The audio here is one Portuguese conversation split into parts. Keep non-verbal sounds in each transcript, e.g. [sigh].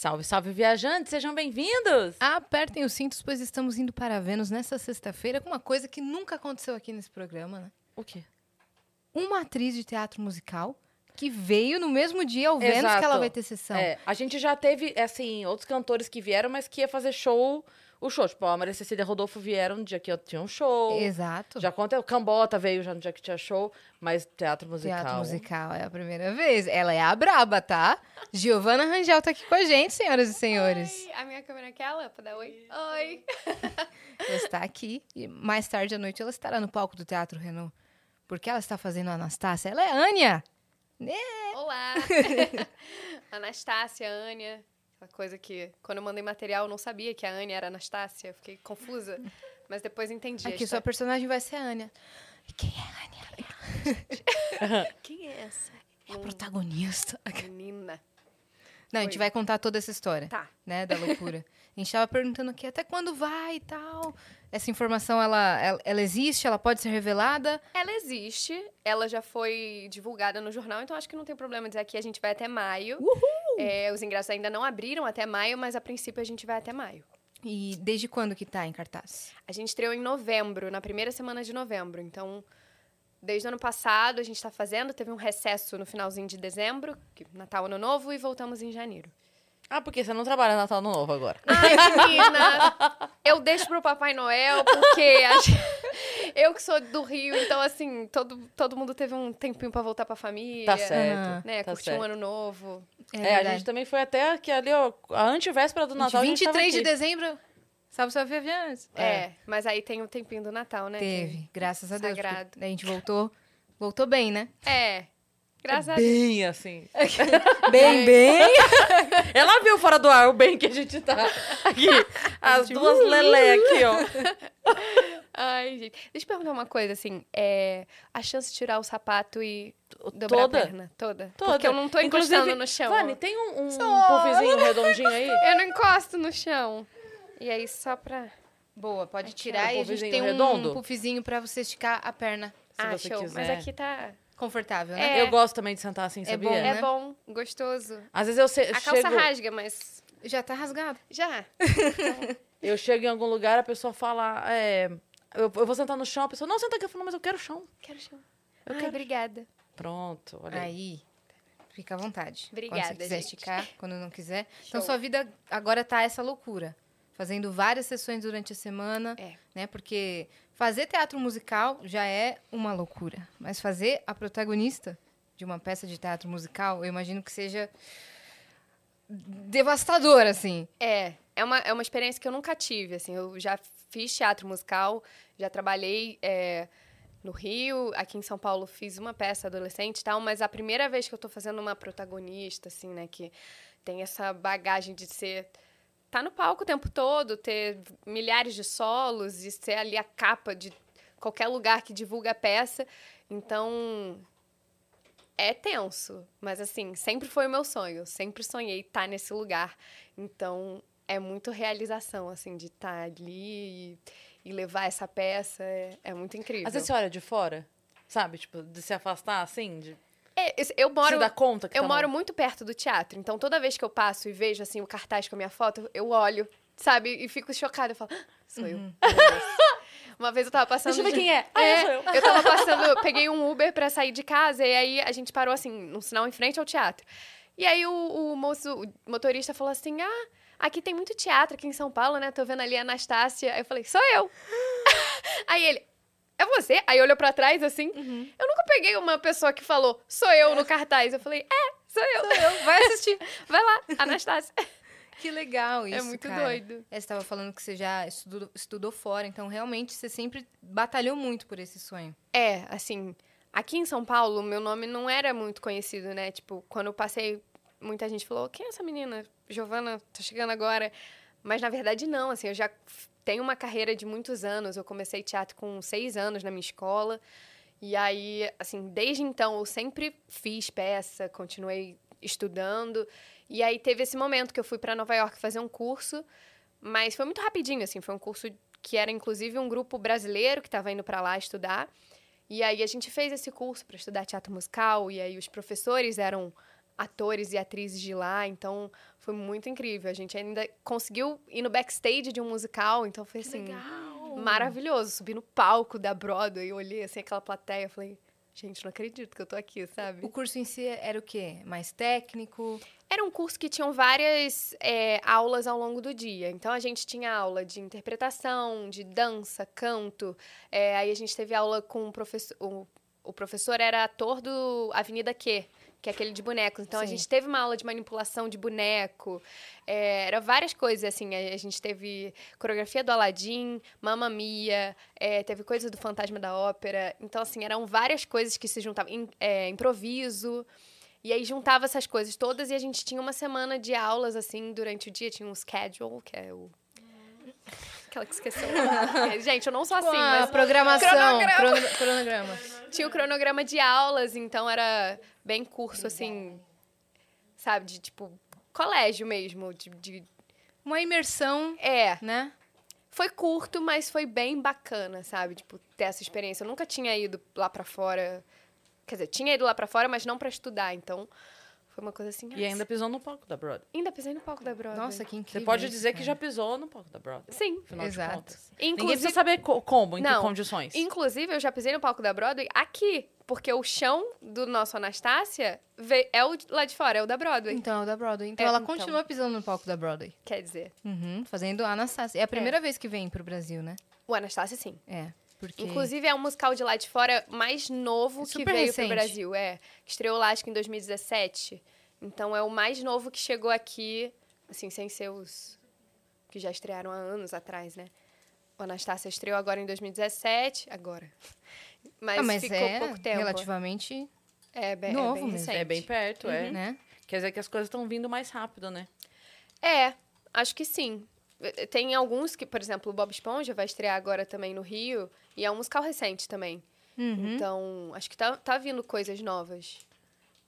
Salve, salve, viajantes, sejam bem-vindos! Apertem os cintos, pois estamos indo para Vênus nessa sexta-feira com uma coisa que nunca aconteceu aqui nesse programa, né? O quê? Uma atriz de teatro musical que veio no mesmo dia ao Vênus Exato. que ela vai ter sessão. É, a gente já teve, assim, outros cantores que vieram, mas que ia fazer show, o show. Tipo, a Maria Cecília e a Rodolfo vieram no dia que eu tinha um show. Exato. Já aconteceu. Cambota veio já no dia que tinha show, mas teatro musical. Teatro musical é a primeira vez. Ela é a braba, tá? Giovana Rangel tá aqui com a gente, senhoras e senhores. Oi, a minha câmera é aquela pra dar oi? Oi. [laughs] Ela está aqui e mais tarde à noite ela estará no palco do Teatro Renault. Porque ela está fazendo a Anastácia. Ela é a Ania. Olá. [laughs] Anastácia, Ania. Aquela coisa que, quando eu mandei material, eu não sabia que a Ania era Anastácia. Eu fiquei confusa. [laughs] Mas depois entendi. a Aqui sua personagem vai ser a Ania. E quem é a Ania? [laughs] Quem é essa? É a protagonista. Menina. Não, a gente vai contar toda essa história. Tá. né, da loucura. A gente tava perguntando aqui até quando vai e tal. Essa informação, ela, ela, ela existe? Ela pode ser revelada? Ela existe. Ela já foi divulgada no jornal, então acho que não tem problema dizer que a gente vai até maio. É, os ingressos ainda não abriram até maio, mas a princípio a gente vai até maio. E desde quando que tá em cartaz? A gente estreou em novembro, na primeira semana de novembro. Então, desde o ano passado a gente está fazendo. Teve um recesso no finalzinho de dezembro, que- Natal, Ano Novo, e voltamos em janeiro. Ah, porque você não trabalha Natal no Novo agora. Ai, menina! eu deixo pro Papai Noel, porque a gente- eu que sou do Rio, então, assim, todo, todo mundo teve um tempinho pra voltar pra família. Tá certo. Né, tá curtir certo. um ano novo. É, a verdade. gente também foi até aqui ali, ó, a antivéspera do Natal. a gente tava 23 de dezembro. Salve, salve, aviões. É. mas aí tem o tempinho do Natal, né? que- Teve, graças a Deus. Sagrado. A gente voltou, voltou bem, né? É. Graças a Deus. Bem assim. [laughs] Bem, bem. [laughs] Ela viu fora do ar o bem que a gente tá aqui. [laughs] As Tipo, duas lelé aqui, ó. Ai, gente. Deixa eu perguntar uma coisa, assim. É, a chance de tirar o sapato e dobrar Toda? a perna? Toda? Toda. Porque eu não tô Inclusive, encostando no chão. Vani, tem um, um puffzinho redondinho aí? Eu não encosto no chão. E aí, só pra... Boa, pode tirar e a gente tem um redondo. puffzinho pra você esticar a perna. Se ah, você show. quiser. Mas aqui tá... Confortável, né? É. Eu gosto também de sentar assim, É sabia? bom, É né? bom, gostoso. Às vezes eu, se, A calça chego, rasga, mas Já tá rasgado. já. [laughs] eu chego em algum lugar, a pessoa fala, é, eu, eu vou sentar no chão, a pessoa, não, senta aqui. Eu falo, mas eu quero chão. Quero chão. Eu Ai, quero. obrigada. Pronto, olha aí. Aí, fica à vontade. quando Obrigada, você quiser gente. esticar, quando não quiser. Então, Show. sua vida agora tá essa loucura. Fazendo várias sessões durante a semana, É. né? Porque fazer teatro musical já é uma loucura. Mas fazer a protagonista de uma peça de teatro musical, eu imagino que seja devastador, assim. É, é uma, é uma experiência que eu nunca tive, assim, eu já fiz teatro musical, já trabalhei é, no Rio, aqui em São Paulo fiz uma peça adolescente e tal, mas a primeira vez que eu tô fazendo uma protagonista, assim, né, que tem essa bagagem de ser... Tá no palco o tempo todo, ter milhares de solos e ser ali a capa de qualquer lugar que divulga a peça, então... É tenso, mas assim, sempre foi o meu sonho. Sempre sonhei estar nesse lugar. Então, é muito realização, assim, de estar ali e, e levar essa peça. É, é muito incrível. Às vezes você olha de fora, sabe? Tipo, de se afastar assim, de É, eu moro, dar conta que eu tá moro no- muito perto do teatro. Então, toda vez que eu passo e vejo, assim, o cartaz com a minha foto, eu olho, sabe? E fico chocada. Eu falo, "Ah, sou eu. Meu Deus." [laughs] Uma vez eu tava passando... Deixa eu ver quem [laughs] é. Ah, É, sou eu. eu tava [laughs] passando, eu peguei um Uber pra sair de casa e aí a gente parou assim, num sinal em frente ao teatro. E aí o, o moço, o motorista falou assim: "Ah, aqui tem muito teatro aqui em São Paulo, né? Tô vendo ali a Anastácia". Aí eu falei: "Sou eu". aí ele: "É você?". Aí olhou pra trás assim. Eu nunca peguei uma pessoa que falou: "Sou eu" no cartaz. Eu falei: "É, sou eu". Eu, vai assistir. [laughs] Vai lá, Anastácia. Que legal isso, é muito cara. doido. É, Você estava falando que você já estudou, estudou fora, então realmente você sempre batalhou muito por esse sonho. É, assim, aqui em São Paulo, meu nome não era muito conhecido, né? Tipo, quando eu passei, muita gente falou: quem é essa menina? Giovana, tá chegando agora. Mas na verdade, não, assim, eu já tenho uma carreira de muitos anos. Eu comecei teatro com seis anos na minha escola. E aí, assim, desde então eu sempre fiz peça, continuei estudando. E aí teve esse momento que eu fui para Nova York fazer um curso, mas foi muito rapidinho, assim, foi um curso que era inclusive um grupo brasileiro que estava indo para lá estudar. E aí a gente fez esse curso para estudar teatro musical, e aí os professores eram atores e atrizes de lá, então foi muito incrível. A gente ainda conseguiu ir no backstage de um musical, então foi assim maravilhoso. Subir no palco da Broadway, eu olhei assim aquela plateia, falei, gente, não acredito que eu tô aqui, sabe? O curso em si era o quê? Mais técnico? Era um curso que tinham várias é, aulas ao longo do dia. Então a gente tinha aula de interpretação, de dança, canto. É, aí a gente teve aula com o professor. O, o professor era ator do Avenida Q, que é aquele de bonecos. Então a Sim. gente teve uma aula de manipulação de boneco. É, era várias coisas, assim. A, a gente teve coreografia do Aladdin, Mamma Mia, é, teve coisa do Fantasma da Ópera. Então, assim, eram várias coisas que se juntavam. Im- é, improviso. E aí juntava essas coisas todas e a gente tinha uma semana de aulas, assim, durante o dia. Tinha um schedule, que é o... Aquela que esqueceu. gente, eu não sou assim, Com a mas... programação, Cronograma. crono- cronograma. Tinha o cronograma de aulas, então era bem curso, assim, sabe? De, tipo, colégio mesmo. De, de- Uma imersão, É, né? foi curto, mas foi bem bacana, sabe? Tipo, ter essa experiência. Eu nunca tinha ido lá pra fora. Quer dizer, tinha ido lá pra fora, mas não pra estudar. Então, foi uma coisa assim. E ainda pisou no palco da Broadway. Ainda pisei no palco da Broadway. Nossa, que incrível. Você pode isso, dizer que já pisou no palco da Broadway. Sim. Afinal Exato. de contas. Ninguém Inclusive, precisa saber co- como, em que Não. condições. inclusive, eu já pisei no palco da Broadway aqui. Porque o chão do nosso Anastácia ve- é o lá de fora, é o da Broadway. Então, é o da Broadway. Então, É, ela então. continua pisando no palco da Broadway. Quer dizer, Uhum, fazendo a Anastasia. É a primeira vez que vem pro Brasil, né? o Anastácia, sim. É, porque... Inclusive, é um musical de lá de fora mais novo que Super veio recente. pro Brasil. É. Que estreou lá, acho que em 2017. Então, é o mais novo que chegou aqui, assim, sem ser os que já estrearam há anos atrás, né? O Anastácia estreou agora em 2017. Agora. [laughs] Mas, ah, mas ficou é pouco tempo. relativamente, É bem, novo é bem mesmo. recente. É bem perto, é. né? Quer dizer que as coisas estão vindo mais rápido, né? É, acho que sim. Eh, Tem alguns que, por exemplo, o Bob Esponja vai estrear agora também no Rio. E é um musical recente também. Uhum. Então, acho que tá, tá vindo coisas novas.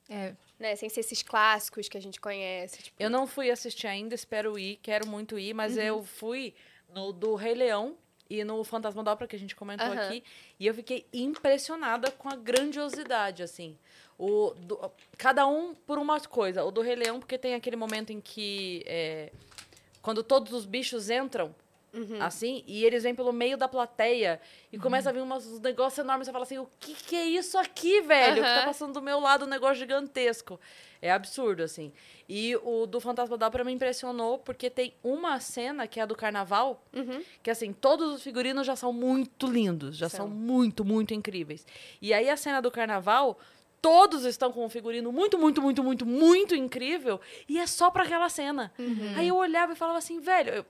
É, Né? Sem ser esses clássicos que a gente conhece. Tipo, Eu não fui assistir ainda, espero ir, quero muito ir, mas Uhum. eu fui no do Rei Leão e no Fantasma da Ópera que a gente comentou Aham. aqui, e eu fiquei impressionada com a grandiosidade, assim. O do- cada um por uma coisa. O do Rei Leão, porque tem aquele momento em que é, quando todos os bichos entram, Uhum. assim, e eles vêm pelo meio da plateia e começa a vir umas, uns negócios enormes. Você fala assim: o que, que é isso aqui, velho? O que tá passando do meu lado um negócio gigantesco. É absurdo, assim. E o do Fantasma da Ópera me impressionou porque tem uma cena que é a do carnaval, Uhum. que assim, todos os figurinos já são muito lindos, já são, São. muito, muito incríveis. E aí a cena do carnaval. Todos estão com um figurino muito, muito, muito, muito, muito incrível. E é só pra aquela cena. Uhum. Aí eu olhava e falava assim, velho. Eu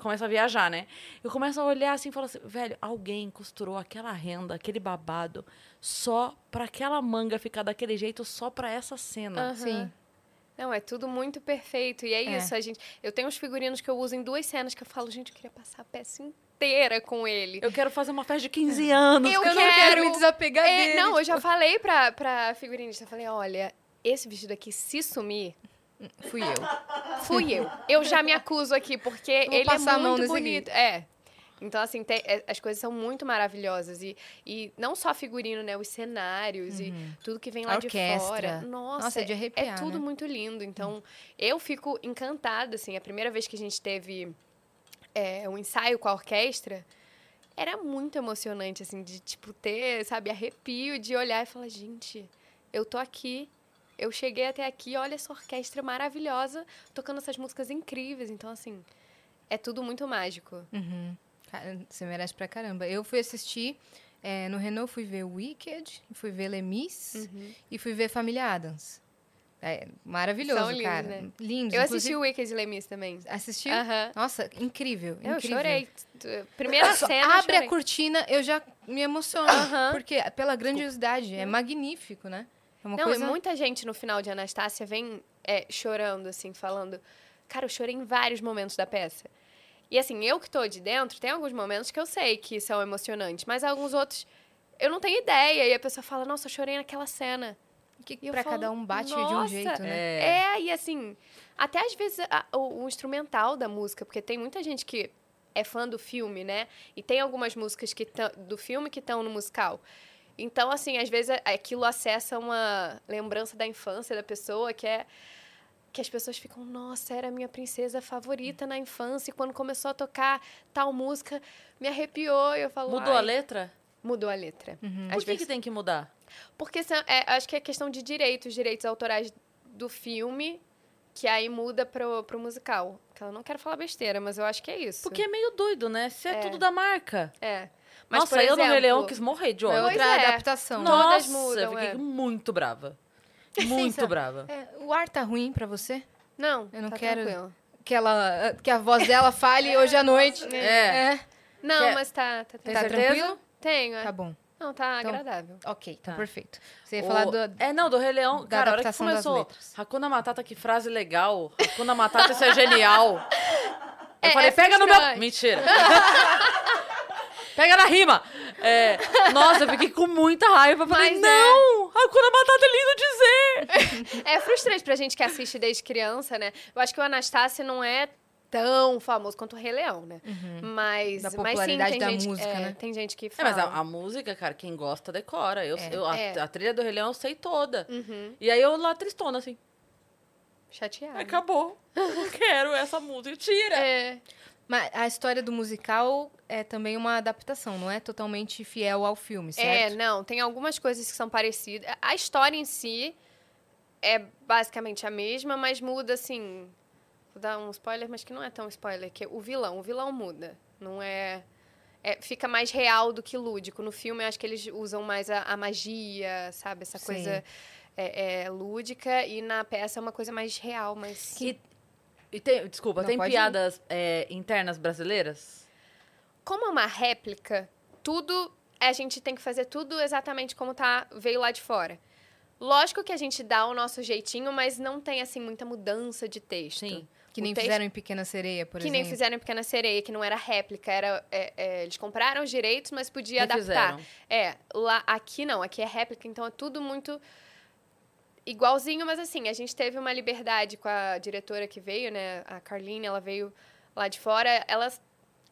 começo a viajar, né? Eu começo a olhar assim e falo assim, velho, alguém costurou aquela renda, aquele babado, só pra aquela manga ficar daquele jeito, só pra essa cena. Aham. sim. Não, é tudo muito perfeito. E é, É. isso, a gente. Eu tenho uns figurinos que eu uso em duas cenas que eu falo, gente, eu queria passar a peça inteira com ele. Eu quero fazer uma festa de 15 anos. Eu Eu não quero quero- me desapegar É, dele. não, eu já falei pra, pra figurinista, eu falei, olha, esse vestido aqui, se sumir, Fui eu. fui eu. Eu já me acuso aqui, porque Vou ele é muito bonito. É. Então, assim, tem- é, as coisas são muito maravilhosas. E, e não só figurino, né? Os cenários e tudo que vem lá de fora. Nossa, Nossa, é de é arrepiar, tudo né? muito lindo. Então, eu fico encantada, assim. A primeira vez que a gente teve é, um ensaio com a orquestra, era muito emocionante, assim, de, tipo, ter, sabe, arrepio de olhar e falar, gente, eu tô aqui, eu cheguei até aqui, olha essa orquestra maravilhosa, tocando essas músicas incríveis. Então, assim, é tudo muito mágico. Uhum. Cara, Você merece pra caramba. Eu fui assistir é, no Renault, fui ver Wicked, fui ver Lemis Uhum. e fui ver Família Adams. É maravilhoso, São lindos, cara. né? Lindos. Eu assisti o Wicked Lemis também. Assistiu? Nossa, incrível, Eu incrível. chorei. Primeira cena, eu abre a cortina, eu já me emociono. Porque pela grandiosidade, é magnífico, né? É uma Não, coisa... e muita gente no final de Anastácia vem é, chorando, assim, falando. Cara, eu chorei em vários momentos da peça. E assim, eu que tô de dentro, tem alguns momentos que eu sei que são emocionantes, mas alguns outros eu não tenho ideia. E a pessoa fala, nossa, eu chorei naquela cena. que E falo, cada um bate de um "Nossa, jeito, né? É. É, e assim, até às vezes a- o, o instrumental da música, porque tem muita gente que é fã do filme, né? E tem algumas músicas que tão- do filme que estão no musical. Então, assim, às vezes a- aquilo acessa uma lembrança da infância da pessoa que é que as pessoas ficam, nossa, era a minha princesa favorita na infância, e quando começou a tocar tal música, me arrepiou, e eu falo, Mudou a "Ai, letra? Mudou a letra. Uhum. Por que, vezes- que tem que mudar? Porque são- é, acho que é questão de direitos, direitos autorais do filme, que aí muda pro, pro musical. Que eu não quero falar besteira, mas eu acho que é isso. Porque é meio doido, né? Se é, É. tudo da marca. É. Mas, Nossa, por eu no Rei Leão exemplo, quis morrer de ódio. Outra é. adaptação. Não. todas Nossa, mudam, eu fiquei é. muito brava. Muito Licença. brava. É, o ar tá ruim pra você? Não, Eu não tá quero- tranquilo. Que, ela, que a voz dela fale hoje à noite. É. É. Não, Quer- mas tá, tá, Tá tranquilo. Tenho, é. Tá bom. Não, tá Então- agradável. Ok, tá, Tá. perfeito. Você ia O- falar do. É, não, do Rei Leão. da cara, a hora que começou. Hakuna Matata, que frase legal. Hakuna Matata, isso é genial. [laughs] Eu É, falei, é pega no meu. Mentira. [laughs] pega na rima. É, nossa, eu fiquei com muita raiva. Falei, Mas é. não! Hakuna Matata é lindo dizer! É frustrante pra gente que assiste desde criança, né? Eu acho que o Anastácio não é tão famoso quanto o Rei Leão, né? Mas, Da mas sim, popularidade tem da gente, música, é, né? Tem gente que É, fala. mas a, a música, cara, quem gosta decora. Eu, É. eu- a, É. a trilha do Rei Leão eu sei toda. Uhum, E aí eu lá tristona, assim. chateada. Acabou. Eu não quero essa música. Tira! É, Mas a história do musical é também uma adaptação, não é totalmente fiel ao filme, é, certo? não, tem algumas coisas que são parecidas. A história em si é basicamente a mesma, mas muda, assim... Vou dar um spoiler, mas que não é tão spoiler, que é o vilão. O vilão muda. Não é... é, fica mais real do que lúdico. No filme, eu acho que eles usam mais a, a magia, sabe? Essa Sim. coisa é, é, lúdica. E na peça é uma coisa mais real, mais... E, e tem, desculpa, Não, tem pode piadas é, internas brasileiras? Como é uma réplica, tudo... A gente tem que fazer tudo exatamente como tá, veio lá de fora. Lógico que a gente dá o nosso jeitinho, mas não tem, assim, muita mudança de texto. Sim. Que O nem texto- fizeram em Pequena Sereia, por que exemplo. nem fizeram em Pequena Sereia, que não era réplica, era é, é, eles compraram os direitos, mas podia Refizeram. adaptar. É, lá aqui não, aqui é réplica, então é tudo muito igualzinho, mas assim, a gente teve uma liberdade com a diretora que veio, né, a Carline, ela veio lá de fora, elas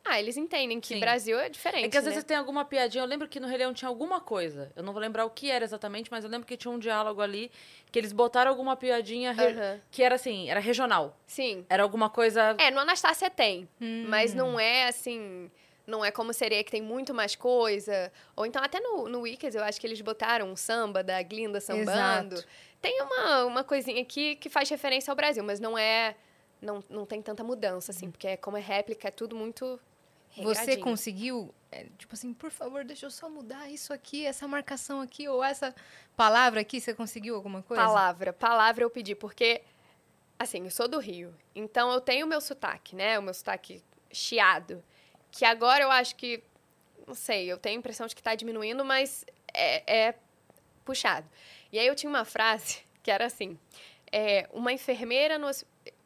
ah, eles entendem que Sim. Brasil é diferente, É que às né? vezes tem alguma piadinha. Eu lembro que no Rei Leão tinha alguma coisa. Eu não vou lembrar o que era exatamente, mas eu lembro que tinha um diálogo ali que eles botaram alguma piadinha re- Aham. que era assim, era regional. Sim. Era alguma coisa. É, no Anastácia tem, Hum. mas não é assim, não é como sereia que tem muito mais coisa. Ou então até no, no Wicked eu acho que eles botaram um samba da Glinda sambando. Exato. Tem uma, uma coisinha aqui que faz referência ao Brasil, mas não é. Não, não tem tanta mudança, assim, porque é, como é réplica, é tudo muito. Você regradinho. conseguiu, é, tipo assim, por favor, deixa eu só mudar isso aqui, essa marcação aqui, ou essa palavra aqui, você conseguiu alguma coisa? Palavra, palavra eu pedi, porque, assim, eu sou do Rio, então eu tenho o meu sotaque, né? O meu sotaque chiado, que agora eu acho que, não sei, eu tenho a impressão de que tá diminuindo, mas é, é puxado. E aí eu tinha uma frase [laughs] que era assim, é, uma enfermeira no...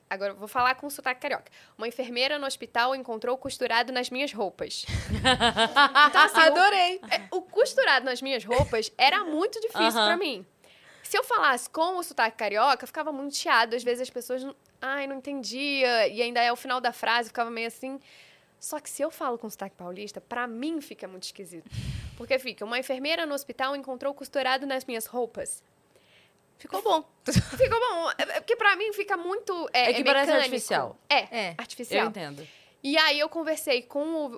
Agora eu vou falar com sotaque carioca. Uma enfermeira no hospital encontrou costurado nas minhas roupas. [laughs] Então, assim, o- Adorei! é, o costurado nas minhas roupas era muito difícil Aham. pra mim. Se eu falasse com o sotaque carioca, eu ficava muito chiado. Às vezes as pessoas, não, ai, não entendia. E ainda é o final da frase, ficava meio assim. Só que se eu falo com sotaque paulista, pra mim fica muito esquisito. Porque fica, uma enfermeira no hospital encontrou costurado nas minhas roupas. Ficou bom. [laughs] Ficou bom. É é porque pra mim fica muito. É, É que é parece artificial. É, É, artificial. Eu entendo. E aí eu conversei com o,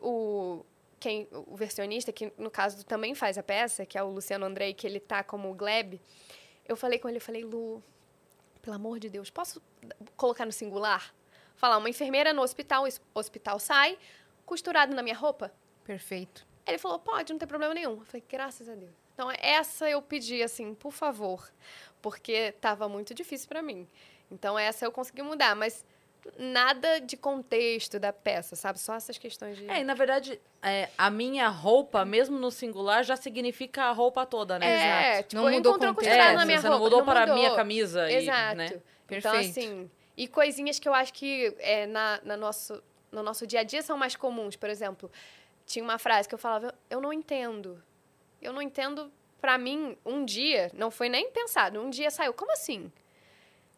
o- quem, o versionista, que no caso também faz a peça, que é o Luciano Andrei, que ele tá como o Gleb. Eu falei com ele, eu falei, Lu, pelo amor de Deus, posso colocar no singular? Falar, uma enfermeira no hospital, hospital sai, costurado na minha roupa? Perfeito. Ele falou, pode, não tem problema nenhum. Eu falei, graças a Deus. Então, essa eu pedi, assim, por favor, porque tava muito difícil pra mim. Então, essa eu consegui mudar, mas nada de contexto da peça, sabe? Só essas questões de... É, e na verdade, é, a minha roupa, mesmo no singular, já significa a roupa toda, né? É, Exato. tipo, Não mudou contexto. costurado É, na minha você roupa. não mudou para a minha camisa. e, Exato. né? Então, Perfeito. assim, e coisinhas que eu acho que é, na, na nosso, no nosso dia a dia são mais comuns. Por exemplo, tinha uma frase que eu falava, eu não entendo. Eu não entendo, pra mim, um dia, não foi nem pensado, um dia saiu, como assim?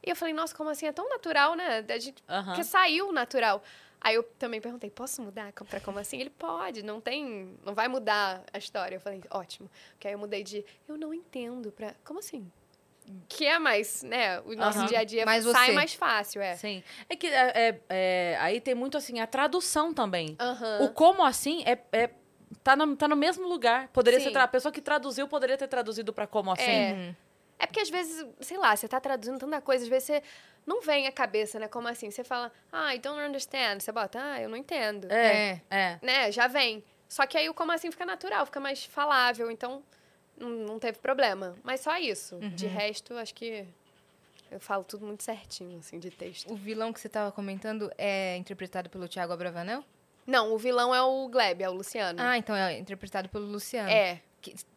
E eu falei, nossa, como assim? É tão natural, né? A gente, Aham. Porque saiu natural. Aí eu também perguntei, posso mudar pra como assim? Ele pode, não tem. Não vai mudar a história. Eu falei, ótimo. Porque aí eu mudei de eu não entendo pra. Como assim? Que é mais, né? O nosso Aham. dia a dia Mais sai você. mais fácil, é. Sim. É que é, é- é, aí tem muito assim, a tradução também. Aham. O como assim é, é tá, no, tá no mesmo lugar. Poderia Sim. ser a pessoa que traduziu poderia ter traduzido pra como assim. É. Uhum. É porque às vezes, sei lá, você tá traduzindo tanta coisa, às vezes você não vem à cabeça, né? Como assim? Você fala, ah, I don't understand. Você bota, ah, eu não entendo. É, é. Né? Já vem. Só que aí o como assim fica natural, fica mais falável, então não, não teve problema. Mas só isso. De resto, acho que eu falo tudo muito certinho, assim, de texto. O vilão que você estava comentando é interpretado pelo Thiago Abravanel? Não, o vilão é o Gleb, é o Luciano. Ah, então é interpretado pelo Luciano. é.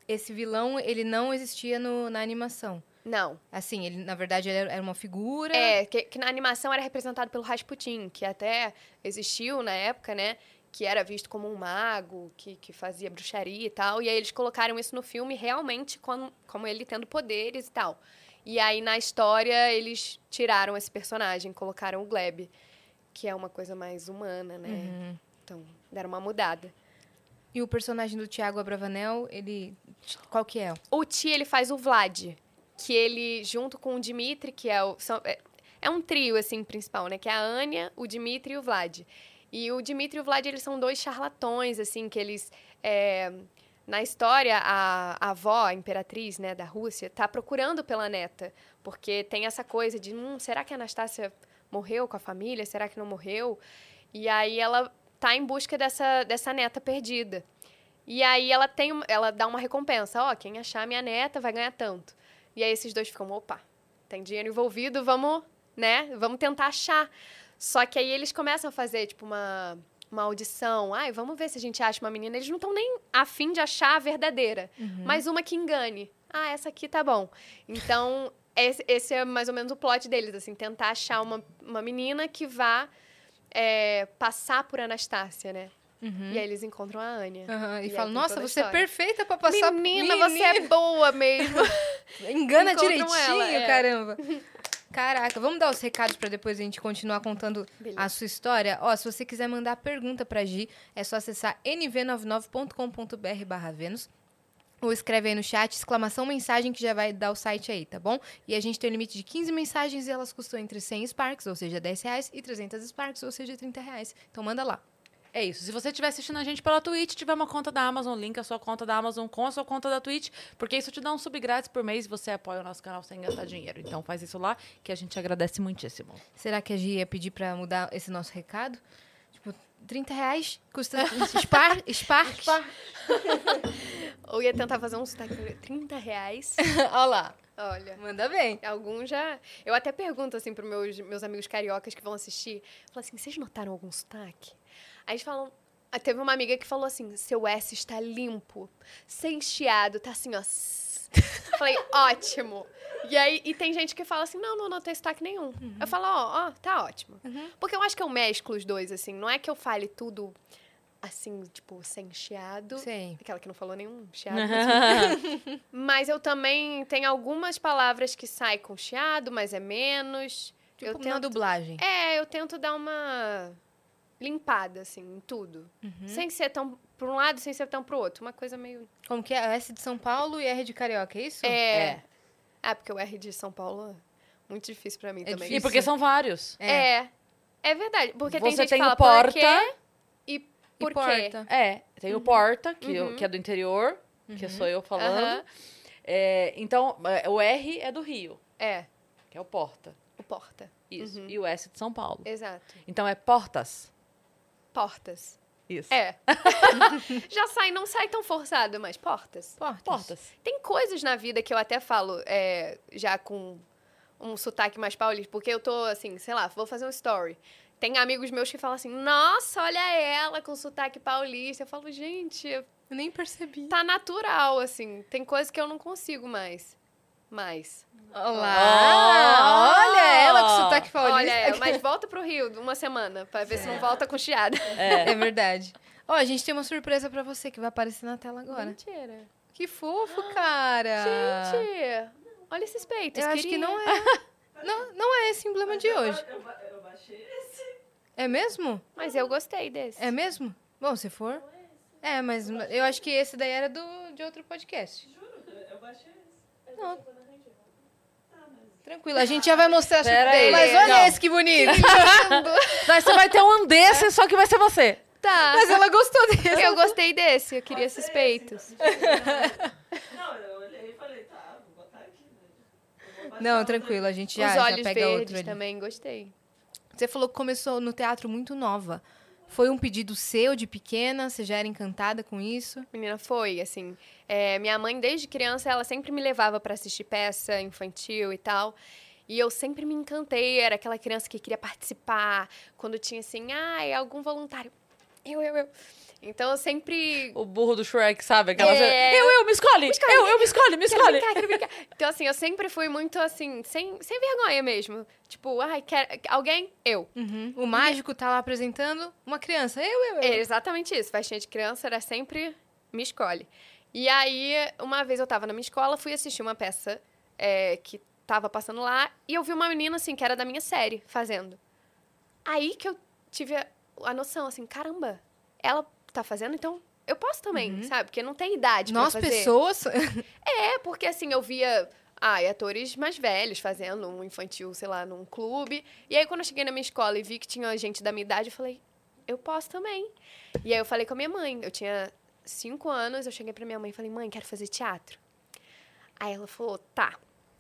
Esse vilão, ele não existia no- na animação. Não. Assim, ele, na verdade, ele era era uma figura. É, que, que na animação era representado pelo Rasputin, que até existiu na época, né? Que era visto como um mago, que, que fazia bruxaria e tal. E aí eles colocaram isso no filme realmente como, como ele tendo poderes e tal. E aí na história eles tiraram esse personagem, colocaram o Gleb, que é uma coisa mais humana, né? Uhum. Então deram uma mudada. E o personagem do Thiago Abravanel, ele. Qual que é? O Ti, ele faz o Vlad, que ele, junto com o Dimitri, que é o... são- é, é um trio, assim, principal, né? Que é a Anya, o Dimitri e o Vlad. E o Dimitri e o Vlad, eles são dois charlatões, assim, que eles... é, na história, a, a avó, a imperatriz, né, da Rússia, tá procurando pela neta. Porque tem essa coisa de, hum, será que a Anastácia morreu com a família? Será que não morreu? E aí ela tá em busca dessa, dessa neta perdida. E aí ela tem, ela dá uma recompensa, ó, quem achar minha neta vai ganhar tanto. E aí esses dois ficam, opa, tem dinheiro envolvido, vamos, né? Vamos tentar achar. Só que aí eles começam a fazer tipo uma uma audição, ai, vamos ver se a gente acha uma menina. Eles não estão nem afim de achar a verdadeira, mas uma que engane. Ah, essa aqui tá bom. Então, [laughs] esse, esse é mais ou menos o plot deles, assim, tentar achar uma, uma menina que vá é, passar por Anastácia, né? E aí eles encontram a Anya. Aham, e aí falam, nossa, você é perfeita pra passar Menina, você é boa mesmo. [laughs] Engana Encontram direitinho, ela, é. caramba. [laughs] Caraca, vamos dar os recados pra depois a gente continuar contando Beleza. a sua história. Ó, se você quiser mandar pergunta pra Gi, é só acessar nv99.com.br barra Vênus. Ou escreve aí no chat, exclamação mensagem, que já vai dar o site aí, tá bom? E a gente tem um limite de 15 mensagens e elas custam entre 100 Sparks, ou seja, 10 reais, e 300 Sparks, ou seja, 30 reais. Então manda lá. É isso. Se você estiver assistindo a gente pela Twitch, tiver uma conta da Amazon, link a sua conta da Amazon com a sua conta da Twitch, porque isso te dá um sub grátis por mês e você apoia o nosso canal sem gastar dinheiro. Então faz isso lá, que a gente agradece muitíssimo. Será que a Gi ia pedir pra mudar esse nosso recado? Tipo, 30 reais custa [laughs] Spar, Sparks? [laughs] Ou ia tentar fazer um sotaque. 30 reais. [laughs] Olha lá. Olha. Manda bem. Alguns já. Eu até pergunto assim pros meus, meus amigos cariocas que vão assistir. Falo assim: vocês notaram algum sotaque? Aí eles falam. ah, Teve uma amiga que falou assim: seu S está limpo, sem chiado, tá assim, ó. [laughs] sss." Falei, ótimo. E aí, e tem gente que fala assim: não, não, não tem sotaque nenhum. Eu falo, ó, ó, tá ótimo. Porque eu acho que eu mesclo os dois, assim. Não é que eu fale tudo assim, tipo, sem chiado. Sei. Aquela que não falou nenhum chiado. [laughs] Mas eu também tenho algumas palavras que saem com chiado, mas é menos. Tipo, eu tento, dublagem. é, eu tento dar uma limpada, assim, em tudo. Uhum. Sem ser tão pra um lado, sem ser tão pro outro. Uma coisa meio... Como que é? S de São Paulo e R de Carioca, é isso? É. Ah, porque o R de São Paulo é muito difícil pra mim É também. difícil. E porque são vários. É. é. verdade. Porque tem Você gente tem que fala o porta. por e E por quê. porta. É, tem o Porta, que, eu- Uhum. que é do interior, que sou eu falando. É, então, é, o R é do Rio, É, que é o Porta. o porta. Isso. Uhum. E o S de São Paulo. Exato. Então é Portas. Portas. Isso. É. [laughs] Já sai, não sai tão forçado, mas portas. Portas. Portas. Tem coisas na vida que eu até falo é, já com um sotaque mais paulista, porque eu tô assim, sei lá, vou fazer um story. Tem amigos meus que falam assim, nossa, olha ela com sotaque paulista. Eu falo, gente, Eu nem percebi. tá natural, assim. Tem coisas que eu não consigo mais. Mais. Olá! Oh! Olha ela com sotaque paulista. Olha, é, mas volta pro Rio uma semana, pra ver se não volta com chiada. [laughs] É verdade. Ó, a gente tem uma surpresa pra você que vai aparecer na tela agora. Mentira. Que fofo, cara. Gente, olha esses peitos. Eu acho que queria. não é. Não, não é esse emblema de hoje. Eu, ba- eu baixei esse. É mesmo? Mas eu gostei desse. É mesmo? Bom, se for. É, mas eu acho que esse daí era do, de outro podcast. Juro, eu- eu baixei esse. Não, mas. Tranquilo. A gente já vai mostrar Pera dele. aí. Mas olha Não. esse que bonito. Daí [laughs] você vai ter um desse, só que vai ser você. Tá. Mas ela gostou desse. Eu gostei desse, eu queria esses peitos. Não, eu olhei e falei, tá, vou botar aqui, né? Vou Não, tranquilo, a gente Os já, já olhos pega outro ali. também, gostei. Você falou que começou no teatro muito nova. Foi um pedido seu de pequena? Você já era encantada com isso? Menina, foi, assim. é, minha mãe, desde criança, ela sempre me levava pra assistir peça infantil e tal. E eu sempre me encantei, era aquela criança que queria participar. Quando tinha assim, ai, algum voluntário. Eu, eu, eu. Então eu sempre. O burro do Shrek, sabe? Aquela É. Eu, eu, me escolhe! Eu, eu, me escolhe, me Quero escolhe! brincar, quero brincar. [laughs] Então, assim, eu sempre fui muito assim, sem, sem vergonha mesmo. Tipo, ai, quer, alguém? Eu. Uhum. O mágico tá lá apresentando uma criança. Eu, eu, eu. É exatamente isso. Festinha de criança era sempre me escolhe. E aí, uma vez eu tava na minha escola, fui assistir uma peça é, que tava passando lá, e eu vi uma menina, assim, que era da minha série, fazendo. Aí que eu tive a, a noção, assim, caramba, ela tá fazendo, então eu posso também, sabe? Porque não tem idade Nós, pra fazer. pessoas. [laughs] É, porque assim, eu via ai, atores mais velhos fazendo um infantil, sei lá, num clube. E aí, quando eu cheguei na minha escola e vi que tinha gente da minha idade, eu falei, eu posso também. E aí eu falei com a minha mãe. Eu tinha cinco anos, eu cheguei pra minha mãe e falei, mãe, quero fazer teatro. Aí ela falou, tá.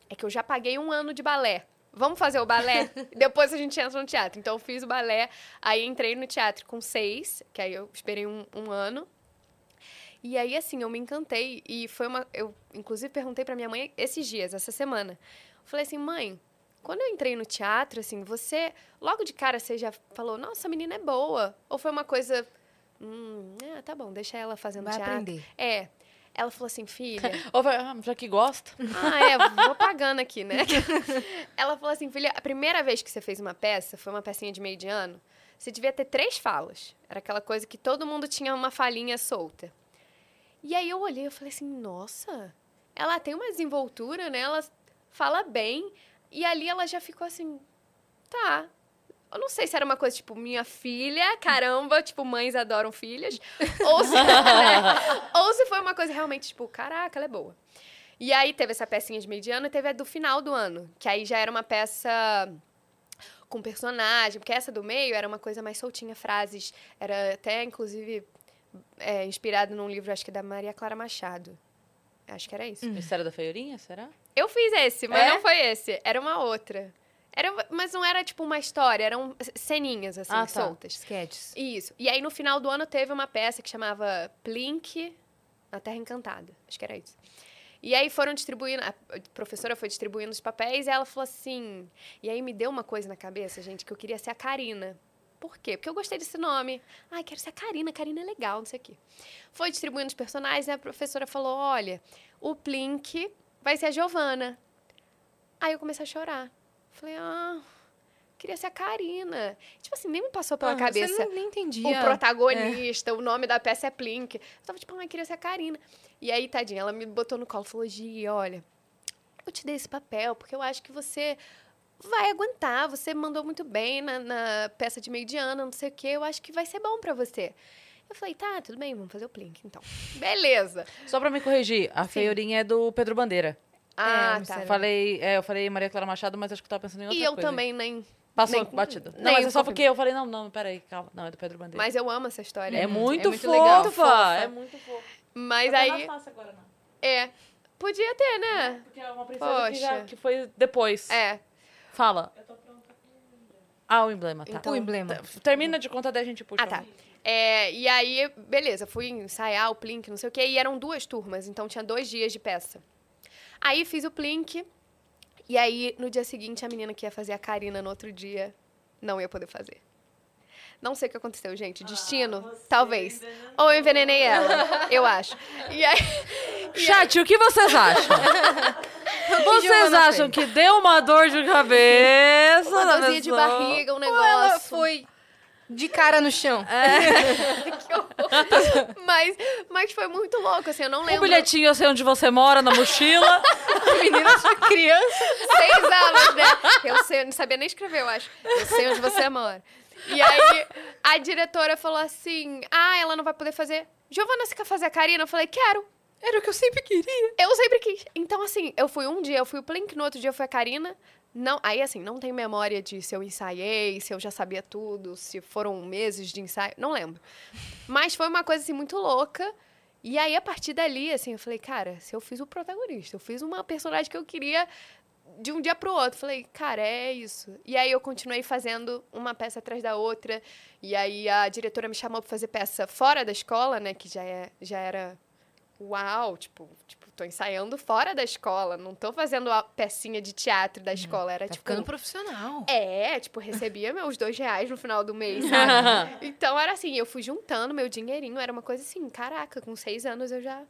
É que eu já paguei um ano de balé. Vamos fazer o balé? Depois a gente entra no teatro. Então eu fiz o balé, aí entrei no teatro com seis, que aí eu esperei um, um ano. E aí, assim, eu me encantei. E foi uma. Eu, inclusive, perguntei pra minha mãe esses dias, essa semana. Eu falei assim, mãe, quando eu entrei no teatro, assim, você. Logo de cara você já falou, nossa, a menina é boa. Ou foi uma coisa. Hum, é, tá bom, deixa ela fazendo Vai teatro. aprender. É. Ela falou assim, filha. [laughs] Ou vai, ah, já que gosta. Ah, é, vou pagando aqui, né? [laughs] Ela falou assim, filha, a primeira vez que você fez uma peça, foi uma pecinha de meio de ano, você devia ter três falas. Era aquela coisa que todo mundo tinha uma falinha solta. E aí eu olhei e falei assim, nossa, ela tem uma desenvoltura, né? Ela fala bem. E ali ela já ficou assim, tá. Eu não sei se era uma coisa tipo, minha filha, caramba, tipo, mães adoram filhas. Ou se, [laughs] né? ou se foi uma coisa realmente, tipo, caraca, ela é boa. E aí teve essa pecinha de meio de ano e teve a do final do ano, que aí já era uma peça com personagem, porque essa do meio era uma coisa mais soltinha, frases. Era até, inclusive, é, inspirado num livro, acho que da Maria Clara Machado. Acho que era isso. Mistério da Feirinha, será? Eu fiz esse, mas É? não foi esse. Era uma outra. Era, mas não era tipo uma história, eram ceninhas, assim, Ah, tá. soltas. Sketches. Isso. E aí, no final do ano, teve uma peça que chamava Plink na Terra Encantada. Acho que era isso. E aí foram distribuindo, a professora foi distribuindo os papéis e ela falou assim. E aí me deu uma coisa na cabeça, gente, que eu queria ser a Karina. Por quê? Porque eu gostei desse nome. Ai, quero ser a Karina, Karina é legal, não sei o quê. Foi distribuindo os personagens e a professora falou: olha, o Plink vai ser a Giovana. Aí eu comecei a chorar. Falei, ah, queria ser a Karina. Tipo assim, nem me passou pela Ah, cabeça Você nem, nem entendia. o protagonista, o nome da peça é Plink. Eu tava tipo, ai, queria ser a Karina. E aí, tadinha, ela me botou no colo e falou, Gi, olha, eu te dei esse papel porque eu acho que você vai aguentar, você mandou muito bem na, na peça de meio de ano, não sei o quê, eu acho que vai ser bom pra você. Eu falei, tá, tudo bem, vamos fazer o Plink, então. Beleza. Só pra me corrigir, a Feirinha é do Pedro Bandeira. Ah, o tá. Falei, é, eu falei Maria Clara Machado, mas acho que eu tava pensando em outra E eu coisa. também nem... Passou nem- batido. Não, nem mas é só porque eu falei, não, não, peraí, calma. Não, é do Pedro Bandeira. Mas eu amo essa história. é, Uhum, muito é muito fofa, legal. Fofa. É muito fofa. Mas aí, é fácil agora, não. é, podia ter, né? Porque é uma princesa que, já, que foi depois. É. Fala. Ah, o emblema, tá. Então, O emblema. T- Termina de contar, daí a gente puxa. Ah, tá. É, e aí, beleza, fui ensaiar o Plink, não sei o quê, e eram duas turmas, então tinha dois dias de peça. Aí fiz o Plink, e aí no dia seguinte a menina que ia fazer a Karina no outro dia não ia poder fazer. Não sei o que aconteceu, gente. Destino? você talvez. envenenou. Ou eu envenenei ela, eu acho. E aí, Chat, o que vocês acham? [laughs] vocês acham que deu uma dor de cabeça? uma dorzinha de barriga, um Ou ela negócio. foi de cara no chão. [laughs] Que horror. [laughs] mas, mas foi muito louco, assim, eu não Um lembro. bilhetinho, eu sei onde você mora, na mochila. [laughs] Menina, sua criança. Seis anos, né? Eu sei, eu não sabia nem escrever, eu acho. Eu sei onde você mora. E aí, a diretora falou assim: Ah, ela não vai poder fazer. Giovana, você quer fazer a Karina? Eu falei: Quero. Era o que eu sempre queria. Eu sempre quis. Então, assim, eu fui um dia, eu fui o Plink, no outro dia eu fui a Karina. Não, aí, assim, não tem memória de se eu ensaiei, se eu já sabia tudo, se foram meses de ensaio, não lembro. Mas foi uma coisa, assim, muito louca. E aí, a partir dali, assim, eu falei, cara, se eu fiz o protagonista, eu fiz uma personagem que eu queria de um dia pro outro. Falei, cara, é isso. E aí eu continuei fazendo uma peça atrás da outra. E aí a diretora me chamou pra fazer peça fora da escola, né? Que já, é, já era uau, tipo, tipo, tô ensaiando fora da escola, não tô fazendo a pecinha de teatro da escola, era Tá tipo... ficando profissional. É, tipo, recebia meus dois reais no final do mês, [laughs] sabe? então era assim, eu fui juntando meu dinheirinho, era uma coisa assim, caraca, com seis anos eu já,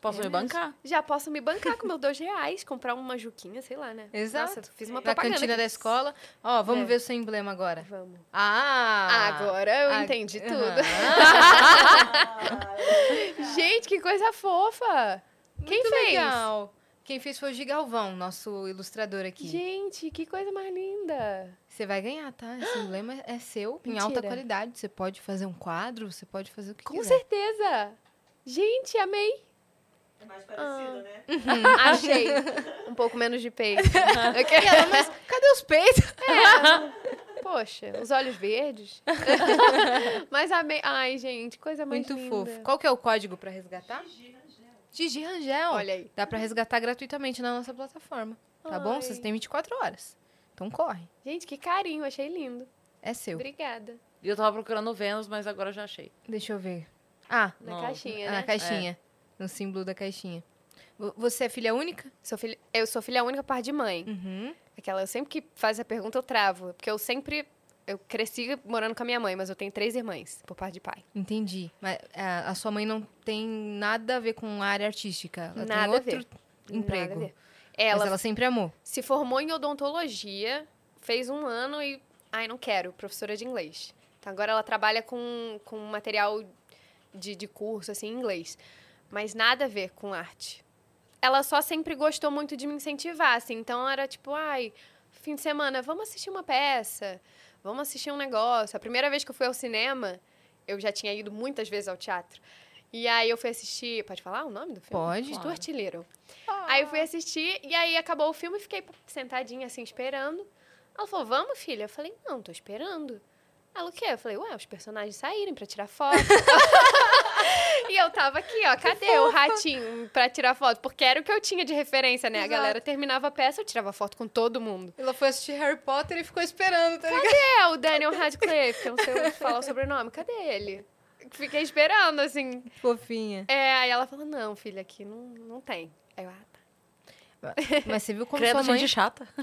Posso me bancar? já posso me bancar com meus dois reais, comprar uma juquinha, sei lá, né? Exato. Nossa, fiz uma Na propaganda. cantina aqui. da escola. Ó, vamos É. ver o seu emblema agora. Vamos. Ah! Agora eu Ah, entendi aham. tudo. [laughs] Gente, que coisa fofa! Quem Muito fez? legal. Quem fez foi o Gigalvão, nosso ilustrador aqui. Gente, que coisa mais linda! Você vai ganhar, tá? Esse emblema é seu, em Mentira. alta qualidade. Você pode fazer um quadro, você pode fazer o que Com quiser. certeza! Gente, amei! É mais parecido, né? Achei. [laughs] Um pouco menos de peito. Mas cadê os peitos? Poxa, os olhos verdes. [laughs] Mas amei. Ai, gente, coisa mais Muito linda. fofo. Qual que é o código pra resgatar? Gigi Rangel. Olha aí. Dá pra resgatar gratuitamente na nossa plataforma. Tá bom? Ai. Vocês têm 24 horas. Então corre. Gente, que carinho, achei lindo. É seu. Obrigada. E eu tava procurando o Vênus, mas agora eu já achei. Deixa eu ver. Ah, Na caixinha, na né? caixinha. No símbolo da caixinha. Vo- Você é filha única? Sou filha... Eu sou filha única par de mãe. Uhum. Aquela, eu sempre que faz a pergunta, eu travo. Porque eu sempre. Eu cresci morando com a minha mãe, mas eu tenho três irmãs, por parte de pai. Entendi. Mas a, a sua mãe não tem nada a ver com a área artística. Ela Nada a tem outro ver. Nada a emprego. ver. Mas Ela, ela sempre amou. se formou em odontologia, fez um ano e. Ai, não quero, professora de inglês. Então agora ela trabalha com, com material de, de curso, assim, em inglês. Mas nada a ver com arte. Ela só sempre gostou muito de me incentivar, assim. Então era tipo, ai, fim de semana, vamos assistir uma peça, vamos assistir um negócio. A primeira vez que eu fui ao cinema, eu já tinha ido muitas vezes ao teatro. E aí eu fui assistir. Pode falar o nome do filme? Pode. Stuart Little. Aí eu fui assistir, e aí acabou o filme e fiquei sentadinha assim, esperando. Ela falou, vamos, filha? Eu falei, não, tô esperando. Ela, o quê? Eu falei, ué, os personagens saírem pra tirar foto. [laughs] e eu tava aqui, ó, cadê o ratinho pra tirar foto? Porque era o que eu tinha de referência, né? A Exato. galera terminava a peça, eu tirava foto com todo mundo. Ela foi assistir Harry Potter e ficou esperando, tá ligado? É, o Daniel Radcliffe, que eu não sei falar o sobrenome. Cadê ele? Fiquei esperando, assim. Fofinha. É, aí ela falou, não, filha, aqui não, não tem. Aí eu, ah. [laughs] Mas você viu como Credo, sua mãe... gente chata. [laughs]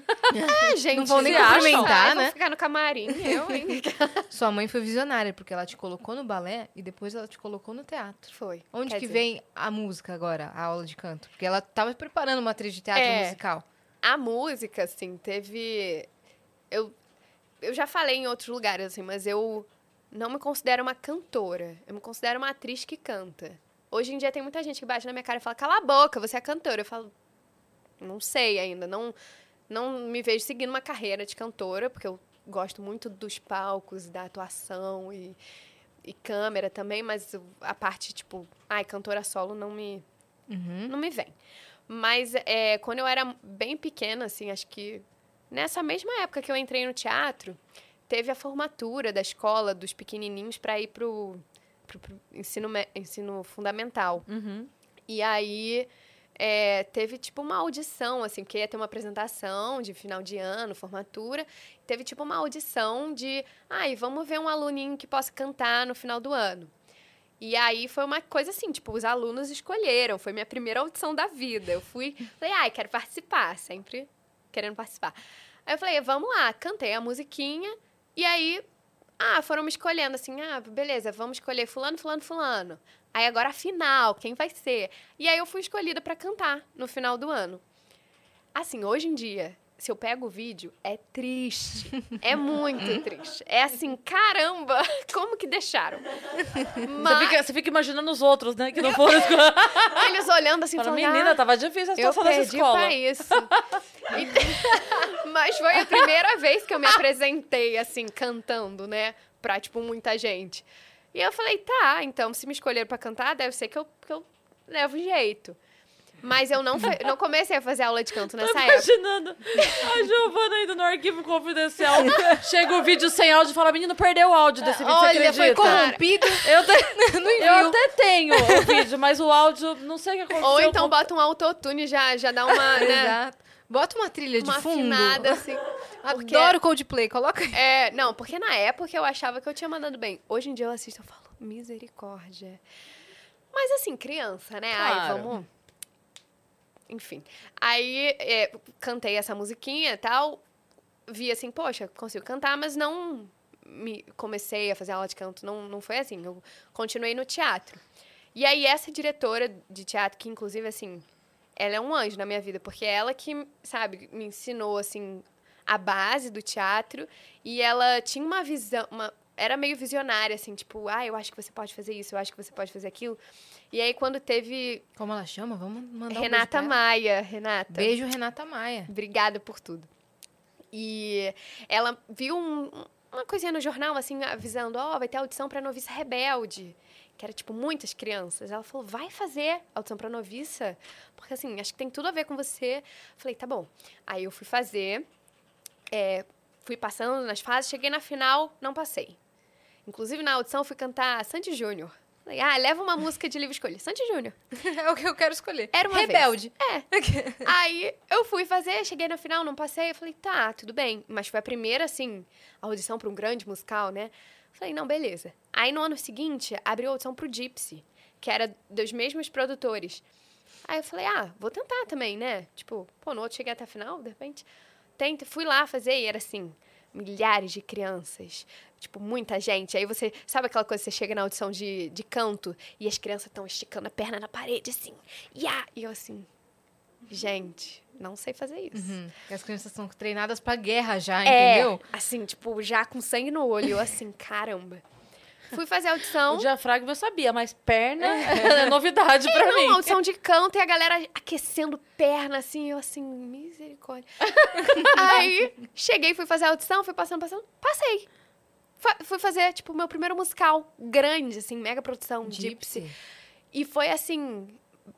Ah, gente, Não vão nem cumprimentar, né? ficar no camarim, eu, hein? [laughs] Sua mãe foi visionária, porque ela te colocou no balé e depois ela te colocou no teatro. Foi. Onde Quer que dizer, vem a música agora, a aula de canto? Porque ela tava preparando uma atriz de teatro É. musical. A música, assim, teve... Eu, eu já falei em outros lugares, assim, mas eu não me considero uma cantora. Eu me considero uma atriz que canta. Hoje em dia tem muita gente que bate na minha cara e fala, cala a boca, você é cantora. Eu falo, não sei ainda, não, não me vejo seguindo uma carreira de cantora, porque eu gosto muito dos palcos, da atuação e, e câmera também, mas a parte, tipo, ai, cantora solo não me, Uhum. não me vem. Mas é, quando eu era bem pequena, assim, acho que nessa mesma época que eu entrei no teatro, teve a formatura da escola dos pequenininhos para ir pro, pro, pro ensino, ensino fundamental. Uhum. E aí é, teve tipo uma audição, assim, porque ia ter uma apresentação de final de ano, formatura. Teve tipo uma audição de, ai, vamos ver um aluninho que possa cantar no final do ano. E aí foi uma coisa assim, tipo, os alunos escolheram, foi minha primeira audição da vida. Eu fui, falei, ai, quero participar, sempre querendo participar. Aí eu falei, vamos lá, cantei a musiquinha, e aí, ah, foram me escolhendo assim, ah, beleza, vamos escolher fulano, fulano, fulano. Aí agora a final, quem vai ser? E aí eu fui escolhida pra cantar no final do ano. Assim, hoje em dia, se eu pego o vídeo, é triste. É muito [laughs] triste. É assim, caramba, [laughs] como que deixaram? Você Mas fica, você fica imaginando os outros, né? Que não foram. [laughs] eles olhando assim, Fala, falando, menina, ah, tava difícil a eu situação dessa perdi escola. pra isso. E- Mas foi a primeira vez que eu me apresentei, assim, cantando, né? Pra, tipo, muita gente. E eu falei, tá, então se me escolheram pra cantar, deve ser que eu, que eu levo jeito. Mas eu não, não comecei a fazer aula de canto Tô nessa época. imaginando a Giovana indo no arquivo confidencial. Chega o vídeo sem áudio e fala: menino, perdeu o áudio desse vídeo, você Olha, foi acredita? corrompido. Eu, te- [laughs] Não eu até tenho o vídeo, mas o áudio, não sei o que aconteceu. Ou então com- bota um autotune já, já dá uma, né, Exato. Bota uma trilha de uma fundo. afinada, assim. Porque- Adoro Coldplay, coloca aí. É, não, porque na época eu achava que eu tinha mandado bem. Hoje em dia eu assisto e falo, misericórdia. Mas assim, criança, né? Ai, Claro. vamos. Enfim. Aí é, cantei essa musiquinha e tal. Vi assim, poxa, consigo cantar, mas não me comecei a fazer aula de canto. Não, não foi assim. Eu continuei no teatro. E aí, essa diretora de teatro, que inclusive, assim, ela é um anjo na minha vida, porque é ela que, sabe, me ensinou, assim, a base do teatro. E ela tinha uma visão, uma, era meio visionária, assim, tipo, ah, eu acho que você pode fazer isso, eu acho que você pode fazer aquilo. E aí, quando teve Como ela chama? Vamos mandar Renata um beijo. Maia, Renata. Beijo, Renata Maia. Obrigada por tudo. E ela viu um- uma coisinha no jornal, assim, avisando, ó, vai ter audição pra noviça rebelde. Que era, tipo, muitas crianças. Ela falou, vai fazer audição pra noviça? Porque, assim, acho que tem tudo a ver com você. Falei, tá bom. Aí eu fui fazer, é, fui passando nas fases, cheguei na final, não passei. Inclusive, na audição, fui cantar Sandy Júnior. Falei, ah, leva uma música de livre escolha. Sandy Júnior. [laughs] É o que eu quero escolher. Era uma Rebelde. [laughs] Aí eu fui fazer, cheguei na final, não passei. Eu falei, tá, tudo bem. Mas foi a primeira, assim, audição para um grande musical, né? Falei, não, beleza. Aí no ano seguinte, abriu a audição pro Gypsy, que era dos mesmos produtores. Aí eu falei, ah, vou tentar também, né? Tipo, pô, no outro cheguei até a final, de repente. Tenta, fui lá fazer e era assim, milhares de crianças. Tipo, muita gente. Aí você, sabe aquela coisa, você chega na audição de, de canto e as crianças estão esticando a perna na parede, assim. Ya! E eu assim, gente, não sei fazer isso. Uhum. As crianças são treinadas pra guerra já, É, entendeu? assim, tipo, já com sangue no olho. Eu assim, caramba. Fui fazer audição. O diafragma eu sabia, mas perna é [laughs] novidade pra Não, mim. audição de canto e a galera aquecendo perna, assim, eu assim, misericórdia. [laughs] Aí, cheguei, fui fazer a audição, fui passando, passando, passei. Fa- fui fazer, tipo, meu primeiro musical grande, assim, mega produção, Gypsy. E foi, assim,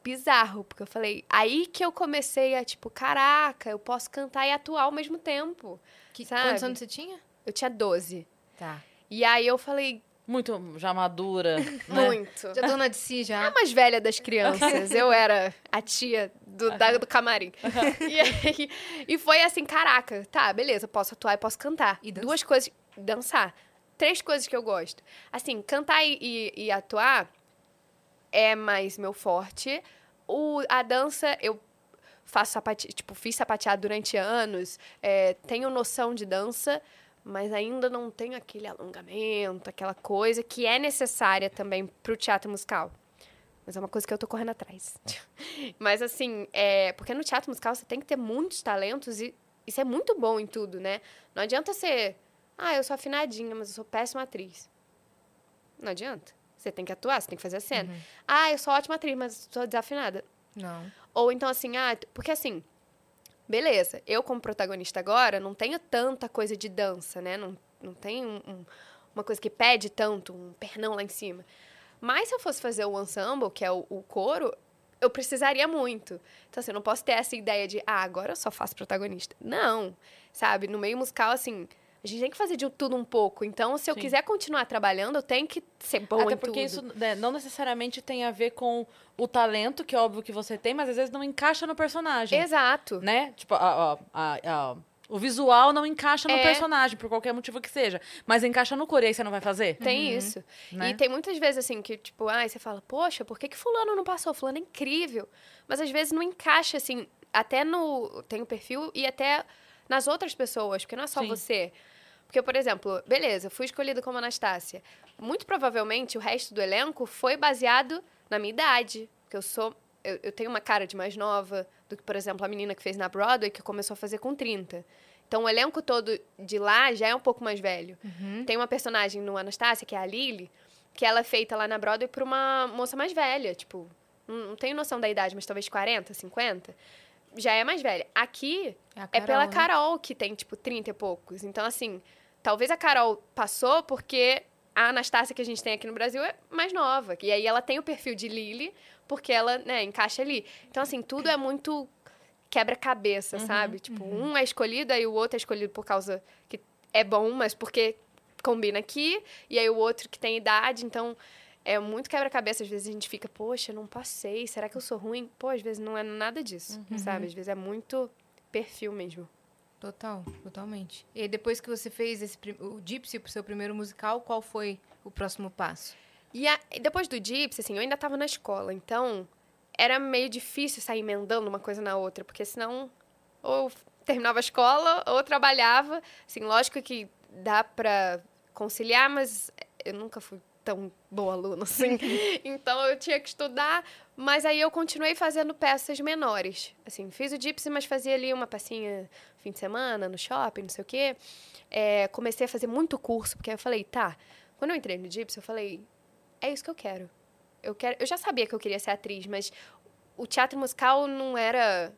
bizarro, porque eu falei, aí que eu comecei a, tipo, caraca, eu posso cantar e atuar ao mesmo tempo. Que, Sabe? quantos anos você tinha? Eu tinha 12. Tá. E aí eu falei, Muito já madura. [laughs] né? muito. Já dona de si, a já. mais velha das crianças. Eu era a tia do, da- do camarim. E, aí- e foi assim, caraca, tá, beleza, posso atuar e posso cantar. E dançar. Duas coisas, dançar. Três coisas que eu gosto. Assim, cantar e, e- e atuar é mais meu forte. O, a dança, eu faço sapate, tipo, fiz sapateado durante anos, é, tenho noção de dança, mas ainda não tenho aquele alongamento, aquela coisa que é necessária também pro teatro musical. Mas é uma coisa que eu tô correndo atrás. [laughs] mas assim, é, porque no teatro musical você tem que ter muitos talentos e isso é muito bom em tudo, né? Não adianta ser, ah, eu sou afinadinha, mas eu sou péssima atriz. Não adianta. Você tem que atuar, você tem que fazer a cena. Ah, eu sou ótima atriz, mas sou desafinada. Não. Ou então assim, ah, porque assim, beleza, eu como protagonista agora não tenho tanta coisa de dança, né? Não, não tem um- um- uma coisa que pede tanto, um pernão lá em cima. Mas se eu fosse fazer o ensemble, que é o, o coro, eu precisaria muito. Então, assim, eu não posso ter essa ideia de, ah, agora eu só faço protagonista. Não, sabe? No meio musical, assim, a gente tem que fazer de tudo um pouco. Então, se eu Sim. quiser continuar trabalhando, eu tenho que ser bom Até porque tudo. isso né, não necessariamente tem a ver com o talento, que é óbvio que você tem, mas às vezes não encaixa no personagem. Exato. Né? Tipo, a- a- a- o visual não encaixa no É. personagem, por qualquer motivo que seja. Mas encaixa no coro, e aí você não vai fazer? Tem isso. né? E tem muitas vezes assim que, tipo, ai, você fala, poxa, por que, que fulano não passou? Fulano é incrível. Mas às vezes não encaixa, assim, até no. Tem o perfil e até nas outras pessoas, porque não é só Sim. você. Porque, por exemplo, beleza, fui escolhida como Anastácia. Muito provavelmente o resto do elenco foi baseado na minha idade. Porque eu sou eu, eu tenho uma cara de mais nova do que, por exemplo, a menina que fez na Broadway, que começou a fazer com 30. Então, o elenco todo de lá já é um pouco mais velho. Tem uma personagem no Anastácia, que é a Lily, que ela é feita lá na Broadway por uma moça mais velha. Tipo, não, não tenho noção da idade, mas talvez 40, 50. Já é mais velha. Aqui É, a é pela né? Carol, que tem, tipo, 30 e poucos. Então, assim, talvez a Carol passou porque a Anastácia que a gente tem aqui no Brasil é mais nova. E aí ela tem o perfil de Lily, porque ela, né, encaixa ali. Então, assim, tudo é muito quebra-cabeça, sabe? Tipo, um é escolhido, aí o outro é escolhido por causa que é bom, mas porque combina aqui. E aí o outro que tem idade, então... É muito quebra-cabeça. Às vezes a gente fica, poxa, não passei. Será que eu sou ruim? Pô, às vezes não é nada disso, sabe? Às vezes é muito perfil mesmo. Total, totalmente. E depois que você fez esse, o Gypsy pro seu primeiro musical, qual foi o próximo passo? E a- depois do Gypsy, assim, eu ainda tava na escola, então era meio difícil sair emendando uma coisa na outra, porque senão ou terminava a escola ou trabalhava. Assim, lógico que dá pra conciliar, mas eu nunca fui tão boa aluna assim. [laughs] então eu tinha que estudar, mas aí eu continuei fazendo peças menores. Assim, fiz o Gypsy, mas fazia ali uma pecinha fim de semana, no shopping, não sei o quê. É, comecei a fazer muito curso, porque eu falei, tá, quando eu entrei no Gypsy, eu falei, é isso que eu quero. Eu quero, eu já sabia que eu queria ser atriz, mas o teatro musical não era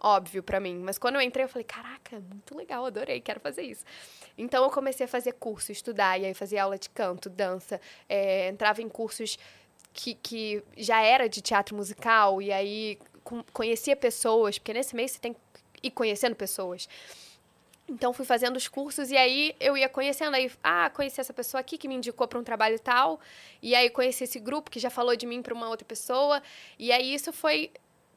óbvio pra mim. Mas quando eu entrei, eu falei, caraca, muito legal, adorei, quero fazer isso. Então eu comecei a fazer curso, estudar, e aí fazia aula de canto, dança, é, entrava em cursos que, que já era de teatro musical, e aí conhecia pessoas, porque nesse mês você tem que ir conhecendo pessoas. Então fui fazendo os cursos e aí eu ia conhecendo aí, ah, conheci essa pessoa aqui que me indicou para um trabalho tal, e aí conheci esse grupo que já falou de mim para uma outra pessoa, e aí isso foi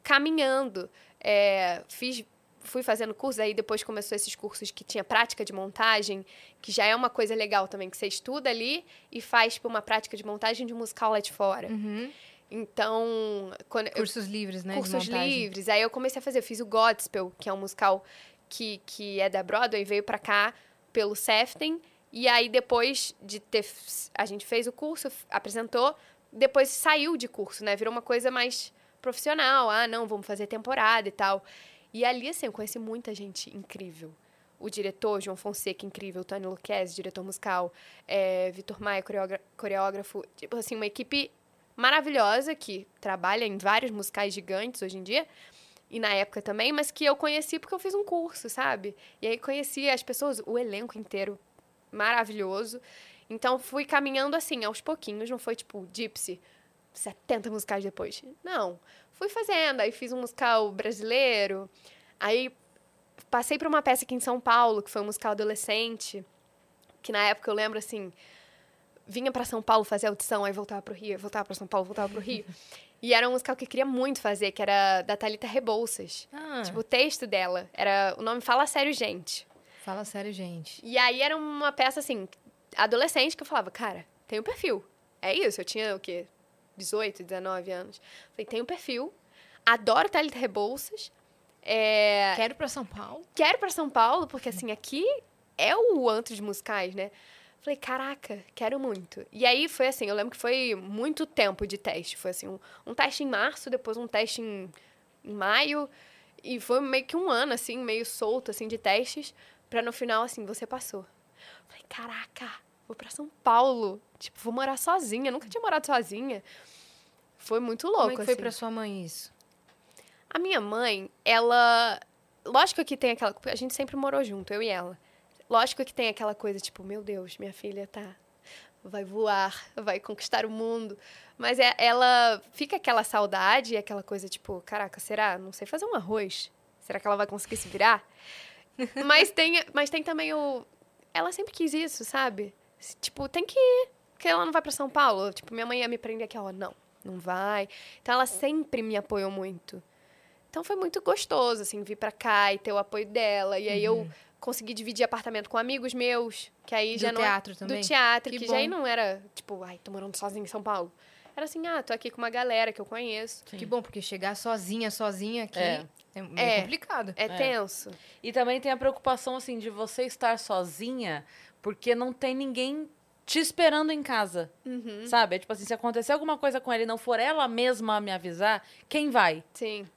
caminhando. É, fiz fui fazendo cursos, aí depois começou esses cursos que tinha prática de montagem, que já é uma coisa legal também, que você estuda ali e faz tipo, uma prática de montagem de musical lá de fora. Uhum. Então, quando eu Cursos livres, né? cursos livres. Aí eu comecei a fazer, eu fiz o Godspell, que é um musical que, que é da Broadway, veio pra cá pelo Sefton. E aí depois de ter a gente fez o curso, apresentou, depois saiu de curso, né? Virou uma coisa mais profissional. Ah, não, vamos fazer temporada e tal. E ali assim, eu conheci muita gente incrível. O diretor, João Fonseca, incrível. Tony Luquezzi, diretor musical. É, Vitor Maia, coreógra- coreógrafo. Tipo assim, uma equipe maravilhosa que trabalha em vários musicais gigantes hoje em dia e na época também, mas que eu conheci porque eu fiz um curso, sabe? E aí conheci as pessoas, o elenco inteiro maravilhoso. Então fui caminhando assim, aos pouquinhos, não foi tipo Gypsy, 70 musicais depois. Não, fui fazendo, aí fiz um musical brasileiro, aí passei por uma peça aqui em São Paulo, que foi um musical adolescente, que na época eu lembro assim, vinha para São Paulo fazer audição, aí voltava pro Rio, voltava para São Paulo, voltava pro Rio. [laughs] E era um musical que eu queria muito fazer, que era da Thalita Rebouças. Ah, Tipo, o texto dela era. O nome Fala Sério, Gente. fala sério, gente. E aí era uma peça, assim, adolescente, que eu falava, cara, tem um perfil. É isso, eu tinha o quê? 18, 19 anos. Falei, tem um perfil. Adoro Thalita Rebouças. É, Quero pra São Paulo. quero pra São Paulo, porque assim, aqui é o antro de musicais, né? Falei, caraca, quero muito. E aí foi assim, eu lembro que foi muito tempo de teste. Foi assim, um, um teste em março, depois um teste em, em maio. E foi meio que um ano, assim, meio solto, assim, de testes. Pra no final, assim, você passou. Falei, caraca, vou pra São Paulo. Tipo, vou morar sozinha. Nunca tinha morado sozinha. Foi muito louco, Como é que foi assim. pra sua mãe isso? A minha mãe, ela. Lógico que tem aquela. A gente sempre morou junto, eu e ela. Lógico que tem aquela coisa, tipo, meu Deus, minha filha tá. Vai voar, vai conquistar o mundo. Mas é, ela. Fica aquela saudade, aquela coisa, tipo, caraca, será? Não sei fazer um arroz. Será que ela vai conseguir se virar? [laughs] mas, tem, mas tem também o. Ela sempre quis isso, sabe? Tipo, tem que ir. Porque ela não vai pra São Paulo. Tipo, minha mãe ia me prender aqui, ó, não, não vai. Então ela sempre me apoiou muito. Então foi muito gostoso, assim, vir pra cá e ter o apoio dela. E aí eu consegui dividir apartamento com amigos meus, que aí Do já não é- teatro também? do teatro, Que que, já aí não era, tipo, ai, tô morando sozinha em São Paulo. Era assim, ah, tô aqui com uma galera que eu conheço. Que bom, porque chegar sozinha, sozinha aqui É. é, meio É. complicado. É, tenso. E também tem a preocupação, assim, de você estar sozinha, porque não tem ninguém te esperando em casa. Uhum. Sabe? É tipo assim, se acontecer alguma coisa com ela e não for ela mesma a me avisar, quem vai? Sim.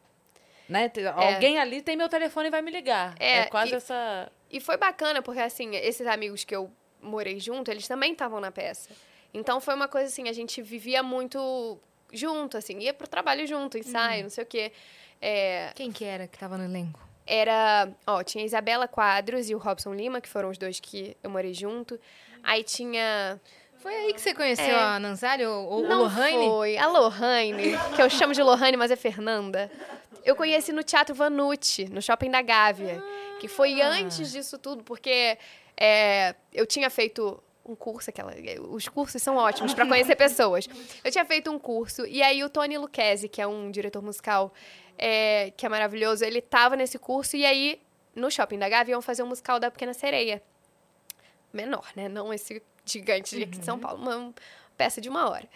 Né? Te- Alguém ali tem meu telefone e vai me ligar. É, É, quase e- essa. E foi bacana, porque assim, esses amigos que eu morei junto, eles também estavam na peça. Então foi uma coisa assim, a gente vivia muito junto, assim, ia pro trabalho junto, ensaio, não sei o quê. É, Quem que era que tava no elenco? era. Ó, tinha a Isabela Quadros e o Robson Lima, que foram os dois que eu morei junto. Aí tinha. Foi aí que você conheceu É. a Nanzari ou, ou o Não Lohane? foi. A Lohane, que eu chamo de Lohane, mas é Fernanda. Eu conheci no Teatro Vanucci, no Shopping da Gávea. Que foi Ah. antes disso tudo, porque é, eu tinha feito um curso, aquela, os cursos são ótimos para conhecer pessoas. Eu tinha feito um curso, e aí o Tony Lucchesi, que é um diretor musical é, que é maravilhoso, ele tava nesse curso, e aí no Shopping da Gávea iam fazer um musical da Pequena Sereia. Menor, né? Não esse gigante de aqui de São Paulo, uma peça de uma hora.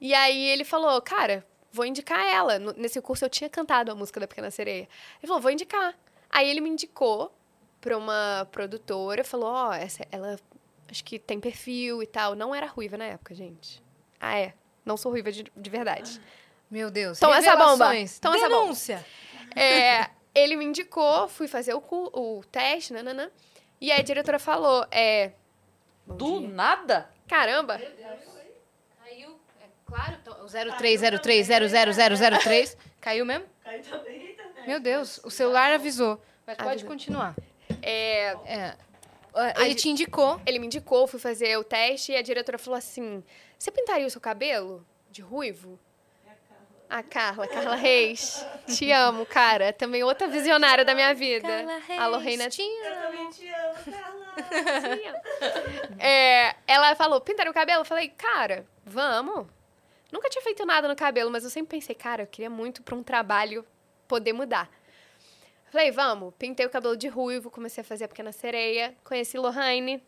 E aí ele falou, cara, vou indicar ela. Nesse curso eu tinha cantado a música da Pequena Sereia. Ele falou, vou indicar. Aí ele me indicou pra uma produtora, falou, ó, essa ela acho que tem perfil e tal. Não era ruiva na época, gente. Ah, é. Não sou ruiva de, de verdade. Meu Deus. Toma essa bomba. Toma essa bomba. Denúncia. É, ele me indicou, fui fazer o, o teste, nananã. E aí a diretora falou, é... Do dia. nada? Caramba! É claro. então, O 0303000003. [laughs] Caiu mesmo? Caiu também internet. Meu Deus, o celular avisou. Mas pode continuar. É, É, ele te indicou. ele me indicou, fui fazer o teste e a diretora falou assim: Você pintaria o seu cabelo de ruivo? A Carla, Carla Reis. [laughs] Te amo, cara. Também outra visionária da minha vida. a Lorena Eu também te amo, Carla. [laughs] É, ela falou, pintaria o cabelo? Eu falei, cara, vamos. Nunca tinha feito nada no cabelo, mas eu sempre pensei, cara, eu queria muito pra um trabalho poder mudar. Falei, vamos. Pintei o cabelo de ruivo, comecei a fazer a Pequena Sereia, conheci Lohane.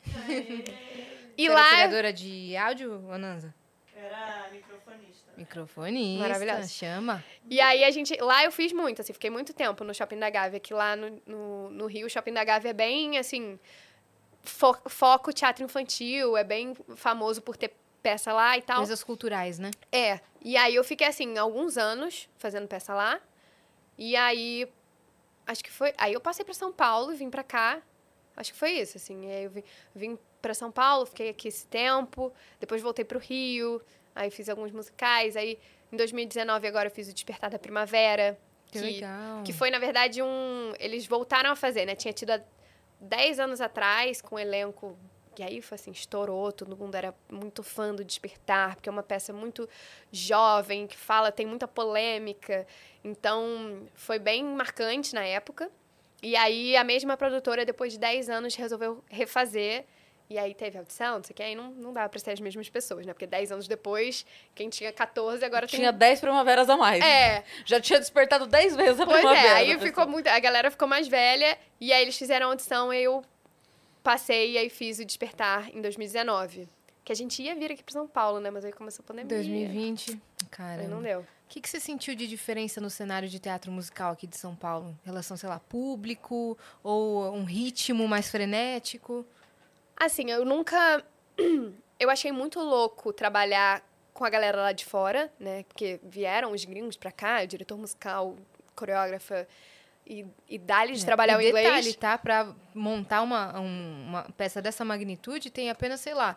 e Você lá... Era operadora de áudio, Ananza? Era microfonista. Microfonista. Maravilhosa. Chama. E aí a gente. Lá eu fiz muito, assim, fiquei muito tempo no Shopping da Gávea, que lá no, no, no Rio, o Shopping da Gávea é bem assim. fo- foco teatro infantil, é bem famoso por ter peça lá e tal. Coisas culturais, né? É. E aí eu fiquei assim, alguns anos fazendo peça lá. E aí. Acho que foi. Aí eu passei pra São Paulo, vim pra cá. Acho que foi isso, assim. E aí eu vim, vim pra São Paulo, fiquei aqui esse tempo. Depois voltei pro Rio. Aí fiz alguns musicais. Aí em 2019 agora eu fiz o Despertar da Primavera. Que, legal. Que foi, na verdade, um. Eles voltaram a fazer, né? Tinha tido há 10 anos atrás, com um elenco. E aí foi assim, estourou, todo mundo era muito fã do Despertar, porque é uma peça muito jovem, que fala, tem muita polêmica. Então, foi bem marcante na época. E aí, a mesma produtora, depois de 10 anos, resolveu refazer. E aí teve audição, não sei o que, aí não, não dava pra ser as mesmas pessoas, né? Porque 10 anos depois, quem tinha 14 agora Tinha tem. 10 primaveras a mais. É, Já tinha despertado 10 vezes a Pois primavera. é, aí ficou muito. A galera ficou mais velha, e aí eles fizeram a audição, e eu passei e aí fiz o Despertar em 2019. Que a gente ia vir aqui pra São Paulo, né? Mas aí começou a pandemia. 2020. Aí Caramba. não deu. O que, que você sentiu de diferença no cenário de teatro musical aqui de São Paulo? Em relação, sei lá, público ou um ritmo mais frenético? Assim, eu nunca. [clears throat] Eu achei muito louco trabalhar com a galera lá de fora, né? Porque vieram os gringos pra cá, o diretor musical, coreógrafa, e, e dá-lhes de trabalhar o inglês. detalhe, tá? Pra montar uma, um- uma peça dessa magnitude, tem apenas, sei lá,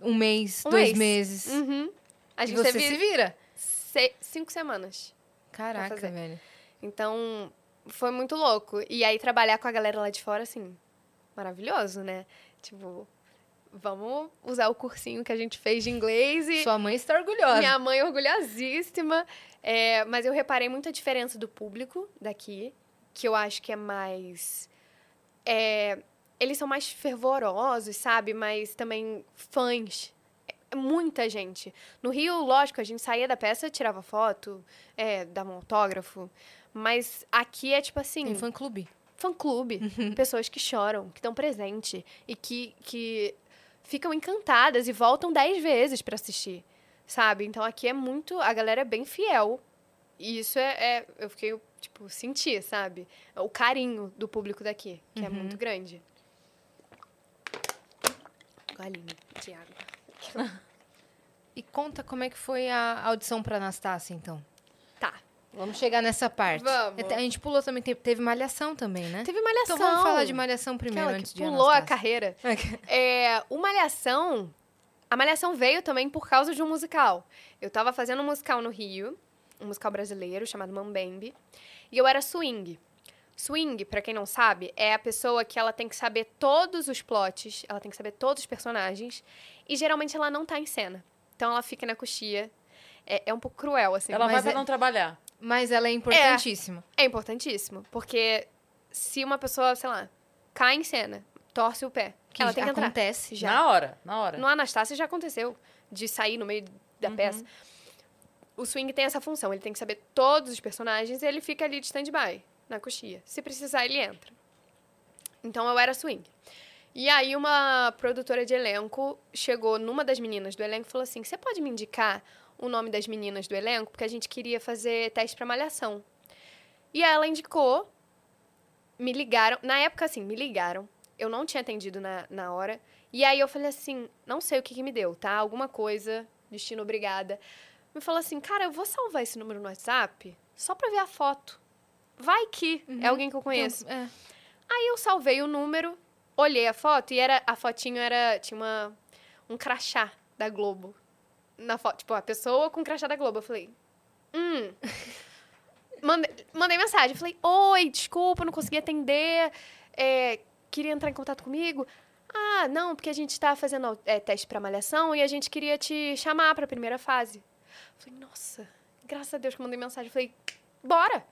um mês, Um dois mês. meses. Uhum. A gente você se vira. se- cinco semanas. Caraca, velho. Então, foi muito louco. E aí, trabalhar com a galera lá de fora, assim, maravilhoso, né? Tipo, vamos usar o cursinho que a gente fez de inglês e Sua mãe está orgulhosa. minha mãe orgulhosíssima. É, mas eu reparei muita diferença do público daqui, que eu acho que é mais. é, eles são mais fervorosos, sabe? Mas também fãs. É muita gente. No Rio, lógico, a gente saía da peça, tirava foto, é, dava um autógrafo. Mas aqui é tipo assim Tem fã-clube. fã-clube, pessoas que choram, que estão presentes e que, que ficam encantadas e voltam dez vezes pra assistir, sabe? Então aqui é muito, a galera é bem fiel. E isso é, é- eu fiquei, tipo, senti, sabe? O carinho do público daqui, que é muito grande. Golinho de água. E conta como é que foi a audição pra Anastácia, então. Tá. Vamos chegar nessa parte. Vamos. A gente pulou também, te- teve malhação também, né? Teve malhação. Então vamos falar de malhação primeiro, Aquela antes que de pulou a carreira. [laughs] É, o Malhação. A Malhação veio também por causa de um musical. Eu tava fazendo um musical no Rio, um musical brasileiro chamado Mambembe, e eu era swing. Swing, pra quem não sabe, é a pessoa que ela tem que saber todos os plots, ela tem que saber todos os personagens, e geralmente ela não tá em cena. Então ela fica na coxia. É, é um pouco cruel, assim. Ela vai pra é- não trabalhar. Mas ela é importantíssima. É importantíssimo, porque se uma pessoa, sei lá, cai em cena, torce o pé, Que ela tem que entrar. acontece. Já. Na hora, na hora. No Anastácia já aconteceu, de sair no meio da Uhum. peça. O swing tem essa função, ele tem que saber todos os personagens e ele fica ali de stand-by, na coxia. Se precisar, ele entra. Então eu era swing. E aí uma produtora de elenco chegou numa das meninas do elenco e falou assim: "Você pode me indicar o nome das meninas do elenco, porque a gente queria fazer teste para malhação". E ela indicou, me ligaram, na época assim, me ligaram. Eu não tinha atendido na, na hora. E aí eu falei assim, não sei o que, que me deu, tá? Alguma coisa, destino obrigada. Me falou assim, cara, eu vou salvar esse número no WhatsApp só pra ver a foto. Vai que é alguém que eu conheço. Então, é. Aí eu salvei o número, olhei a foto e era a fotinho era tinha uma um crachá da Globo na foto, tipo a pessoa com crachá da Globo. Eu falei, hum. [laughs] Mandei, mandei mensagem, falei, oi, desculpa, não consegui atender, é, queria entrar em contato comigo. Ah, não, porque a gente tá fazendo é, teste pra malhação e a gente queria te chamar pra primeira fase. Falei, nossa, graças a Deus que mandei mensagem. Falei, bora.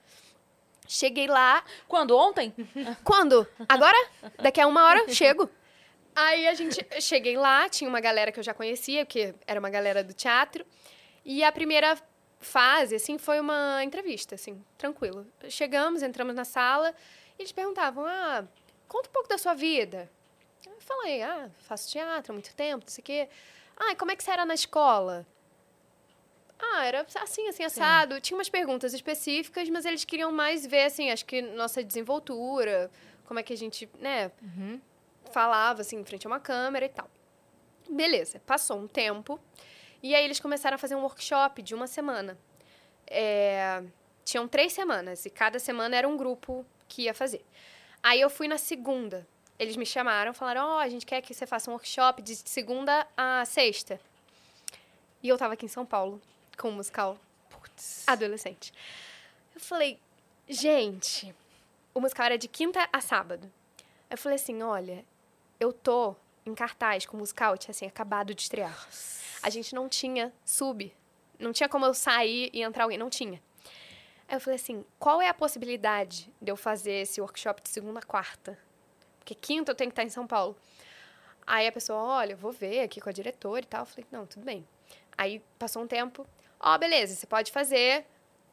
Cheguei lá, Quando? Ontem? [laughs] quando? Agora? Daqui a uma hora? Chego. Aí a gente. Cheguei lá, tinha uma galera que eu já conhecia, que era uma galera do teatro. E a primeira fase, assim, foi uma entrevista, assim, tranquilo. Chegamos, entramos na sala e eles perguntavam: ah, conta um pouco da sua vida. Eu falei: ah, faço teatro há muito tempo, não sei o quê. Ah, como é que você era na escola? Ah, era assim, assim, assado. Tinha umas perguntas específicas, mas eles queriam mais ver, assim, acho que nossa desenvoltura, como é que a gente, né, falava, assim, em frente a uma câmera e tal. Beleza, passou um tempo, e aí eles começaram a fazer um workshop de uma semana. É, tinham três semanas, e cada semana era um grupo que ia fazer. Aí eu fui na segunda. Eles me chamaram, falaram, ó, a gente quer que você faça um workshop de segunda a sexta. E eu tava aqui em São Paulo, com o musical adolescente. Eu falei, gente, o musical era de quinta a sábado. Eu falei assim, olha, eu tô em cartaz com o musical, tinha assim, acabado de estrear. A gente não tinha sub, não tinha como eu sair e entrar alguém, não tinha. Aí eu falei assim, qual é a possibilidade de eu fazer esse workshop de segunda a quarta? Porque quinta eu tenho que estar em São Paulo. Aí a pessoa, olha, eu vou ver aqui com a diretora e tal. Eu falei, não, tudo bem. Aí passou um tempo, ó, beleza, você pode fazer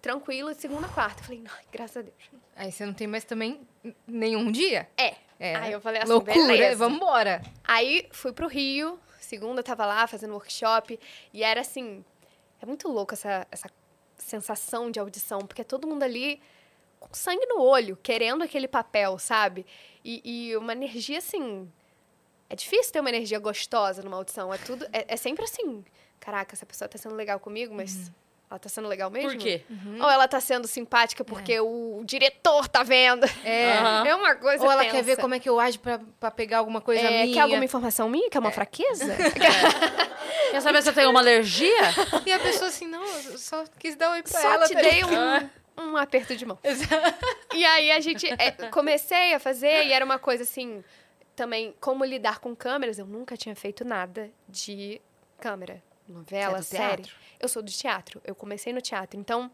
tranquilo de segunda a quarta. Eu falei, ai, graças a Deus. Aí você não tem mais também nenhum dia. É. É. Aí eu falei assim, Loucura, beleza. vambora. Aí fui pro Rio, segunda tava lá fazendo workshop, e era assim, é muito louco essa, essa sensação de audição, porque é todo mundo ali com sangue no olho, querendo aquele papel, sabe? E, e uma energia assim. É difícil ter uma energia gostosa numa audição. É tudo. É, é sempre assim. Caraca, essa pessoa tá sendo legal comigo, mas ela tá sendo legal mesmo? Por quê? Ou ela tá sendo simpática porque o diretor tá vendo? É. Aham. [laughs] É uma coisa Ou ela tensa. quer ver como é que eu ajo pra, pra pegar alguma coisa É, minha. Quer alguma informação minha? Quer uma fraqueza? [laughs] Quer saber se eu tenho uma alergia? E a pessoa assim, não, eu só quis dar oi pra Só ela. te tá dei um, um aperto de mão. [laughs] E aí a gente é, comecei a fazer e era uma coisa assim, também como lidar com câmeras. Eu nunca tinha feito nada de câmera, novela, Você é série. teatro? Eu sou do teatro. Eu comecei no teatro. Então,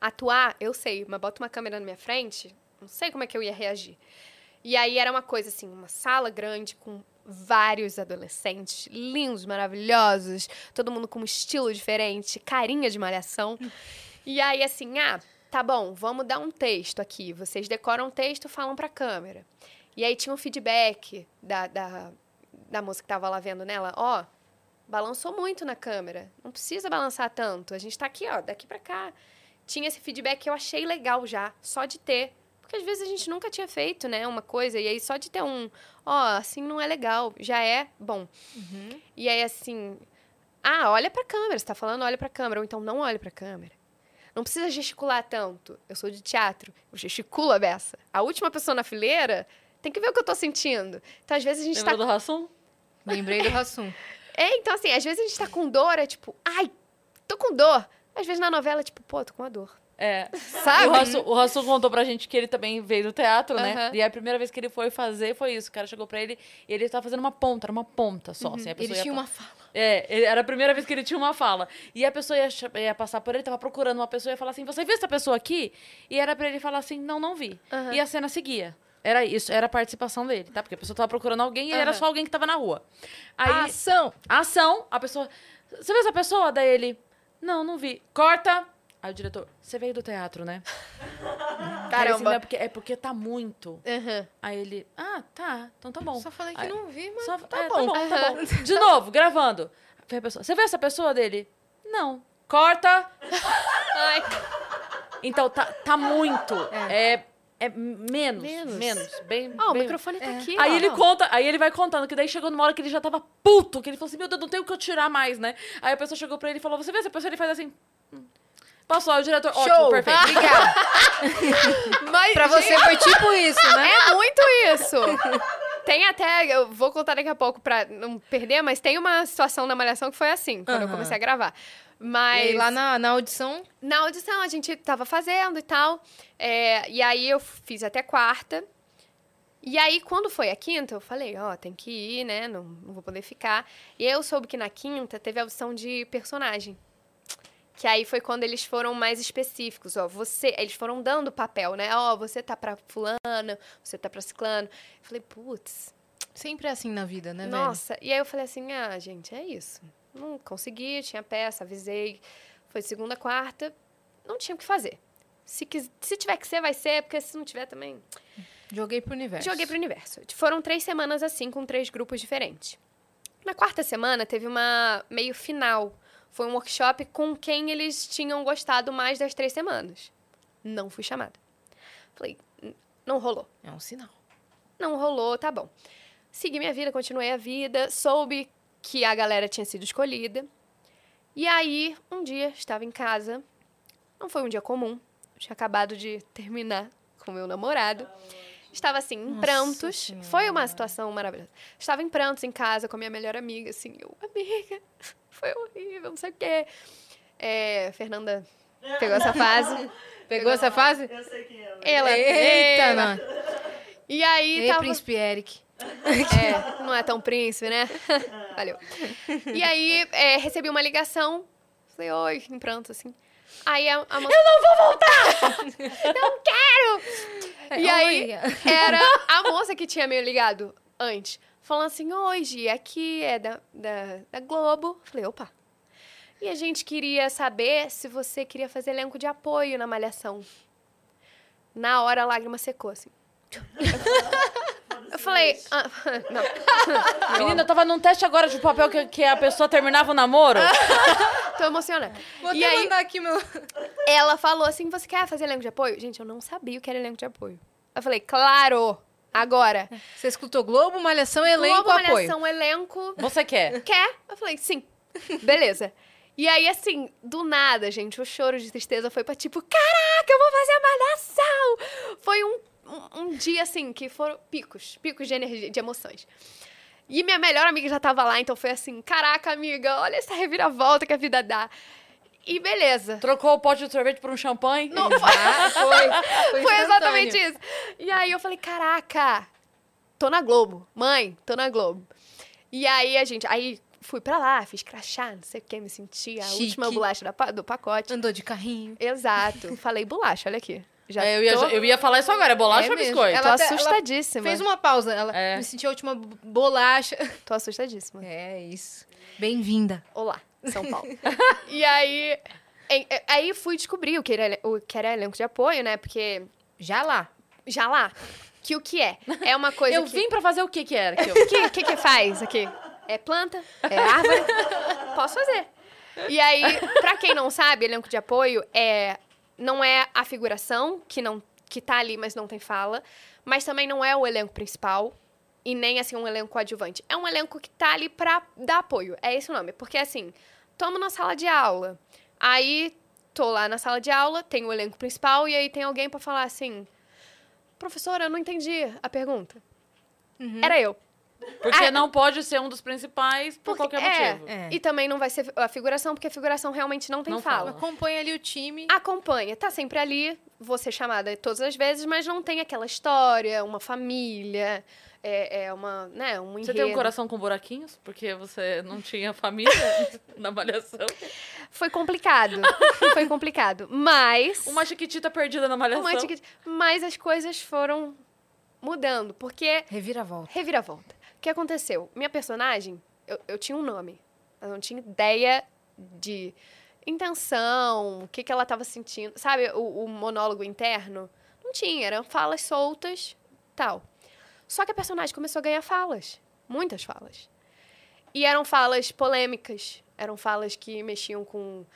atuar, eu sei, mas bota uma câmera na minha frente, não sei como é que eu ia reagir. E aí era uma coisa assim, uma sala grande com vários adolescentes lindos, maravilhosos, todo mundo com um estilo diferente, carinha de malhação. E aí assim, ah, tá bom, vamos dar um texto aqui. Vocês decoram o texto, falam pra câmera. E aí tinha um feedback da, da, da moça que tava lá vendo nela, ó, balançou muito na câmera. Não precisa balançar tanto. A gente tá aqui, ó, daqui pra cá. Tinha esse feedback que eu achei legal já, só de ter. Porque às vezes a gente nunca tinha feito, né, uma coisa, e aí só de ter um, ó, assim não é legal, já é bom. E aí assim, ah, olha pra câmera, você tá falando, olha pra câmera, ou então não olha pra câmera. Não precisa gesticular tanto. Eu sou de teatro, eu gesticulo a beça. A última pessoa na fileira tem que ver o que eu tô sentindo. Então, às vezes a gente Lembra tá do Rassum? Lembrei do Rassum. [laughs] é, então assim, às vezes a gente tá com dor, é tipo, ai, tô com dor. Às vezes na novela, é tipo, pô, tô com uma dor. É. Sabe? O Rassum, o Rassum contou pra gente que ele também veio do teatro, né? E a primeira vez que ele foi fazer foi isso. O cara chegou pra ele e ele tava fazendo uma ponta, era uma ponta só. Assim, a pessoa Ele tinha pa- uma fala. É, era a primeira vez que ele tinha uma fala. E a pessoa ia, ia passar por ele, tava procurando uma pessoa e ia falar assim: Você viu essa pessoa aqui? E era pra ele falar assim: Não, não vi. E a cena seguia. Era isso, era a participação dele, tá? Porque a pessoa tava procurando alguém e ele era só alguém que tava na rua. Aí, Ação! a ação, a pessoa. Você viu essa pessoa? Daí ele. Não, não vi. Corta. Aí o diretor, você veio do teatro, né? [laughs] Assim, Caramba. "Não, é, porque, é porque tá muito. Aham. Aí ele, ah, tá, então tá bom. Só falei que Aí- não vi, mas Só- tá é, bom. tá bom. De novo, gravando. A Você viu essa pessoa dele? Não. Corta. Ai, Então, tá, tá muito. É, é menos. Menos. Menos. Bem, ó, o microfone tá aqui, Aí ó. ele conta, aí ele vai contando, que daí chegou numa hora que ele já tava puto, que ele falou assim, meu Deus, não tem o que eu tirar mais, né? Aí a pessoa chegou pra ele e falou, você vê essa pessoa? Ele faz assim... hum. Passou, aí o diretor, ótimo, Show! perfeito. [laughs] Obrigada. Mas, pra você foi tipo isso, né? É muito isso. [laughs] Tem até, eu vou contar daqui a pouco pra não perder, mas tem uma situação na Malhação que foi assim, quando eu Aham. comecei a gravar. E Mas aí, lá na, na audição, na audição a gente tava fazendo e tal, é, e aí eu fiz até quarta. E aí, quando foi a quinta, eu falei, ó, tem que ir, né? Não, não vou poder ficar. E aí eu soube que na quinta teve a audição de personagem. Que aí foi quando eles foram mais específicos, ó, você, eles foram dando papel, né? Ó, você tá pra fulano, você tá pra ciclano. Eu falei, putz, sempre é assim na vida, né, velho? nossa. E aí eu falei assim, ah, gente, é isso. Não consegui, tinha peça, avisei. Foi segunda, quarta, não tinha o que fazer. Se, quis, se tiver que ser, vai ser, porque se não tiver também... Joguei pro universo. Joguei pro universo. Foram três semanas assim, com três grupos diferentes. Na quarta semana, teve uma meio final. Foi um workshop com quem eles tinham gostado mais das três semanas. Não fui chamada. Falei, "N- não rolou. É um sinal. Não rolou, tá bom. Segui minha vida, continuei a vida, soube que a galera tinha sido escolhida. E aí, um dia, estava em casa. Não foi um dia comum. Tinha acabado de terminar com meu namorado. Estava assim, em Nossa prantos. Senhora. Foi uma situação maravilhosa. Estava em prantos em casa com a minha melhor amiga, assim, eu, amiga, [laughs] foi horrível, não sei o quê. É, Fernanda pegou essa fase. [laughs] Pegou essa fase? Eu sei quem é. Ela, Eita, ela. não. E aí, Ei, tava... príncipe Eric. [laughs] É, não é tão príncipe, né? Valeu. E aí, é, recebi uma ligação. Falei, oi, em pranto, assim. Aí a, a moça... Eu não vou voltar! [laughs] não quero! E aí, era a moça que tinha me ligado antes. Falando assim, Gi, aqui é da, da, da Globo. Falei, opa. E a gente queria saber se você queria fazer elenco de apoio na Malhação. Na hora, a lágrima secou, assim. [laughs] Eu falei, ah, [laughs] não. [laughs] Menina, eu tava num teste agora de papel que, que a pessoa terminava o namoro. [laughs] Tô emocionada. Vou e até aí, mandar aqui meu... ela falou assim: você quer fazer elenco de apoio? Gente, eu não sabia o que era elenco de apoio. Eu falei, claro! Agora. Você escutou Globo, Malhação, elenco, Globo, apoio. Malhação, elenco. Você quer? Quer? Eu falei, sim. Beleza. E aí, assim, do nada, gente, o choro de tristeza foi pra tipo, caraca, eu vou fazer a malhação! Foi um, um, um dia, assim, que foram picos, picos de energia, de emoções. E minha melhor amiga já tava lá, então foi assim, caraca, amiga, olha essa reviravolta que a vida dá. E beleza. Trocou o pote de sorvete por um champanhe? Não, Ah, foi. Foi, [laughs] Foi exatamente isso. E aí eu falei, caraca, tô na Globo. Mãe, tô na Globo. E aí a gente, aí fui pra lá, fiz crachá, não sei o que, me senti a Chique. última bolacha do pacote. Andou de carrinho. Exato. Falei bolacha, olha aqui. Já É, eu, ia, tô, eu ia falar isso agora, é bolacha É ou mesmo. biscoito? tô Ela ela assustadíssima. Fez uma pausa. Ela É. me sentiu a última bo- bolacha. [laughs] Tô assustadíssima. É isso. Bem-vinda. Olá, São Paulo. [laughs] e aí, em- eh, aí fui descobrir o que, era, o que era elenco de apoio, né? Porque Já lá. já lá, que o que é? É uma coisa Eu que... vim pra fazer o que que era? Que eu... O que, que que faz aqui? É planta? É árvore? [laughs] Posso fazer. E aí, pra quem não sabe, elenco de apoio é não é a figuração, que não que tá ali, mas não tem fala. Mas também não é o elenco principal. E nem, assim, um elenco coadjuvante. É um elenco que tá ali pra dar apoio. É esse o nome. Porque, assim, tamo na sala de aula. Aí, tô lá na sala de aula, tem o elenco principal, e aí tem alguém pra falar assim... Professora, eu não entendi a pergunta. Era eu. Porque Ah, não pode ser um dos principais por Porque- qualquer é, motivo. É. E também não vai ser a figuração, porque a figuração realmente não tem Não fala. fala. Acompanha ali o time. Acompanha, tá sempre ali, vou ser chamada todas as vezes, mas não tem aquela história, uma família, é, é uma, né, um Você tem um coração com buraquinhos? Porque você não tinha família [laughs] na malhação. Foi complicado, [laughs] foi complicado, mas... Uma chiquitita perdida na malhação. uma etiqueta- Mas as coisas foram mudando, porque Reviravolta. Reviravolta. O que aconteceu? Minha personagem, eu, eu tinha um nome. Eu não tinha ideia de intenção, o que, que ela estava sentindo. Sabe, o, o monólogo interno? Não tinha, eram falas soltas, tal. Só que a personagem começou a ganhar falas. Muitas falas. E eram falas polêmicas. Eram falas que mexiam com.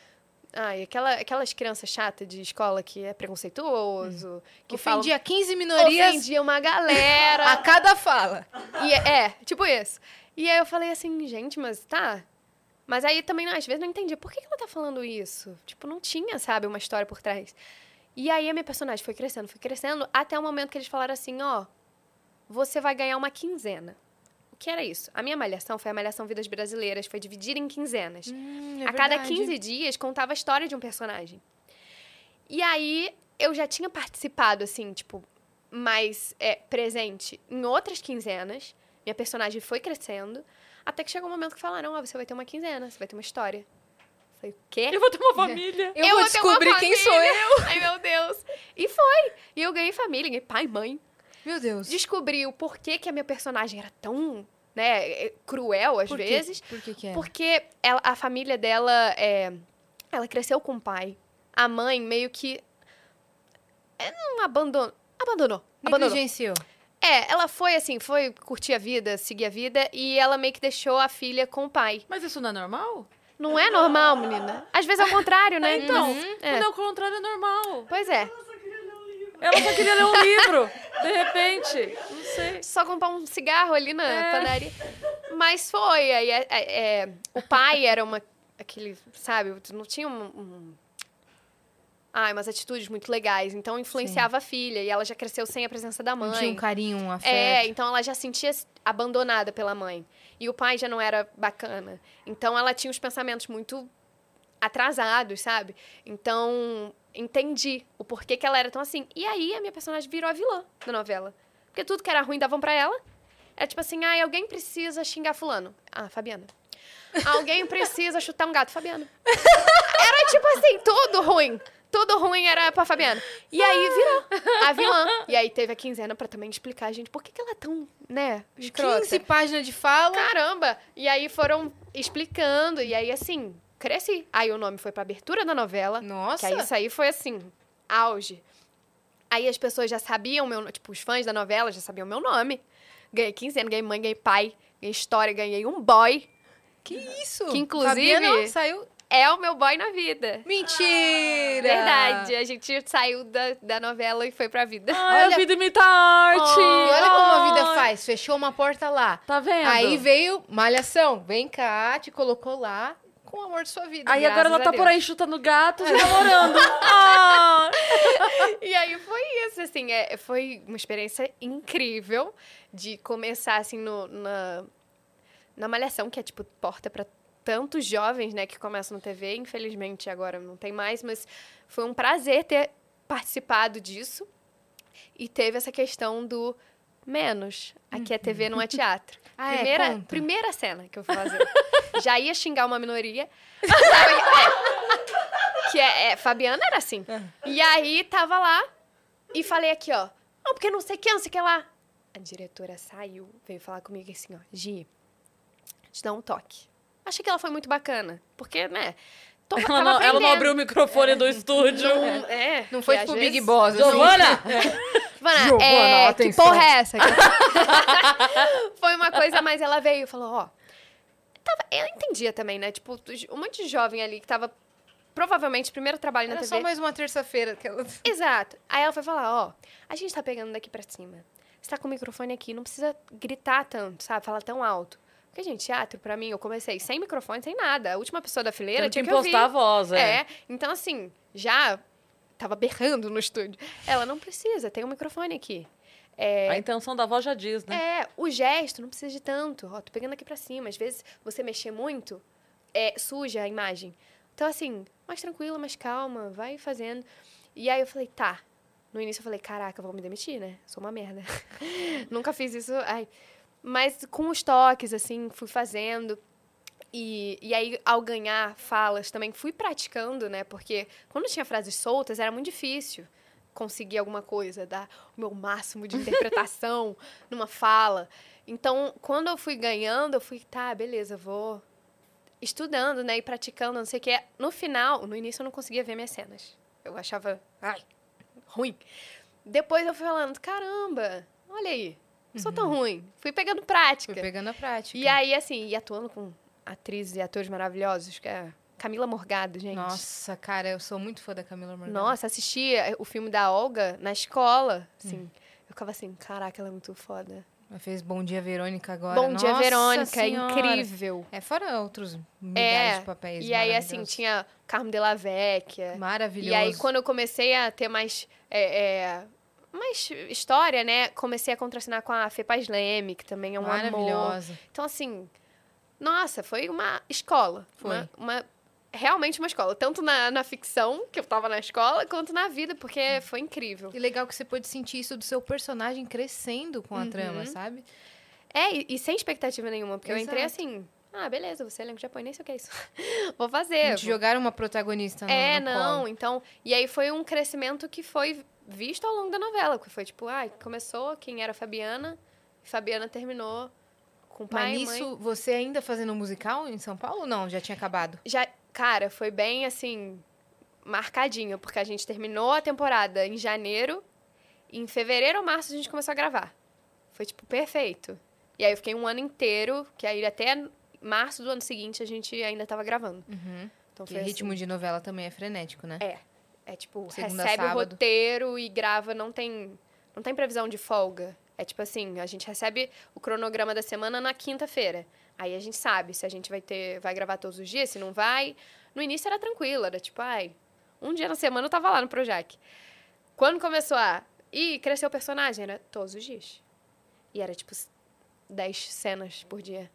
Ai, aquela, aquelas crianças chatas de escola que é preconceituoso, que falam Ofendia 15 minorias ofendia uma galera. [laughs] a cada fala. E é, é, tipo isso. E aí eu falei assim, gente, mas tá. Mas aí também, às vezes, não entendi. Por que que ela tá falando isso? Tipo, não tinha, sabe, uma história por trás. E aí a minha personagem foi crescendo, foi crescendo, até o momento que eles falaram assim, ó, você vai ganhar uma quinzena. Que era isso? A minha malhação foi a Malhação Vidas Brasileiras, foi dividida em quinzenas. Hum, é a cada verdade. 15 dias contava a história de um personagem. E aí eu já tinha participado, assim, tipo, mais é, presente em outras quinzenas. Minha personagem foi crescendo. Até que chegou um momento que falaram: Ó, você vai ter uma quinzena, você vai ter uma história. Eu falei, o quê? Eu vou ter uma família. [laughs] Eu, vou vou descobrir quem sou eu. [laughs] Ai, meu Deus. E foi. E eu ganhei família, ganhei pai, mãe. Meu Deus. Descobri o porquê que a minha personagem era tão, né, cruel às Por vezes. Por que que é? Porque ela- a família dela, é, ela cresceu com o pai. A mãe meio que é, não abandonou. Abandonou. Negligenciou. É, ela foi assim, foi curtir a vida, seguir a vida, e ela meio que deixou a filha com o pai. Mas isso não é normal? Não é normal, menina. Às vezes é o contrário, né? Então, É. quando é o contrário, é normal. Pois é. Ela só queria ler um livro. De repente. Não sei. Só comprar um cigarro ali na É. padaria. Mas foi. Aí, é, é, é, o pai era uma. Aquele, sabe? Não tinha um. um ai, umas atitudes muito legais. Então influenciava a filha. E ela já cresceu sem a presença da Não mãe. tinha um carinho, um afeto. É, então ela já sentia abandonada pela mãe. E o pai já não era bacana. Então ela tinha os pensamentos muito atrasados, sabe? Então entendi o porquê que ela era tão assim. E aí a minha personagem virou a vilã da novela. Porque tudo que era ruim davam pra ela. Era tipo assim, ah, alguém precisa xingar fulano. Ah, Fabiana. Alguém precisa chutar um gato, Fabiana. Era tipo assim, tudo ruim. Tudo ruim era pra Fabiana. E aí virou a vilã. E aí teve a quinzena pra também explicar, gente, por que, que ela é tão, né, escrota. 15 páginas de fala. Caramba! E aí foram explicando, e aí assim, cresci. Aí o nome foi pra abertura da novela. Nossa. Que aí isso aí foi assim, auge. Aí as pessoas já sabiam meu, tipo, os fãs da novela já sabiam meu nome. Ganhei 15 anos, ganhei mãe, ganhei pai, ganhei história, ganhei um boy. Que isso? Que, inclusive- Fabiana saiu... É o meu boy na vida. Mentira! Verdade. A gente saiu da, da novela e foi pra vida. Ai, Olha- a vida imita a arte. E olha como a vida faz. Fechou uma porta lá. Tá vendo? Aí veio Malhação. Vem cá, te colocou lá com o amor de sua vida. Aí agora ela tá por aí chutando gatos [laughs] e namorando. Ah. E aí foi isso, assim, é, foi uma experiência incrível de começar, assim, no, na, na Malhação, que é, tipo, porta pra tantos jovens, né, que começam no TV. Infelizmente, agora não tem mais, mas foi um prazer ter participado disso. E teve essa questão do menos. Aqui é TV, não é teatro. [laughs] Ah, é? primeira, Conta. primeira cena que eu vou fazer. [laughs] Já ia xingar uma minoria. É. [laughs] que é, é, Fabiana era assim. E aí tava lá e falei aqui, ó. Não, porque não sei o que, não sei o que lá. A diretora saiu, veio falar comigo assim, ó. Gi, te dá um toque. Achei que ela foi muito bacana. Porque, né? Ela não, ela não abriu o microfone do estúdio. Não, é, Não foi tipo Big Boss. assim. Giovana! [laughs] Giovana, Giovana, é, que porra é essa? [laughs] Foi uma coisa, mas ela veio e falou, ó... Tava, eu entendia também, né? Tipo, um monte de jovem ali que tava provavelmente, primeiro trabalho na Era TV. só mais uma terça-feira. que ela- [laughs] Exato. Aí ela foi falar, ó, a gente tá pegando daqui pra cima. Você tá com o microfone aqui, não precisa gritar tanto, sabe? Falar tão alto. Porque, gente, teatro, pra mim, eu comecei sem microfone, sem nada. A última pessoa da fileira Tendo tinha que impostar a voz, é. É, então assim, já tava berrando no estúdio. Ela não precisa, tem um microfone aqui. É, A intenção da voz já diz, né? é, o gesto não precisa de tanto. Ó, tô pegando aqui pra cima. Às vezes você mexer muito, é, suja a imagem. Então, assim, mais tranquila, mais calma, vai fazendo. E aí eu falei, tá. No início eu falei, caraca, eu vou me demitir, né? Sou uma merda. [laughs] Nunca fiz isso. Ai. Mas com os toques, assim, fui fazendo. E, e aí, ao ganhar falas, também fui praticando, né? Porque quando tinha frases soltas, era muito difícil conseguir alguma coisa, dar o meu máximo de [laughs] interpretação numa fala. Então, quando eu fui ganhando, eu fui, tá, beleza, vou estudando, né? E praticando, não sei o quê. No final, no início eu não conseguia ver minhas cenas. Eu achava, ai, ruim. Depois eu fui falando, caramba, olha aí, não sou tão ruim. Fui pegando prática. Fui pegando a prática. E aí, assim, e atuando com atrizes e atores maravilhosos, que é Camila Morgado, gente. Nossa, cara, eu sou muito fã da Camila Morgado. Nossa, assistia o filme da Olga na escola, assim. Eu ficava assim, caraca, ela é muito foda. Ela fez Bom Dia Verônica agora. Bom Dia Nossa Verônica, Senhora. incrível. É, fora outros milhares É, de papéis e aí, assim, tinha Carmo de la Vecchia. Maravilhoso. E aí, quando eu comecei a ter mais, é, é, mais história, né? Comecei a contracenar com a Fê Paz Leme, que também é um amor. Maravilhosa. Então, assim, nossa, foi uma escola. Foi. Uma, uma- realmente uma escola. Tanto na, na ficção, que eu tava na escola, quanto na vida, porque foi incrível. E legal que você pode sentir isso do seu personagem crescendo com a Uhum. trama, sabe? É, e, e sem expectativa nenhuma, porque eu entrei Exato. assim, ah, beleza, você é elenco o que é isso. [laughs] Vou fazer. vou- jogaram uma protagonista no, É, no não, colo. então. E aí foi um crescimento que foi visto ao longo da novela, que foi tipo, ai, começou quem era a Fabiana, e Fabiana terminou com pai Mas e mãe. você ainda fazendo um musical em São Paulo ou não? Já tinha acabado? Já, cara, foi bem assim, marcadinho, porque a gente terminou a temporada em janeiro, e em fevereiro ou março a gente começou a gravar. Foi, tipo, perfeito. E aí eu fiquei um ano inteiro, que aí até março do ano seguinte a gente ainda tava gravando. Uhum. Então foi ritmo assim. de novela também é frenético, né? É. É tipo, Segunda recebe o sábado. roteiro e grava, não tem, não tem previsão de folga. É tipo assim, a gente recebe o cronograma da semana na quinta-feira. Aí a gente sabe se a gente vai ter, vai gravar todos os dias, se não vai. No início era tranquilo, era tipo, ai, um dia na semana eu tava lá no Projac. Quando começou a, ih, cresceu o personagem, era todos os dias. E era tipo 10 cenas por dia.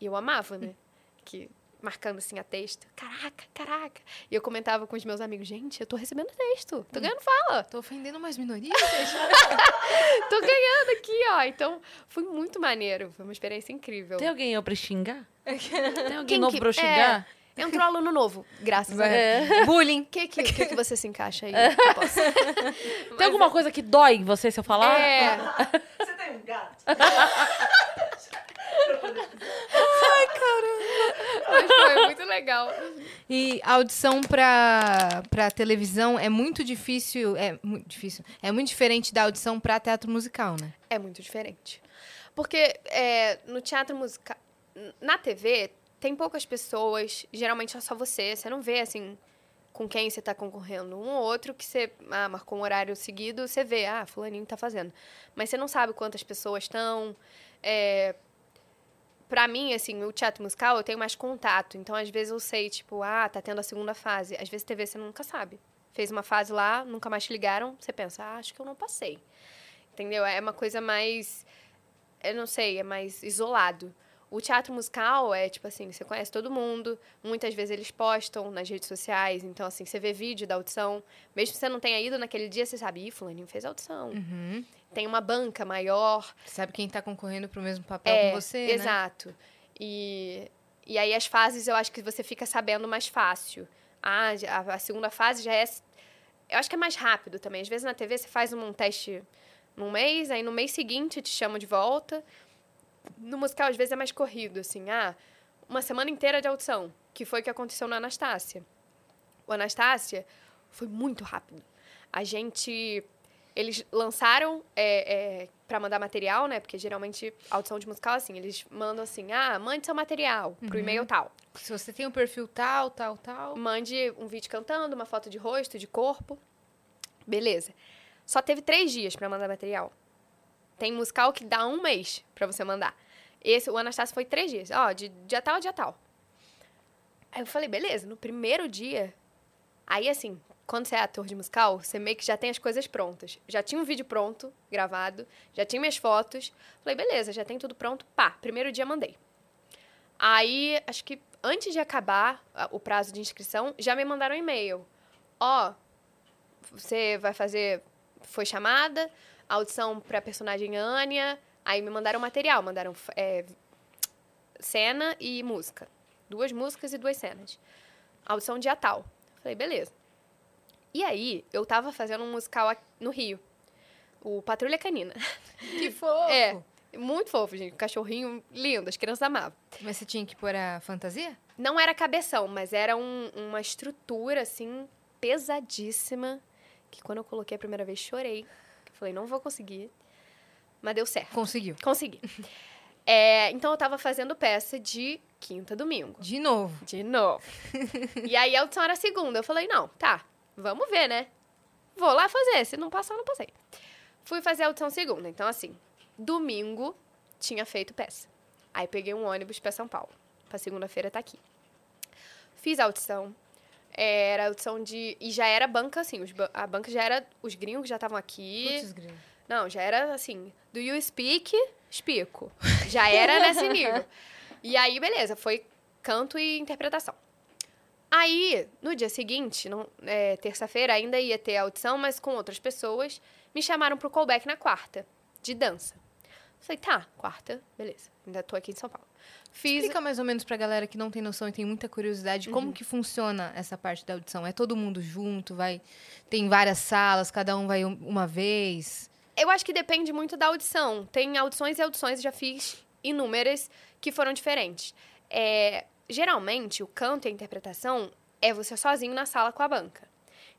E eu amava, né? [laughs] Que marcando assim a texto. Caraca, caraca. E eu comentava com os meus amigos, gente, eu tô recebendo texto. Tô ganhando fala. Tô ofendendo umas minorias? [laughs] Tô ganhando aqui, ó. Então, foi muito maneiro. Foi uma experiência incrível. Tem alguém eu pra xingar? Tem alguém Quem novo que- pra eu xingar? Entrou aluno novo, graças a Deus. É. [laughs] Bullying. O que, que, que, que você se encaixa aí? Eu posso. Tem alguma coisa que dói em você se eu falar? É, Você tem um gato? [laughs] mas foi muito legal. E audição pra, pra televisão é muito difícil, é muito difícil, é muito diferente da audição pra teatro musical, né? É muito diferente. Porque é, no teatro musical. Na TV, tem poucas pessoas, geralmente é só você. Você não vê, assim, com quem você tá concorrendo. Um ou outro que você ah, marcou um horário seguido, você vê, ah, fulaninho tá fazendo. Mas você não sabe quantas pessoas estão. É, pra mim, assim, o teatro musical, eu tenho mais contato. Então, às vezes eu sei, tipo, ah, tá tendo a segunda fase. Às vezes TV você nunca sabe. Fez uma fase lá, nunca mais te ligaram, você pensa, ah, acho que eu não passei. Entendeu? É uma coisa mais. Eu não sei, é mais isolado. O teatro musical é tipo assim, você conhece todo mundo, muitas vezes eles postam nas redes sociais, então assim, você vê vídeo da audição, mesmo que você não tenha ido naquele dia, você sabe, ih, fulaninho fez audição. Uhum. Tem uma banca maior, Sabe quem tá concorrendo pro mesmo papel é, com você, né? exato. E, e aí as fases eu acho que você fica sabendo mais fácil. Ah, a, a segunda fase já é. Eu acho que é mais rápido também. Às vezes na TV você faz um teste num mês, aí no mês seguinte te chamam de volta. No musical, às vezes, é mais corrido, assim. Ah, uma semana inteira de audição, que foi o que aconteceu na Anastácia. O Anastácia foi muito rápido. A gente Eles lançaram é, é, para mandar material, né? Porque geralmente audição de musical, assim, eles mandam assim, ah, mande seu material pro Uhum. e-mail tal. Se você tem um perfil tal, tal, tal. Mande um vídeo cantando, uma foto de rosto, de corpo. Beleza. Só teve três dias pra mandar material. Tem musical que dá um mês pra você mandar. Esse, o Anastácio foi três dias. Ó, de dia tal, dia tal. Aí eu falei, beleza, no primeiro dia. Aí, assim, quando você é ator de musical, você meio que já tem as coisas prontas. Já tinha um vídeo pronto, gravado, já tinha minhas fotos. Falei, beleza, já tem tudo pronto. Pá, primeiro dia mandei. Aí, acho que antes de acabar o prazo de inscrição, já me mandaram um e-mail. Ó, você vai fazer. Foi chamada, audição pra personagem Ania. Aí me mandaram material, mandaram é, cena e música. Duas músicas e duas cenas. Audição dia tal. Falei, beleza. E aí, eu tava fazendo um musical no Rio. O Patrulha Canina. Que [laughs] fofo! É. Muito fofo, gente. Um cachorrinho lindo, as crianças amavam. Mas você tinha que pôr a fantasia? Não era cabeção, mas era um- uma estrutura, assim, pesadíssima. Que quando eu coloquei a primeira vez, chorei. Falei, não vou conseguir. Mas deu certo. Conseguiu. Consegui. [laughs] É, então eu tava fazendo peça de quinta a domingo. De novo. De novo. [laughs] e aí a audição era segunda. Eu falei, não, tá, vamos ver, né? Vou lá fazer. Se não passar, não passei. Fui fazer a audição segunda. Então, assim, domingo tinha feito peça. Aí peguei um ônibus pra São Paulo. Pra segunda-feira tá aqui. Fiz a audição. Era audição de. E já era banca, assim. os a banca já era. Os gringos já estavam aqui. Putz, grilo. Não, já era assim, do you speak, explico. Já era nesse nível. E aí, beleza, foi canto e interpretação. Aí, no dia seguinte, é, terça-feira, ainda ia ter audição, mas com outras pessoas, me chamaram pro callback na quarta, de dança. Falei, tá, quarta, beleza. Ainda tô aqui em São Paulo. Fiz. Explica mais ou menos pra galera que não tem noção e tem muita curiosidade Uhum. como que funciona essa parte da audição. É todo mundo junto, vai tem várias salas, cada um vai um- uma vez. Eu acho que depende muito da audição. Tem audições e audições, já fiz inúmeras que foram diferentes. É, geralmente, o canto e a interpretação é você sozinho na sala com a banca.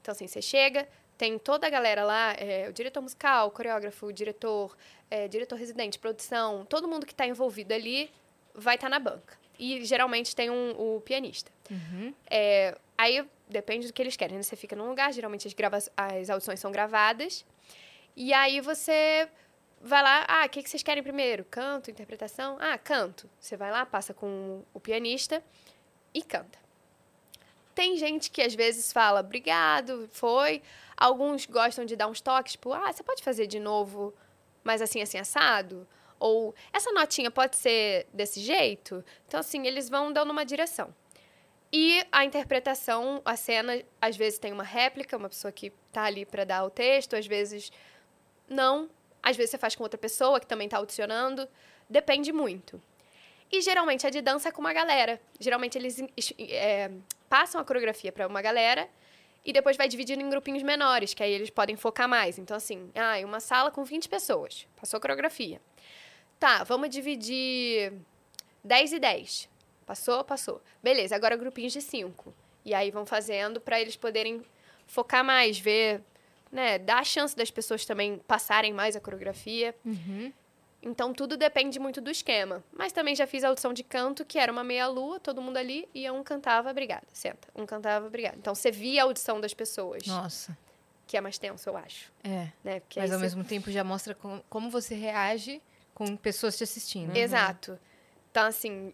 Então, assim, você chega, tem toda a galera lá, é, o diretor musical, o coreógrafo, o diretor, é, diretor residente, produção, todo mundo que está envolvido ali vai estar na banca. E geralmente tem um, o pianista. É, aí depende do que eles querem. né? Você fica num lugar, geralmente as, grava as audições são gravadas. E aí você vai lá, ah, o que, que vocês querem primeiro? Canto, interpretação? Ah, canto. Você vai lá, passa com o pianista e canta. Tem gente que às vezes fala, obrigado, foi. Alguns gostam de dar uns toques, tipo, ah, você pode fazer de novo, mas assim, assim, assado? Ou essa notinha pode ser desse jeito? Então, assim, eles vão dando uma direção. E a interpretação, a cena, às vezes tem uma réplica, uma pessoa que tá ali para dar o texto, às vezes não. Às vezes você faz com outra pessoa que também tá audicionando. Depende muito. E geralmente a de dança é com uma galera. Geralmente eles es- é, passam a coreografia para uma galera e depois vai dividindo em grupinhos menores, que aí eles podem focar mais. Então, assim, ah, uma sala com 20 pessoas. Passou coreografia. Tá, vamos dividir 10 e 10. Passou, passou. Beleza, agora grupinhos de 5. E aí vão fazendo para eles poderem focar mais, ver, né, dar a chance das pessoas também passarem mais a coreografia. Então tudo depende muito do esquema. Mas também já fiz a audição de canto, que era uma meia-lua, todo mundo ali, e um cantava, obrigada, senta. Um cantava, obrigada. Então você via a audição das pessoas, Nossa. que é mais tenso, eu acho. É. Né? Porque Mas ao você- mesmo tempo já mostra com- como você reage com pessoas te assistindo. Exato. Então, assim,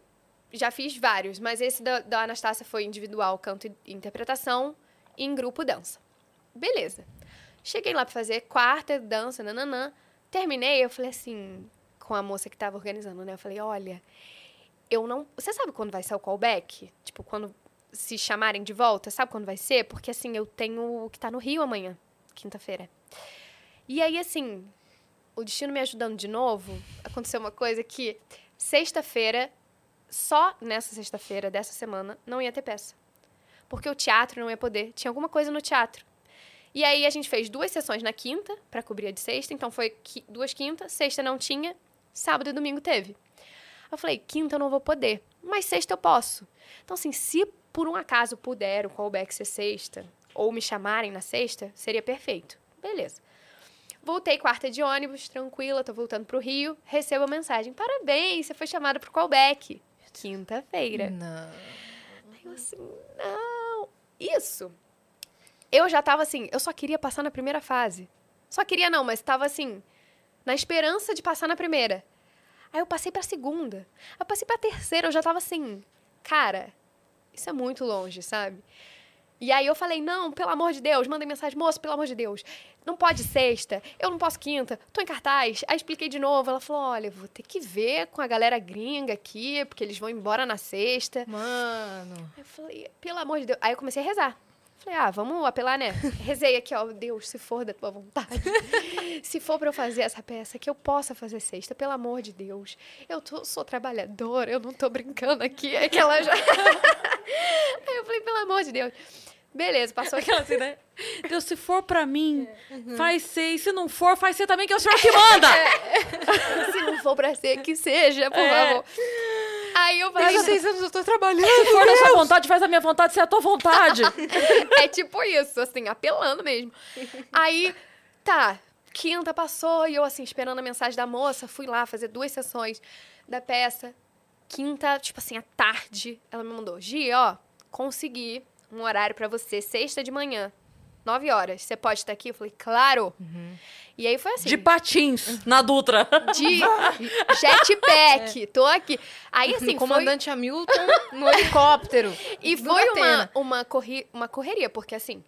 já fiz vários, mas esse da, da Anastácia foi individual, canto e interpretação, e em grupo dança. Beleza. Cheguei lá pra fazer quarta, dança, nananã. Terminei, eu falei assim, com a moça que tava organizando, né? Eu falei, olha, eu não. Você sabe quando vai ser o callback? Tipo, quando se chamarem de volta, sabe quando vai ser? Porque assim, eu tenho que estar no Rio amanhã, quinta-feira. E aí, assim, o destino me ajudando de novo, aconteceu uma coisa que sexta-feira, só nessa sexta-feira dessa semana, não ia ter peça. Porque o teatro não ia poder. Tinha alguma coisa no teatro. E aí a gente fez duas sessões na quinta, pra cobrir a de sexta. Então foi duas quintas, sexta não tinha, sábado e domingo teve. Eu falei, quinta eu não vou poder, mas sexta eu posso. Então, assim, se por um acaso puder o callback ser sexta, ou me chamarem na sexta, seria perfeito. Beleza. Voltei quarta de ônibus, tranquila, tô voltando pro Rio. Recebo a mensagem: parabéns, você foi chamada pro callback. Quinta-feira. Não. Aí eu assim, não. Isso. Eu já tava assim, eu só queria passar na primeira fase. Só queria não, mas tava assim, na esperança de passar na primeira. Aí eu passei pra segunda. Aí eu passei pra terceira, eu já tava assim, cara, isso é muito longe, sabe? E aí eu falei, não, pelo amor de Deus, mandei mensagem, moço, pelo amor de Deus, não pode sexta, eu não posso quinta, tô em cartaz. Aí expliquei de novo, ela falou, olha, vou ter que ver com a galera gringa aqui, porque eles vão embora na sexta. Mano. Aí eu falei, pelo amor de Deus. Aí eu comecei a rezar. Falei, ah, vamos apelar, né? [laughs] Rezei aqui, ó, Deus, se for da tua vontade. [laughs] se for pra eu fazer essa peça, que eu possa fazer sexta, pelo amor de Deus. Eu tô, sou trabalhadora, eu não tô brincando aqui. É que ela já. [laughs] Aí eu falei, pelo amor de Deus. Beleza, passou aqui. Aquela assim, né? Deus, se for pra mim, faz ser. E se não for, faz ser também, que é o senhor que manda. Se não for pra ser, que seja, por É. favor. Aí eu falei, Faz seis anos eu tô trabalhando. Se for da sua vontade, faz a minha vontade, se é a tua vontade. [laughs] É tipo isso, assim, apelando mesmo. Aí, tá, quinta passou e eu, assim, esperando a mensagem da moça, fui lá fazer duas sessões da peça. Quinta, tipo assim, à tarde, ela me mandou: Gi, ó, consegui um horário pra você, sexta de manhã, nove horas. Você pode estar aqui? Eu falei, claro. E aí foi assim. De patins, na Dutra. de [laughs] jetpack, tô aqui. Aí, assim, o foi, comandante Hamilton no helicóptero. [laughs] E foi uma, uma, corri uma correria, porque assim,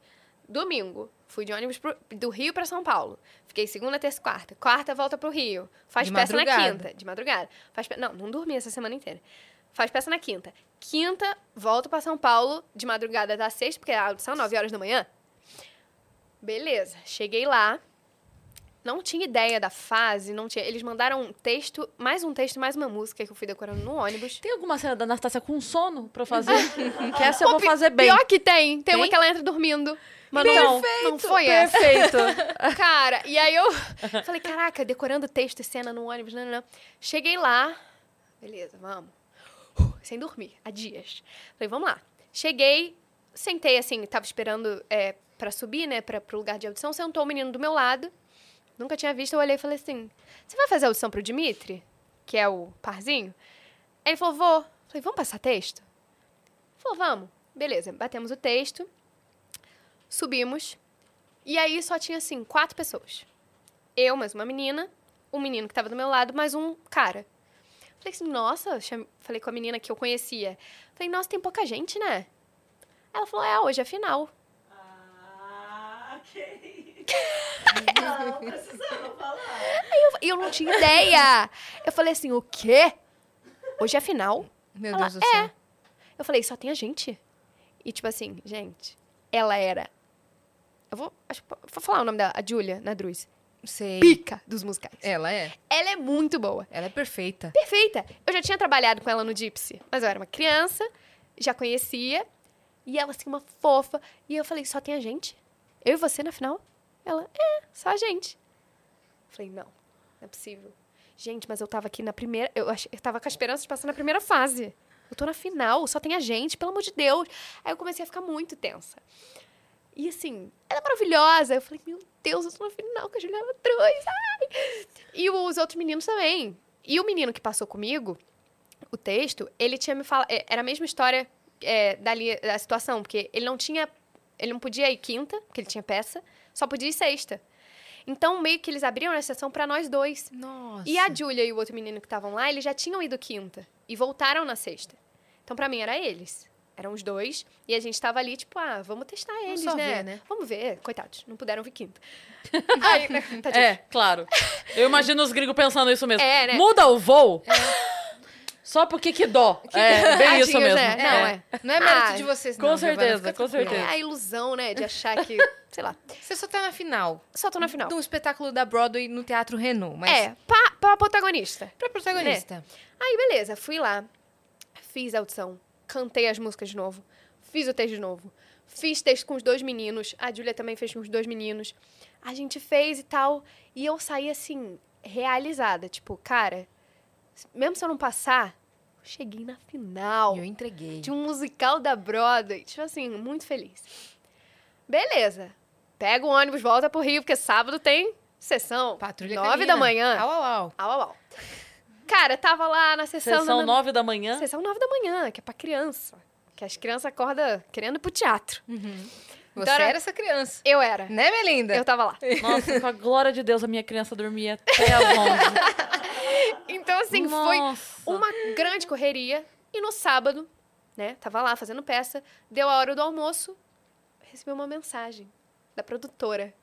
domingo, fui de ônibus pro- do Rio pra São Paulo. Fiquei segunda, terça e quarta. Quarta, volta pro Rio. Faz De peça na madrugada. quinta. De madrugada. Faz pe- Não, não dormi essa semana inteira. Faz peça na quinta. Quinta, volto pra São Paulo, de madrugada da sexta, porque a audição 9 horas da manhã. Beleza, cheguei lá. Não tinha ideia da fase, não tinha. Eles mandaram um texto, mais um texto, mais uma música que eu fui decorando no ônibus. Tem alguma cena da Anastácia com sono pra eu fazer? [laughs] que essa eu vou fazer bem. Pior que tem. Tem, uma Tem? que ela entra dormindo. Mas não, não foi essa. Perfeito. [laughs] Cara, e aí eu [laughs] falei, caraca, decorando texto e cena no ônibus, não, não, não. Cheguei lá, beleza, vamos. Uh, Sem dormir, há dias. Falei, vamos lá. Cheguei, sentei assim, tava esperando é, pra subir, né, pra, pro lugar de audição. Sentou o menino do meu lado, nunca tinha visto. Eu olhei e falei assim: Você vai fazer audição pro Dimitri? Que é o parzinho? Aí ele falou: Vou. Falei: Vamos passar texto? Ele falou: Vamos. Beleza, batemos o texto, subimos. E aí só tinha assim, quatro pessoas. Eu, mais uma menina, um menino que tava do meu lado, mais um cara. Falei assim, nossa, falei com a menina que eu conhecia. Falei, nossa, tem pouca gente, né? Ela falou, é, hoje é final. Ah, [laughs] ok. Não, precisava falar. E eu não tinha ideia. Eu falei assim, o quê? Hoje é final? Meu Ela, Deus do céu. é. Eu falei, só tem a gente. E tipo assim, gente, ela era. Eu vou, acho, vou falar o nome dela, a Julia Nadruz. Sei. Pica dos musicais. Ela é. Ela é muito boa. Ela é perfeita. Perfeita. Eu já tinha trabalhado com ela no Gypsy, mas eu era uma criança, já conhecia. E ela, assim, uma fofa. E eu falei, só tem a gente? Eu e você na final? Ela, é, só a gente. Falei, não, não é possível. Gente, mas eu tava aqui na primeira. Eu, eu tava com a esperança de passar na primeira fase. Eu tô na final, só tem a gente, pelo amor de Deus. Aí eu comecei a ficar muito tensa. E assim, ela é maravilhosa. Eu falei, meu Deus, eu tô na final com a Juliana Cruz. Ai! E os outros meninos também. E o menino que passou comigo, o texto, ele tinha me falado. Era a mesma história é, dali, da situação, porque ele não tinha. Ele não podia ir quinta, porque ele tinha peça, só podia ir sexta. Então, meio que eles abriam a sessão pra nós dois. Nossa. E a Júlia e o outro menino que estavam lá, eles já tinham ido quinta e voltaram na sexta. Então, pra mim, era eles. Eram os dois. E a gente tava ali, tipo, ah, vamos testar eles, só né? ver, né? Vamos ver. Coitados, não puderam vir quinta. [laughs] Aí, tá É, claro. Eu imagino os gringos pensando isso mesmo. É, né? Muda o voo. Só porque que dó. [laughs] É, bem isso Tadinhos, mesmo. né? Não, é. Não é mérito Ah, de vocês, com não. Giovana, certeza, com tranquila. É a ilusão, né, de achar que, [laughs] sei lá, Você só tá na final. só tô na final. De um espetáculo da Broadway no Teatro Renault. Mas É, pra, pra protagonista. pra protagonista. Aí, beleza, fui lá, fiz a audição, cantei as músicas de novo, fiz o texto de novo, fiz texto com os dois meninos, a Júlia também fez com os dois meninos. A gente fez e tal, e eu saí assim, realizada. Tipo, cara, mesmo se eu não passar, eu cheguei na final E eu entreguei. de um musical da Broadway. Tipo assim, muito feliz. Beleza. Pega o ônibus, volta pro Rio, porque sábado tem Sessão, Patrulha nove canina. da manhã. Au, au, au. Au, au, au. Cara, tava lá na sessão... Sessão dando- nove da manhã. Sessão nove da manhã, que é pra criança. Que as crianças acordam querendo ir pro teatro. Você Então era- essa criança. Eu era. Né, Melinda? Eu tava lá. Nossa, com a glória de Deus, a minha criança dormia até 11. [laughs] [laughs] Então, assim, foi Nossa. uma grande correria. E no sábado, né, tava lá fazendo peça, deu a hora do almoço, recebi uma mensagem da produtora.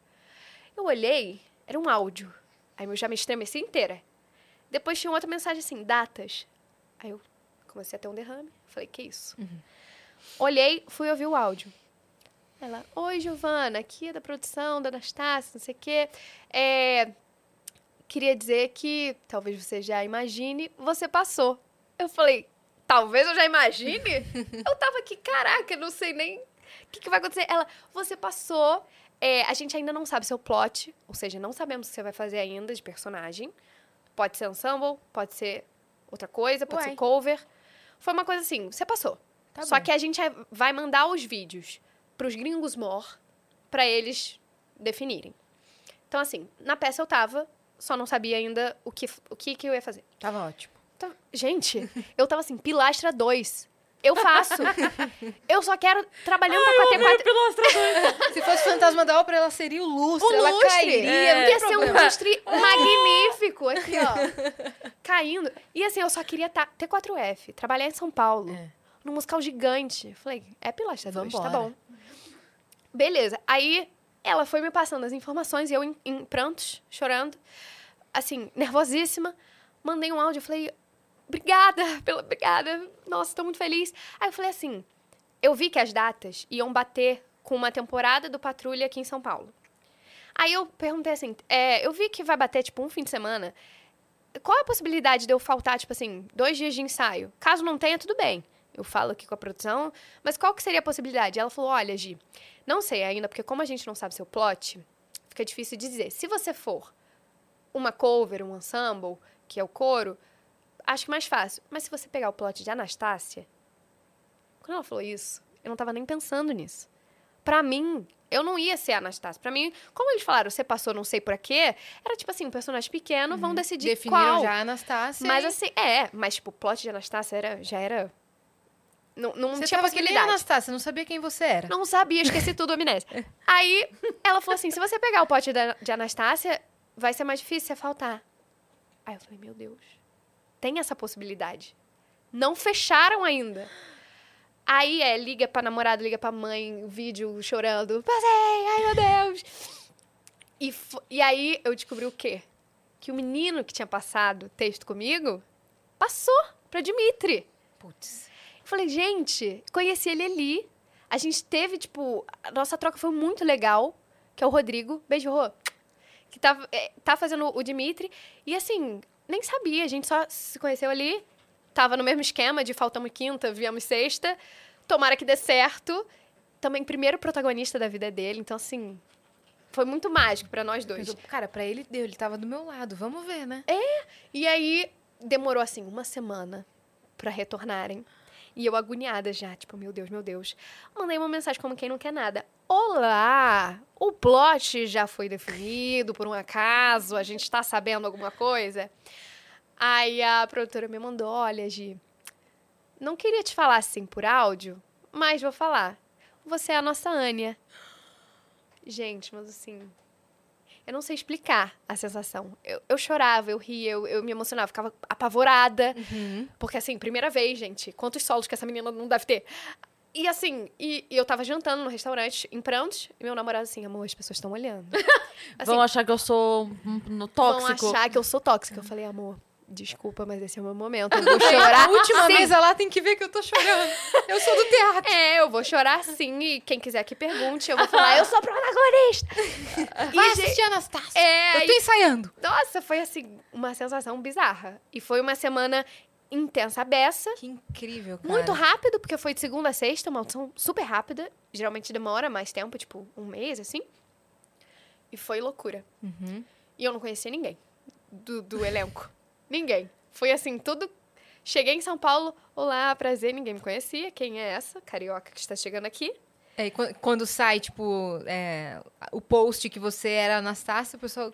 Eu olhei, era um áudio. Aí eu já me estremeci inteira. Depois tinha outra mensagem assim, datas. Aí eu comecei a ter um derrame. Falei, que isso? Olhei, fui ouvir o áudio. Ela, oi, Giovana, aqui é da produção, da Anastácia, não sei o quê. É, queria dizer que, talvez você já imagine, você passou. Eu falei, talvez eu já imagine? [laughs] eu tava aqui, caraca, não sei nem o que, que vai acontecer. Ela, você passou, é, a gente ainda não sabe seu plot, ou seja, não sabemos o que você vai fazer ainda de personagem. Pode ser ensemble, pode ser outra coisa, pode Uai. ser cover. Foi uma coisa assim, você passou. Tá Só bom. que a gente vai mandar os vídeos pros gringos mor pra eles definirem. Então, assim, na peça eu tava, só não sabia ainda o que, o que, que eu ia fazer. Tava ótimo. Tá- Gente, eu tava assim, pilastra 2. Eu faço. [laughs] eu só quero trabalhando pra bater Meio quatro. pilastra dois. [laughs] Se fosse fantasma da ópera, ela seria o lustre. O ela lustre. cairia, É. Ia ser um problema. lustre [laughs] magnífico, aqui, ó. caindo. E assim, eu só queria tá, ter 4F, trabalhar em São Paulo, É. num musical gigante. Falei, é pilastra 2, tá bom. Beleza. Aí ela foi me passando as informações e eu em, em prantos, chorando, assim, nervosíssima. Mandei um áudio, falei, obrigada, pela, obrigada, nossa, tô muito feliz. Aí eu falei assim, eu vi que as datas iam bater com uma temporada do Patrulha aqui em São Paulo. Aí eu perguntei assim, é, eu vi que vai bater, tipo, um fim de semana. Qual a possibilidade de eu faltar, tipo assim, dois dias de ensaio? Caso não tenha, tudo bem. Eu falo aqui com a produção, mas qual que seria a possibilidade? Ela falou, olha, Gi, não sei ainda, porque como a gente não sabe seu plot, fica difícil de dizer. Se você for uma cover, um ensemble, que é o coro, acho que mais fácil. Mas se você pegar o plot de Anastácia, quando ela falou isso, eu não tava nem pensando nisso. Pra mim, eu não ia ser a Anastácia. Pra mim, como eles falaram, você passou não sei por quê, era tipo assim, um personagem pequeno, vão decidir Definiram qual. já a Anastácia. Mas assim, é, mas tipo, o plot de Anastácia era, já era... Não, não você tinha possibilidade. Anastácia, não sabia quem você era. Não sabia, esqueci tudo, amnésia. [laughs] Aí, ela falou assim, se você pegar o pote da- de Anastácia, vai ser mais difícil você faltar. Aí eu falei, meu Deus, tem essa possibilidade. Não fecharam ainda. Aí é, liga pra namorado, liga pra mãe, vídeo chorando. Passei, ai meu Deus. E, e aí eu descobri o quê? Que o menino que tinha passado texto comigo passou pra Dimitri. Putz. Eu falei, gente, conheci ele ali. A gente teve, tipo, a nossa troca foi muito legal, que é o Rodrigo. Beijo, Rô. Que tá, é, tá fazendo o Dimitri. E assim, nem sabia, a gente só se conheceu ali. Tava no mesmo esquema de faltamos quinta, viemos sexta. Tomara que dê certo. Também primeiro protagonista da vida dele. Então, assim, foi muito mágico pra nós dois. Cara, pra ele deu, ele tava do meu lado. Vamos ver, né? E aí, demorou, assim, uma semana pra retornarem. E eu agoniada já, tipo, meu Deus, meu Deus. Mandei uma mensagem como quem não quer nada. Olá! O plot já foi definido por um acaso? A gente tá sabendo alguma coisa? Aí a produtora me mandou, olha, Gi, não queria te falar assim por áudio, mas vou falar. Você é a nossa Ania. Gente, mas assim, eu não sei explicar a sensação. Eu, eu chorava, eu ria, eu, eu me emocionava, ficava apavorada. Porque, assim, primeira vez, gente, quantos solos que essa menina não deve ter? E, assim, e, e eu tava jantando no restaurante, em prantos, e meu namorado assim, amor, as pessoas estão olhando. [laughs] Assim, Vão achar que eu sou no tóxico. Vão achar que eu sou tóxica. Eu falei, amor, desculpa, mas esse é o meu momento. Eu [laughs] vou chorar. A última sim. mesa lá tem que ver que eu tô chorando. Eu sou do teatro. É, eu vou chorar sim. E quem quiser que pergunte, eu vou [laughs] falar, eu sou protagonista. [laughs] Vai E, assistir Anastácia. É, eu tô ensaiando. Nossa, foi assim, uma sensação bizarra. E foi uma semana intensa, beça. Que incrível, cara. Muito rápido, porque foi de segunda a sexta, uma audição super rápida. Geralmente demora mais tempo, tipo um mês, assim. E foi loucura. Uhum. E eu não conhecia ninguém do, do elenco. Ninguém. Foi assim, tudo. Cheguei em São Paulo, olá, prazer, ninguém me conhecia. Quem é essa? Carioca que está chegando aqui. É, e quan- quando sai, tipo, é, o post que você era Anastácia, o pessoal.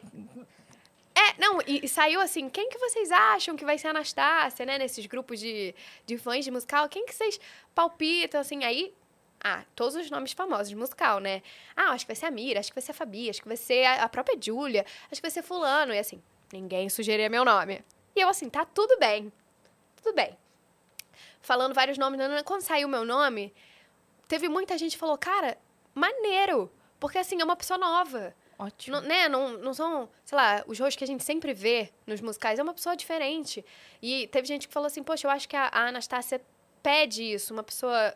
É, não, e, e saiu assim, quem que vocês acham que vai ser a Anastácia, né? Nesses grupos de, de fãs de musical, quem que vocês palpitam, assim, aí... Ah, todos os nomes famosos de musical, né? Ah, acho que vai ser a Mira, acho que vai ser a Fabi, acho que vai ser a, a própria Júlia, acho que vai ser fulano. E assim, ninguém sugeria meu nome. E eu assim, tá tudo bem, tudo bem. Falando vários nomes, quando saiu meu nome, teve muita gente que falou, cara, maneiro, porque assim, é uma pessoa nova. Ótimo. Não, né? não, não são, sei lá, os rostos que a gente sempre vê nos musicais. É uma pessoa diferente. E teve gente que falou assim, poxa, eu acho que a, a Anastácia pede isso. Uma pessoa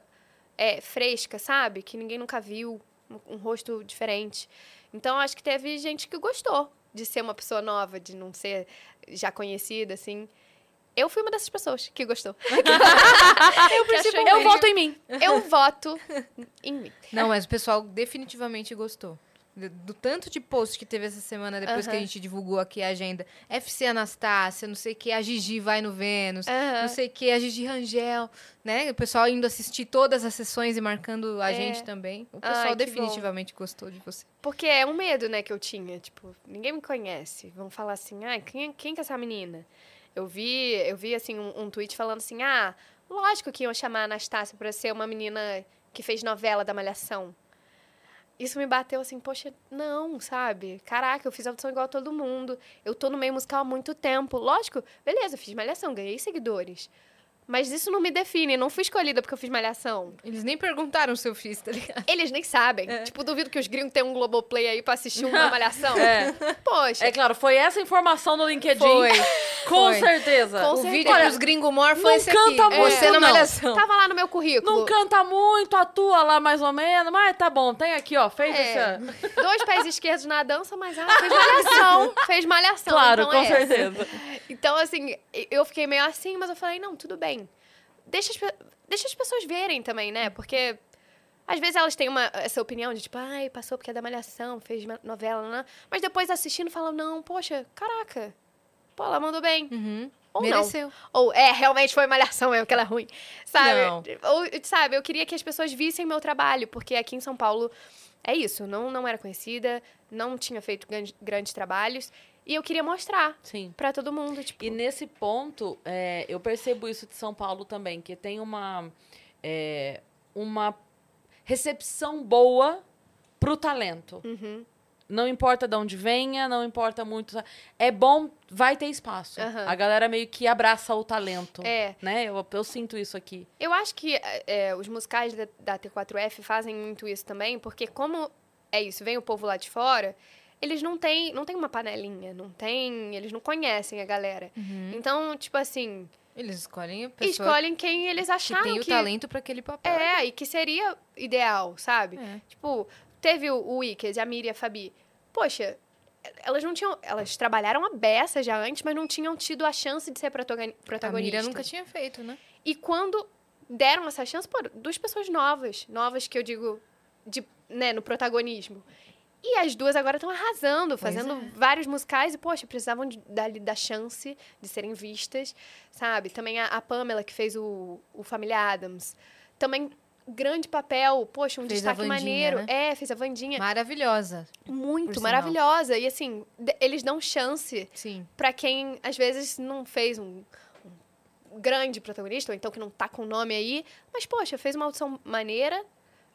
é, fresca, sabe? Que ninguém nunca viu. Um, um rosto diferente. Então, acho que teve gente que gostou de ser uma pessoa nova, de não ser já conhecida, assim. Eu fui uma dessas pessoas que gostou. [laughs] eu, Eu, eu voto em mim. Eu voto em mim. Não, mas o pessoal definitivamente gostou. Do, tanto de post que teve essa semana, depois que a gente divulgou aqui a agenda. FC Anastácia, não sei o que, a Gigi vai no Vênus, Aham. não sei o que, a Gigi Rangel, né? O pessoal indo assistir todas as sessões e marcando a É. gente também. O Ai, pessoal que definitivamente gostou de você. Porque é um medo, né, que eu tinha. Tipo, ninguém me conhece. Vão falar assim, ah, quem, quem que é essa menina? Eu vi, eu vi assim, um, um tweet falando assim, ah, lógico que iam chamar a Anastácia pra ser uma menina que fez novela da Malhação. Isso me bateu assim, poxa, não, sabe? Caraca, eu fiz audição igual a todo mundo. Eu tô no meio musical há muito tempo. Lógico, beleza, fiz malhação, ganhei seguidores. Mas isso não me define, não fui escolhida porque eu fiz malhação. Eles nem perguntaram se eu fiz, tá ligado? Eles nem sabem. Tipo, duvido que os gringos tenham um Globoplay aí pra assistir uma [laughs] malhação. É. Poxa. É claro, foi essa informação no LinkedIn. Foi. [laughs] Com Foi. certeza. Com o certeza. vídeo Olha, dos gringos mor foi não esse aqui. canta muito, Você na não. malhação. Tava lá no meu currículo. Não canta muito, atua lá mais ou menos, mas tá bom, tem aqui, ó, fez É. essa. [laughs] Dois pés esquerdos na dança, mas ela fez malhação. fez malhação. Claro, então com é essa. certeza. Então, assim, eu fiquei meio assim, mas eu falei, não, tudo bem. Deixa as, deixa as pessoas verem também, né? Porque às vezes elas têm uma, essa opinião de tipo, ai, passou porque é da malhação, fez novela, né? Mas depois assistindo falam, não, poxa, caraca. Pô, ela mandou bem. Uhum. Ou Mereceu. não. Ou, é, realmente foi malhação mesmo, que ela é ruim. Sabe? Não. Ou, sabe, eu queria que as pessoas vissem meu trabalho, porque aqui em São Paulo é isso. Não, não era conhecida, não tinha feito grandes, grandes trabalhos. E eu queria mostrar Sim. pra todo mundo, tipo... E nesse ponto, é, eu percebo isso de São Paulo também, que tem uma, é, uma recepção boa pro talento. Uhum. Não importa de onde venha, não importa muito. É bom, vai ter espaço. Aham. A galera meio que abraça o talento. É. Né? Eu, eu sinto isso aqui. Eu acho que é, é, os musicais da, da T4F fazem muito isso também, porque como é isso, vem o povo lá de fora, eles não têm, não tem uma panelinha, não tem, eles não conhecem a galera. Então, tipo assim, Eles escolhem a pessoa escolhem quem eles que acharam tem o que talento pra aquele papel. é e que seria ideal, sabe? É. Tipo, teve o, o Wicked, a Miri e a Fabi. Poxa, elas não tinham, elas trabalharam a beça já antes, mas não tinham tido a chance de ser protagoni- A. Mira nunca tinha feito, né? E quando deram essa chance, pô, duas pessoas novas, novas que eu digo, de, né, no protagonismo. E as duas agora estão arrasando, fazendo é. vários musicais e, poxa, precisavam de, da, da chance de serem vistas, sabe? Também a, a Pamela, que fez o, o Família Adams. Também grande papel, poxa, um Fez destaque Wandinha, maneiro. né? É, fez a Vandinha. Maravilhosa. Muito maravilhosa. E assim, eles dão chance pra quem às vezes não fez um, um grande protagonista, ou então que não tá com o nome aí, mas poxa, fez uma audição maneira,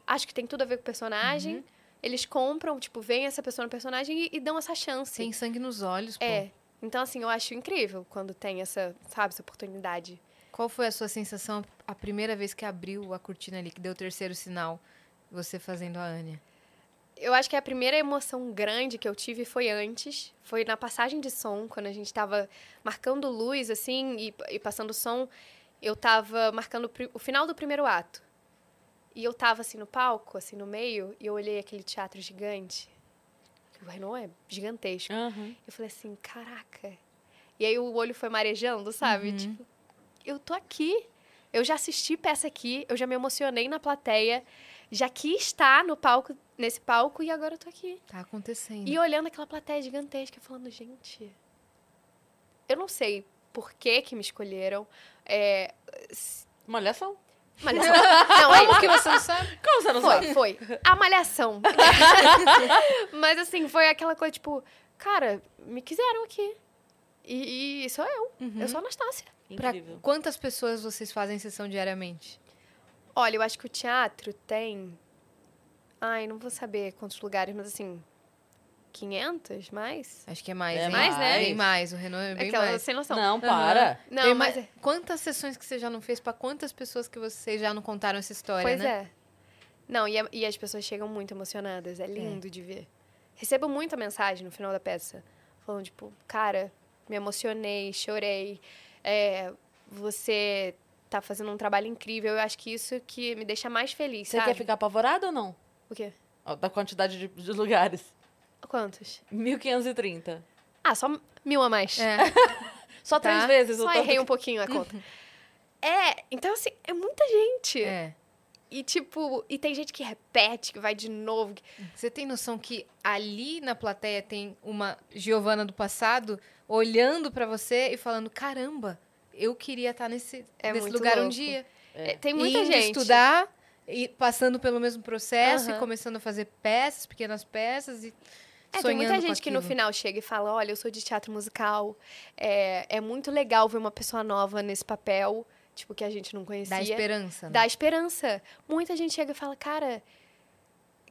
acho que tem tudo a ver com o personagem. Eles compram, tipo, veem essa pessoa no personagem e, e dão essa chance. Tem sangue nos olhos, pô. É. Então, assim, eu acho incrível quando tem essa, sabe, essa oportunidade. Qual foi a sua sensação a primeira vez que abriu a cortina ali, que deu o terceiro sinal, você fazendo a Anya? Eu acho que a primeira emoção grande que eu tive foi antes. Foi na passagem de som, quando a gente tava marcando luz, assim, e, e passando som. Eu tava marcando o final do primeiro ato. E eu tava, assim, no palco, assim, no meio, e eu olhei aquele teatro gigante. O Renault é gigantesco. Aham. Eu falei assim, caraca. E aí o olho foi marejando, sabe? Tipo, eu tô aqui. Eu já assisti peça aqui, eu já me emocionei na plateia, já quis estar no palco, nesse palco, e agora eu tô aqui. Tá acontecendo. E olhando aquela plateia gigantesca, falando, gente, eu não sei por que que me escolheram. É, s- Malhação. Malhação. Não, é Como que você não sabe? [laughs] Como você não sabe? Foi, foi. A malhação. [laughs] Mas assim, foi aquela coisa, tipo, cara, me quiseram aqui. E, e sou eu. Eu sou a Anastácia. Pra Incrível. quantas pessoas vocês fazem sessão diariamente? Olha, eu acho que o teatro tem. Ai, não vou saber quantos lugares, mas assim. 500 mais? Acho que é mais, É hein? mais, né? Bem mais, o Renan é bem Aquela mais. sem noção. Não, para. Não, Tem mas. mais- Quantas sessões que você já não fez pra quantas pessoas que vocês já não contaram essa história, Pois né? é. Não, e, a- e as pessoas chegam muito emocionadas. É lindo de ver. Recebo muita mensagem no final da peça. Falando, tipo, cara, me emocionei, chorei. é, você tá fazendo um trabalho incrível. Eu acho que isso que me deixa mais feliz, Você sabe? quer ficar apavorado ou não? O quê? Da quantidade de, de lugares. Quantos? 1530. Ah, só mil a mais. É. [laughs] Só Tá. três vezes o Só errei que- um pouquinho a conta. [laughs] é, então assim, é muita gente. É. E tipo, e tem gente que repete, que vai de novo. Você tem noção que ali na plateia tem uma Giovana do passado olhando pra você e falando: caramba, eu queria estar nesse, É nesse lugar um louco. dia. É, tem muita Indo gente. estudar e passando pelo mesmo processo e Aham. começando a fazer peças, pequenas peças e É, tem muita gente que no final chega e fala: olha, eu sou de teatro musical. É, é muito legal ver uma pessoa nova nesse papel, tipo, que a gente não conhecia. Dá esperança. né? Dá esperança. Muita gente chega e fala, cara,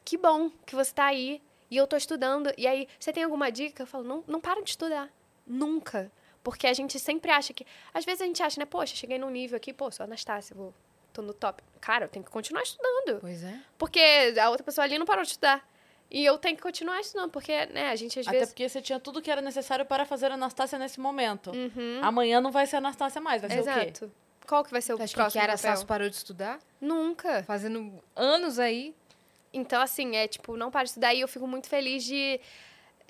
que bom que você tá aí e eu tô estudando. E aí, você tem alguma dica? Eu falo, não, não para de estudar. Nunca. Porque a gente sempre acha que. Às vezes a gente acha, né? Poxa, cheguei num nível aqui, pô, sou Anastácia, vou. tô no top. Cara, eu tenho que continuar estudando. Pois é. Porque a outra pessoa ali não parou de estudar. E eu tenho que continuar estudando, porque, né, a gente às Até vezes. porque você tinha tudo que era necessário para fazer Anastácia nesse momento. Uhum. Amanhã não vai ser Anastácia mais, vai ser o quê? Exato. Qual que vai ser o Acho que próximo Kiara papel? Sasso parou de estudar, Nunca. fazendo anos aí. Então, assim, é tipo, não para de estudar. E eu fico muito feliz de,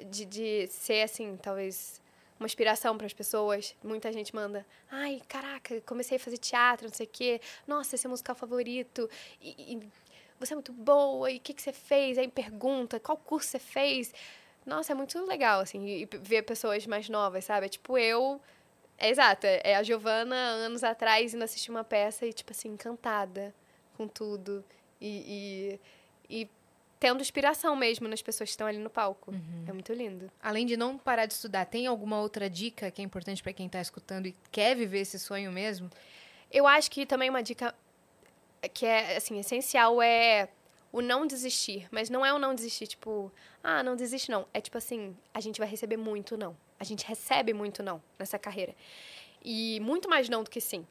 de, de ser, assim, talvez uma inspiração para as pessoas. Muita gente manda, ai, caraca, comecei a fazer teatro, não sei o quê. Nossa, esse é o musical favorito. E, e você é muito boa. E o que, que você fez? Aí pergunta, qual curso você fez? Nossa, é muito legal, assim, e ver pessoas mais novas, sabe? É tipo eu. É exato, é a Giovana, anos atrás, indo assistir uma peça e, tipo assim, encantada com tudo. E, e, e tendo inspiração mesmo nas pessoas que estão ali no palco. É muito lindo. Além de não parar de estudar, tem alguma outra dica que é importante pra quem tá escutando e quer viver esse sonho mesmo? Eu acho que também uma dica que é, assim, essencial é o não desistir. Mas não é o não desistir, tipo, ah, não desiste não. É tipo assim, a gente vai receber muito não. A gente recebe muito não nessa carreira. E muito mais não do que sim.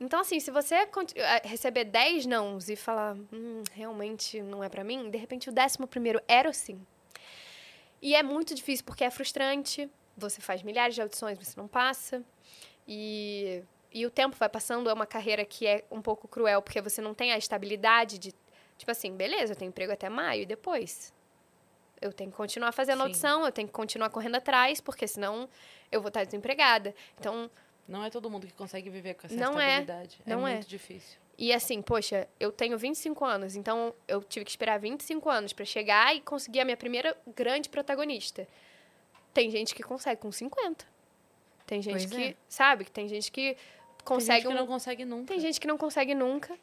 Então, assim, se você eh, receber 10 nãos e falar, hum, realmente não é pra mim, de repente o décimo primeiro era o sim. E é muito difícil porque é frustrante. Você faz milhares de audições, você não passa. E, e o tempo vai passando. É uma carreira que é um pouco cruel porque você não tem a estabilidade de. Tipo assim, beleza, eu tenho emprego até maio e depois. Eu tenho que continuar fazendo Sim. audição, eu tenho que continuar correndo atrás, porque senão eu vou estar desempregada. Então, Não é todo mundo que consegue viver com essa Não é. estabilidade. Não é é. muito difícil. E assim, poxa, eu tenho 25 anos, então eu tive que esperar 25 anos pra chegar e conseguir a minha primeira grande protagonista. Tem gente que consegue com 50. Tem gente Pois que, é. sabe, que tem gente que Tem consegue gente que um- não consegue nunca. Tem gente que não consegue nunca.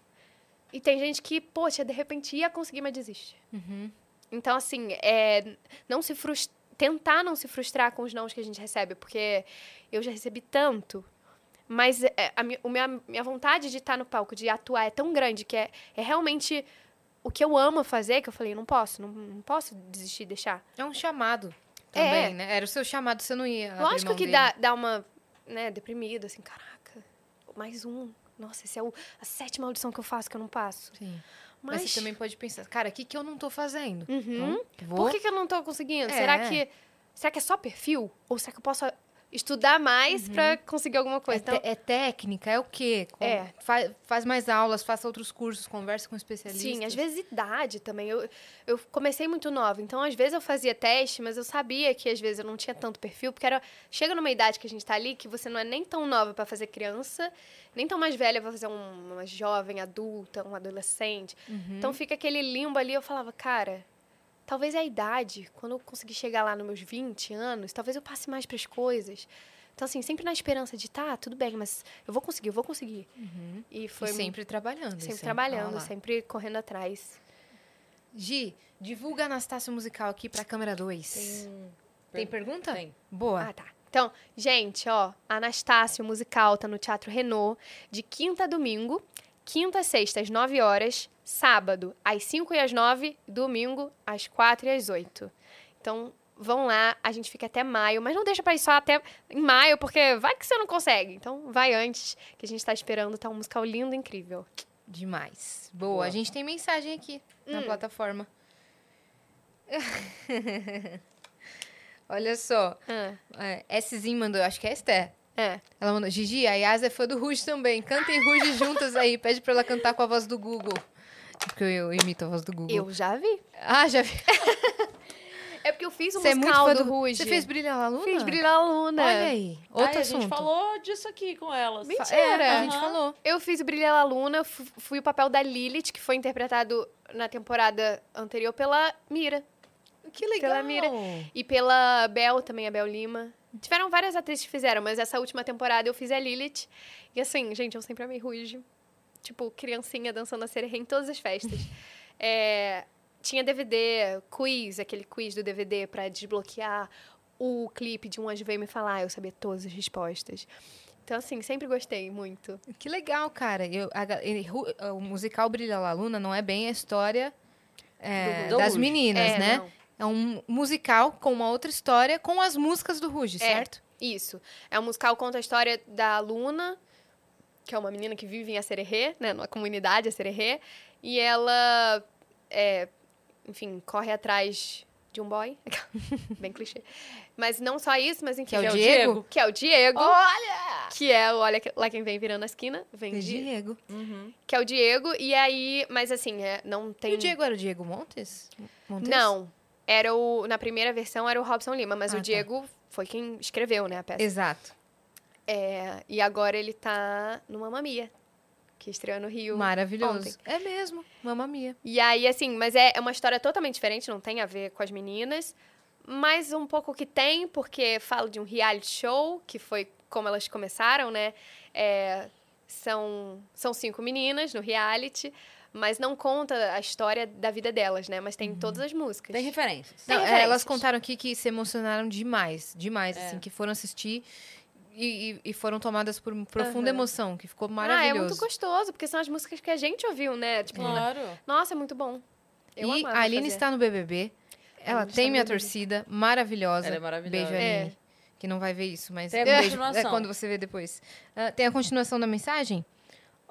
E tem gente que, poxa, de repente ia conseguir, mas desiste. Uhum. Então, assim, é, não se frus- tentar não se frustrar com os nãos que a gente recebe, porque eu já recebi tanto. Mas é, a minha, o minha, minha vontade de estar no palco, de atuar, é tão grande que é, é realmente o que eu amo fazer, que eu falei, não posso, não, não posso desistir, deixar. É um chamado É. também, né? Era o seu chamado, você não ia. Lógico que dele. dá, dá uma, né, deprimida, assim, caraca, mais um. Nossa, essa é o- a sétima audição que eu faço que eu não passo. Sim. Mas... Mas, você também pode pensar, cara, o que, que eu não tô fazendo? Uhum. Então, vou... Por que, que eu não tô conseguindo? É. Será que será que é só perfil? Ou será que eu posso estudar mais pra conseguir alguma coisa? É, Então, é técnica, é o quê? Com- É. Faz, faz mais aulas, faça outros cursos, conversa com especialistas. sim, às vezes idade também. Eu, eu comecei muito nova, então às vezes eu fazia teste, mas eu sabia que às vezes eu não tinha tanto perfil, porque era chega numa idade que a gente tá ali que você não é nem tão nova pra fazer criança, nem tão mais velha pra fazer um- uma jovem adulta, um adolescente. Uhum. Então fica aquele limbo ali, eu falava, cara, talvez a idade, quando eu conseguir chegar lá nos meus 20 anos, talvez eu passe mais pras coisas. Então, assim, sempre na esperança de, tá, tudo bem, mas eu vou conseguir, eu vou conseguir. E foi E sempre trabalhando. sempre assim, trabalhando, sempre correndo atrás. Gi, divulga Anastácio Musical aqui pra câmera 2. Tem, pergunta? Tem. Boa. Ah, tá. Então, gente, ó, Anastácio Musical tá no Teatro Renault de quinta a domingo, quinta a sexta às 9 horas, sábado às 5 e às 9, domingo às 4 e às 8. Então, vão lá, a gente fica até maio, mas não deixa pra ir só até em maio, porque vai que você não consegue. Então, vai antes, que a gente tá esperando, tá um musical lindo, incrível. Demais. Boa. Boa. A gente tem mensagem aqui na Hum. plataforma. [laughs] Olha só. Ah, É, Szinho mandou, acho que é Esté. É. Ela mandou, Gigi, a Yas é fã do Ruge também. Cantem Ruge juntas aí. Pede pra ela cantar com a voz do Google. Porque eu, eu imito a voz do Google. Eu já vi. Ah, já vi. [laughs] É porque eu fiz um Você é musical fã do do Ruge. Você fez Brilha na Luna? Fiz Brilhar a Luna. Olha aí. Ai, Outro a assunto. gente falou disso aqui com elas. Mentira. É, a gente falou. Eu fiz o Brilha a Luna, fu- fui o papel da Lilith, que foi interpretado na temporada anterior pela Mira. Que legal. Pela Mira. E pela Bel, também a Bel Lima. Tiveram várias atrizes que fizeram, mas essa última temporada eu fiz a Lilith. E assim, gente, eu sempre amei Ruge. Tipo, criancinha dançando a sererê em todas as festas. [laughs] É, tinha DVD, quiz, aquele quiz do DVD pra desbloquear o clipe de um anjo veio me falar, eu sabia todas as respostas. Então, assim, sempre gostei muito. Que legal, cara. Eu, a o musical Brilha La Luna não é bem a história é, Do- do das Ruge. meninas, É, né? não. É um musical com uma outra história com as músicas do Ruge, É. certo? Isso. É um musical que conta a história da Luna, que é uma menina que vive em Acererê, né? Numa comunidade Acererê. E ela, é, enfim, corre atrás de um boy. [laughs] Bem clichê. Mas não só isso, mas enfim. Que é o Que é o Diego? Diego. Que é o Diego. Olha! Que é o Olha lá quem vem virando a esquina. Vem O de, Diego. Uhum. que é o Diego. E aí, mas assim, é, não tem. E o Diego era o Diego Montes? Montes? Não. Era o. Na primeira versão era o Robson Lima, mas Ah, o tá. Diego foi quem escreveu, né, a peça. Exato. É, e agora ele tá no Mamma Mia, que estreou no Rio. Maravilhoso. ontem. É mesmo. Mamma Mia. E aí, assim, mas é, é uma história totalmente diferente, não tem a ver com as meninas, mas um pouco que tem, porque fala de um reality show, que foi como elas começaram, né? É, são, são cinco meninas no reality, mas não conta a história da vida delas, né? Mas tem todas as músicas. Tem referências. Tem Não, é, referências. elas contaram aqui que se emocionaram demais. Demais, É. assim, que foram assistir e, e- foram tomadas por profunda Aham. emoção, que ficou Ah, é maravilhoso. muito gostoso, porque são as músicas que a gente ouviu, né? Tipo, Claro. nossa, é muito bom. Eu e a Aline fazer. está no BBB. Ela tem minha BBB. torcida, maravilhosa. Ela é maravilhosa. Beijo, É. Aline. Que não vai ver isso, mas Tem [laughs] a beijo. É quando você vê depois. Ah, tem a continuação da mensagem?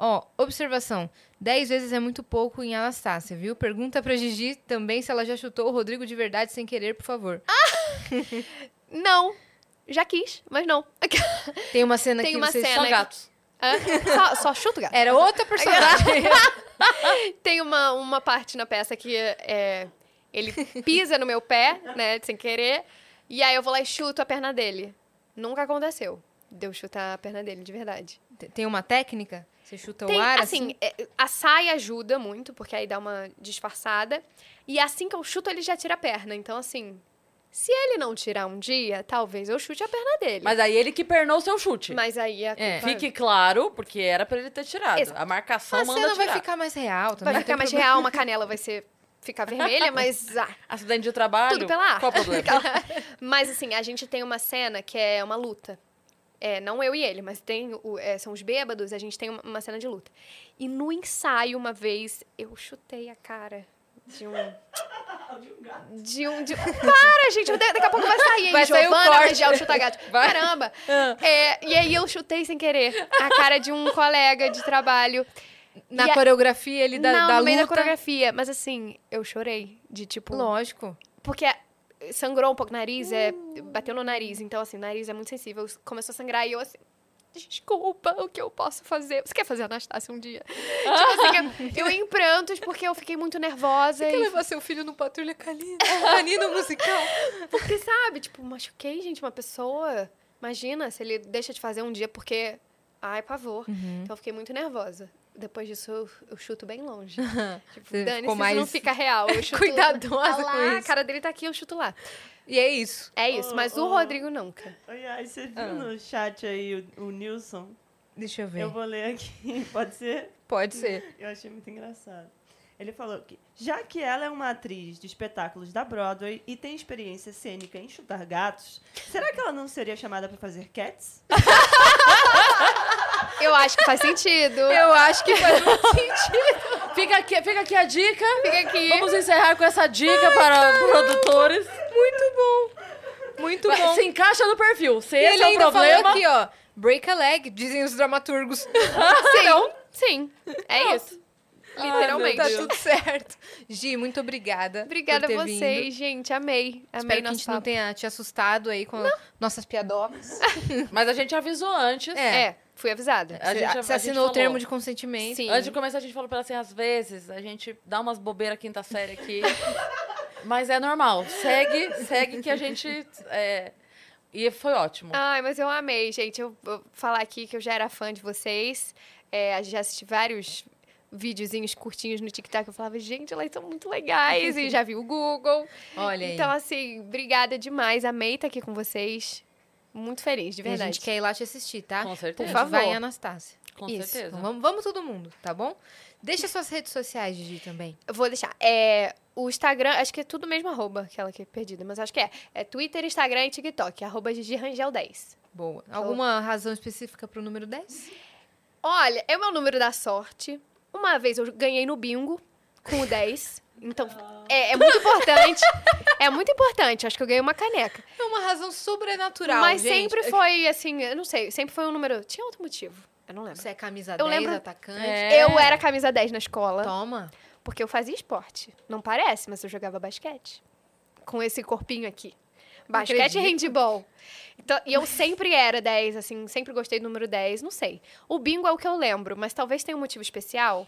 Ó, observação. Dez vezes é muito pouco em Anastácia, viu? Pergunta pra Gigi também se ela já chutou o Rodrigo de verdade sem querer, por favor. [laughs] Não, já quis, mas não. [laughs] Tem uma cena Tem que uma vocês... cena São que- gatos. Hã? só, só chuto, gato. Era outra personagem. [laughs] Tem uma, uma parte na peça que é, ele pisa no meu pé, né, sem querer, e aí eu vou lá e chuto a perna dele. Nunca aconteceu. Deu chutar a perna dele, de verdade. Tem uma técnica? Você chuta Tem, o ar assim, assim? é, a saia ajuda muito, porque aí dá uma disfarçada. E assim que eu chuto, ele já tira a perna. Então, assim, se ele não tirar um dia, talvez eu chute a perna dele. Mas aí ele que pernou o seu chute. Mas aí a É. culpa Fique claro, porque era pra ele ter tirado. Exa- A marcação A manda cena vai tirar. ficar mais real também. vai ficar mais problema. real, uma canela vai ser ficar vermelha, mas [laughs] ah, Acidente de trabalho. tudo pela ar. Qual o problema? [laughs] Mas assim, a gente tem uma cena que é uma luta. É, não eu e ele, mas tem o- é, são os bêbados, a gente tem uma, uma cena de luta. E no ensaio, uma vez, eu chutei a cara de um. De um. De... Para, gente! Daqui a pouco vai sair, hein? Vai sair o Giovana corte. Rangel chuta gato. Vai. Caramba! É, e aí eu chutei sem querer a cara de um colega de trabalho. Na E coreografia ele da, não, da no luta. coreografia. Mas assim, eu chorei. De tipo. Lógico. Porque sangrou um pouco o nariz, é, bateu no nariz. Então, assim, o nariz é muito sensível. Começou a sangrar e eu, assim, desculpa, o que eu posso fazer? Você quer fazer Anastácia um dia? [laughs] tipo assim, eu em prantos porque eu fiquei muito nervosa. Quer E, levar seu filho no Patrulha Canina? Canino musical. [laughs] porque, sabe, tipo, machuquei, gente, uma pessoa. Imagina se ele deixa de fazer um dia porque... Ai, pavor. Uhum. Então, eu fiquei muito nervosa. Depois disso, eu, eu chuto bem longe. [laughs] tipo, Dani, isso não mais fica real. Eu chuto [laughs] cuidadosa lá, com isso. a cara dele tá aqui, eu chuto lá. E é isso. É isso, Ô, mas o ô. Rodrigo nunca. Oi, ai, você viu Ah. no chat aí o, o Nilson? Deixa eu ver. Eu vou ler aqui, [laughs] pode ser? Pode ser. Eu achei muito engraçado. Ele falou que, já que ela é uma atriz de espetáculos da Broadway e tem experiência cênica em chutar gatos, será que ela não seria chamada para fazer Cats? Eu acho que faz sentido. [laughs] Eu acho que faz muito [laughs] sentido. Fica aqui, fica aqui a dica. Fica aqui. Vamos encerrar com essa dica para produtores. Muito bom. Muito Vai, bom. Se encaixa no perfil. Se E esse ele é o ainda problema. falou aqui, ó. Break a leg, dizem os dramaturgos. [laughs] Sim, sim. É isso. Ai, Literalmente. tá tudo certo. Gi, muito obrigada. Obrigada a vocês, vindo. gente. Amei. Amei Espero que a gente não papo. tenha te assustado aí com nossas piadocas. Mas a gente avisou antes. É. É, fui avisada. A gente- Você a você gente assinou o termo de consentimento. Sim. Antes de começar, a gente falou pra ela assim, às vezes, a gente dá umas bobeiras quinta série aqui. [laughs] mas é normal. Segue, segue que a gente. é, E foi ótimo. Ai, mas eu amei, gente. Eu vou falar aqui que eu já era fã de vocês. É, já assisti vários videozinhos curtinhos no TikTok. Eu falava, gente, elas são muito legais. e já vi o Google. Olha aí. Então, assim, obrigada demais. Amei estar aqui com vocês. Muito feliz, de E a verdade. gente quer ir lá te assistir, tá? Com certeza. gente favor. vai Anastácia. Com Isso. certeza. Então vamos, vamos todo mundo, tá bom? Deixa suas redes sociais, Gigi, também. Eu Vou deixar. É, o Instagram, acho que é tudo mesmo arroba, aquela que é perdida, mas acho que é. É Twitter, Instagram e TikTok, arroba Gigi Rangel 10. Boa. Alguma razão específica pro número 10? Olha, é o meu número da sorte. Uma vez eu ganhei no bingo com o 10. Então, é, é muito importante. é muito importante. Acho que eu ganhei uma caneca. É uma razão sobrenatural, Mas gente. sempre foi, assim, eu não sei, sempre foi um número. Tinha outro motivo. Eu não lembro. Você é camisa Eu 10, lembro- atacante. É. Eu era camisa 10 na escola, Toma. porque eu fazia esporte. Não parece, mas eu jogava basquete. Com esse corpinho aqui. Basquete e handball. Então, e eu sempre era 10, assim, sempre gostei do número 10, não sei. O bingo é o que eu lembro, mas talvez tenha um motivo especial.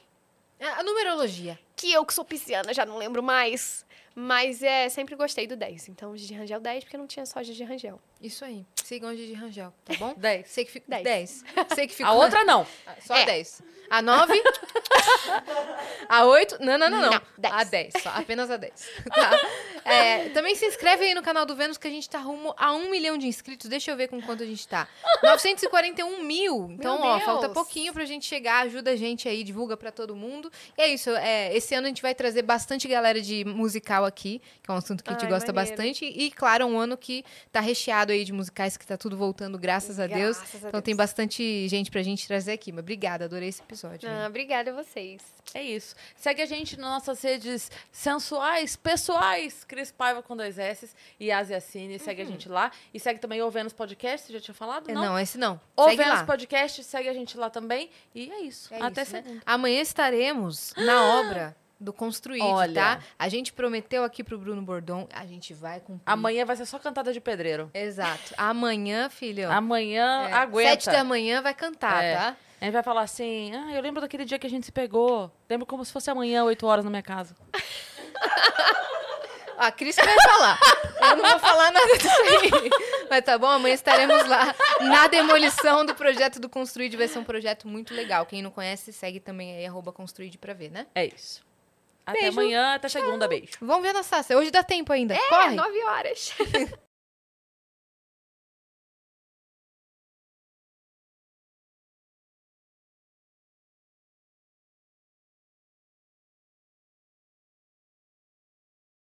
É A numerologia. que eu que sou pisciana já não lembro mais. Mas é, sempre gostei do 10. Então, Gigi Rangel 10, porque não tinha só Gigi Rangel. Isso aí. Sigam a Gigi Rangel, tá bom? 10. Sei que fica... 10. 10. Sei que ficou... A outra não. Só a É. 10. A 9... [laughs] a 8... Não, não, não, não. Não, 10. A 10. Só, apenas a 10. [laughs] Tá? É, também se inscreve aí no canal do Vênus, que a gente tá rumo a 1 milhão de inscritos. Deixa eu ver com quanto a gente tá. 941 mil. Então, Meu ó, falta pouquinho pra gente chegar. Ajuda a gente aí, divulga pra todo mundo. E é isso. É, esse ano a gente vai trazer bastante galera de musical aqui, que é um assunto que a gente Ai, gosta maneiro. bastante. E, claro, um ano que tá recheado aí de musicais, que tá tudo voltando, graças a Deus. Graças a Então Deus. tem bastante gente pra gente trazer aqui. Mas obrigada, adorei esse episódio. Ah, obrigada a vocês. É isso. Segue a gente nas nossas redes sensuais, pessoais. Cris Paiva com dois S e Asia Cine. Segue a gente lá. E segue também o Vênus Podcast. Você já tinha falado? É, Não. não, esse não. O Segue Vênus lá. Podcast. Segue a gente lá também. E é isso. É Até isso, né? segunda. Amanhã estaremos na [gasps] obra do Construíde, Olha. tá? A gente prometeu aqui pro Bruno Bordon, a gente vai cumprir. Amanhã vai ser só cantada de pedreiro. Exato. Amanhã, filho. Amanhã é, aguenta. Sete da manhã vai cantar, É. tá? A gente vai falar assim, ah, eu lembro daquele dia que a gente se pegou. Lembro como se fosse amanhã, 8 horas na minha casa. [laughs] A Cris que vai falar. Eu não vou falar nada disso aí. Mas tá bom, amanhã estaremos lá na demolição do projeto do Construíde. Vai ser um projeto muito legal. Quem não conhece, segue também aí, arroba Construíde pra ver, né? É isso. Até Beijo. amanhã, até segunda, beijo. Vamos ver, Anastácia. Hoje dá tempo ainda. É, Corre. nove horas. [laughs]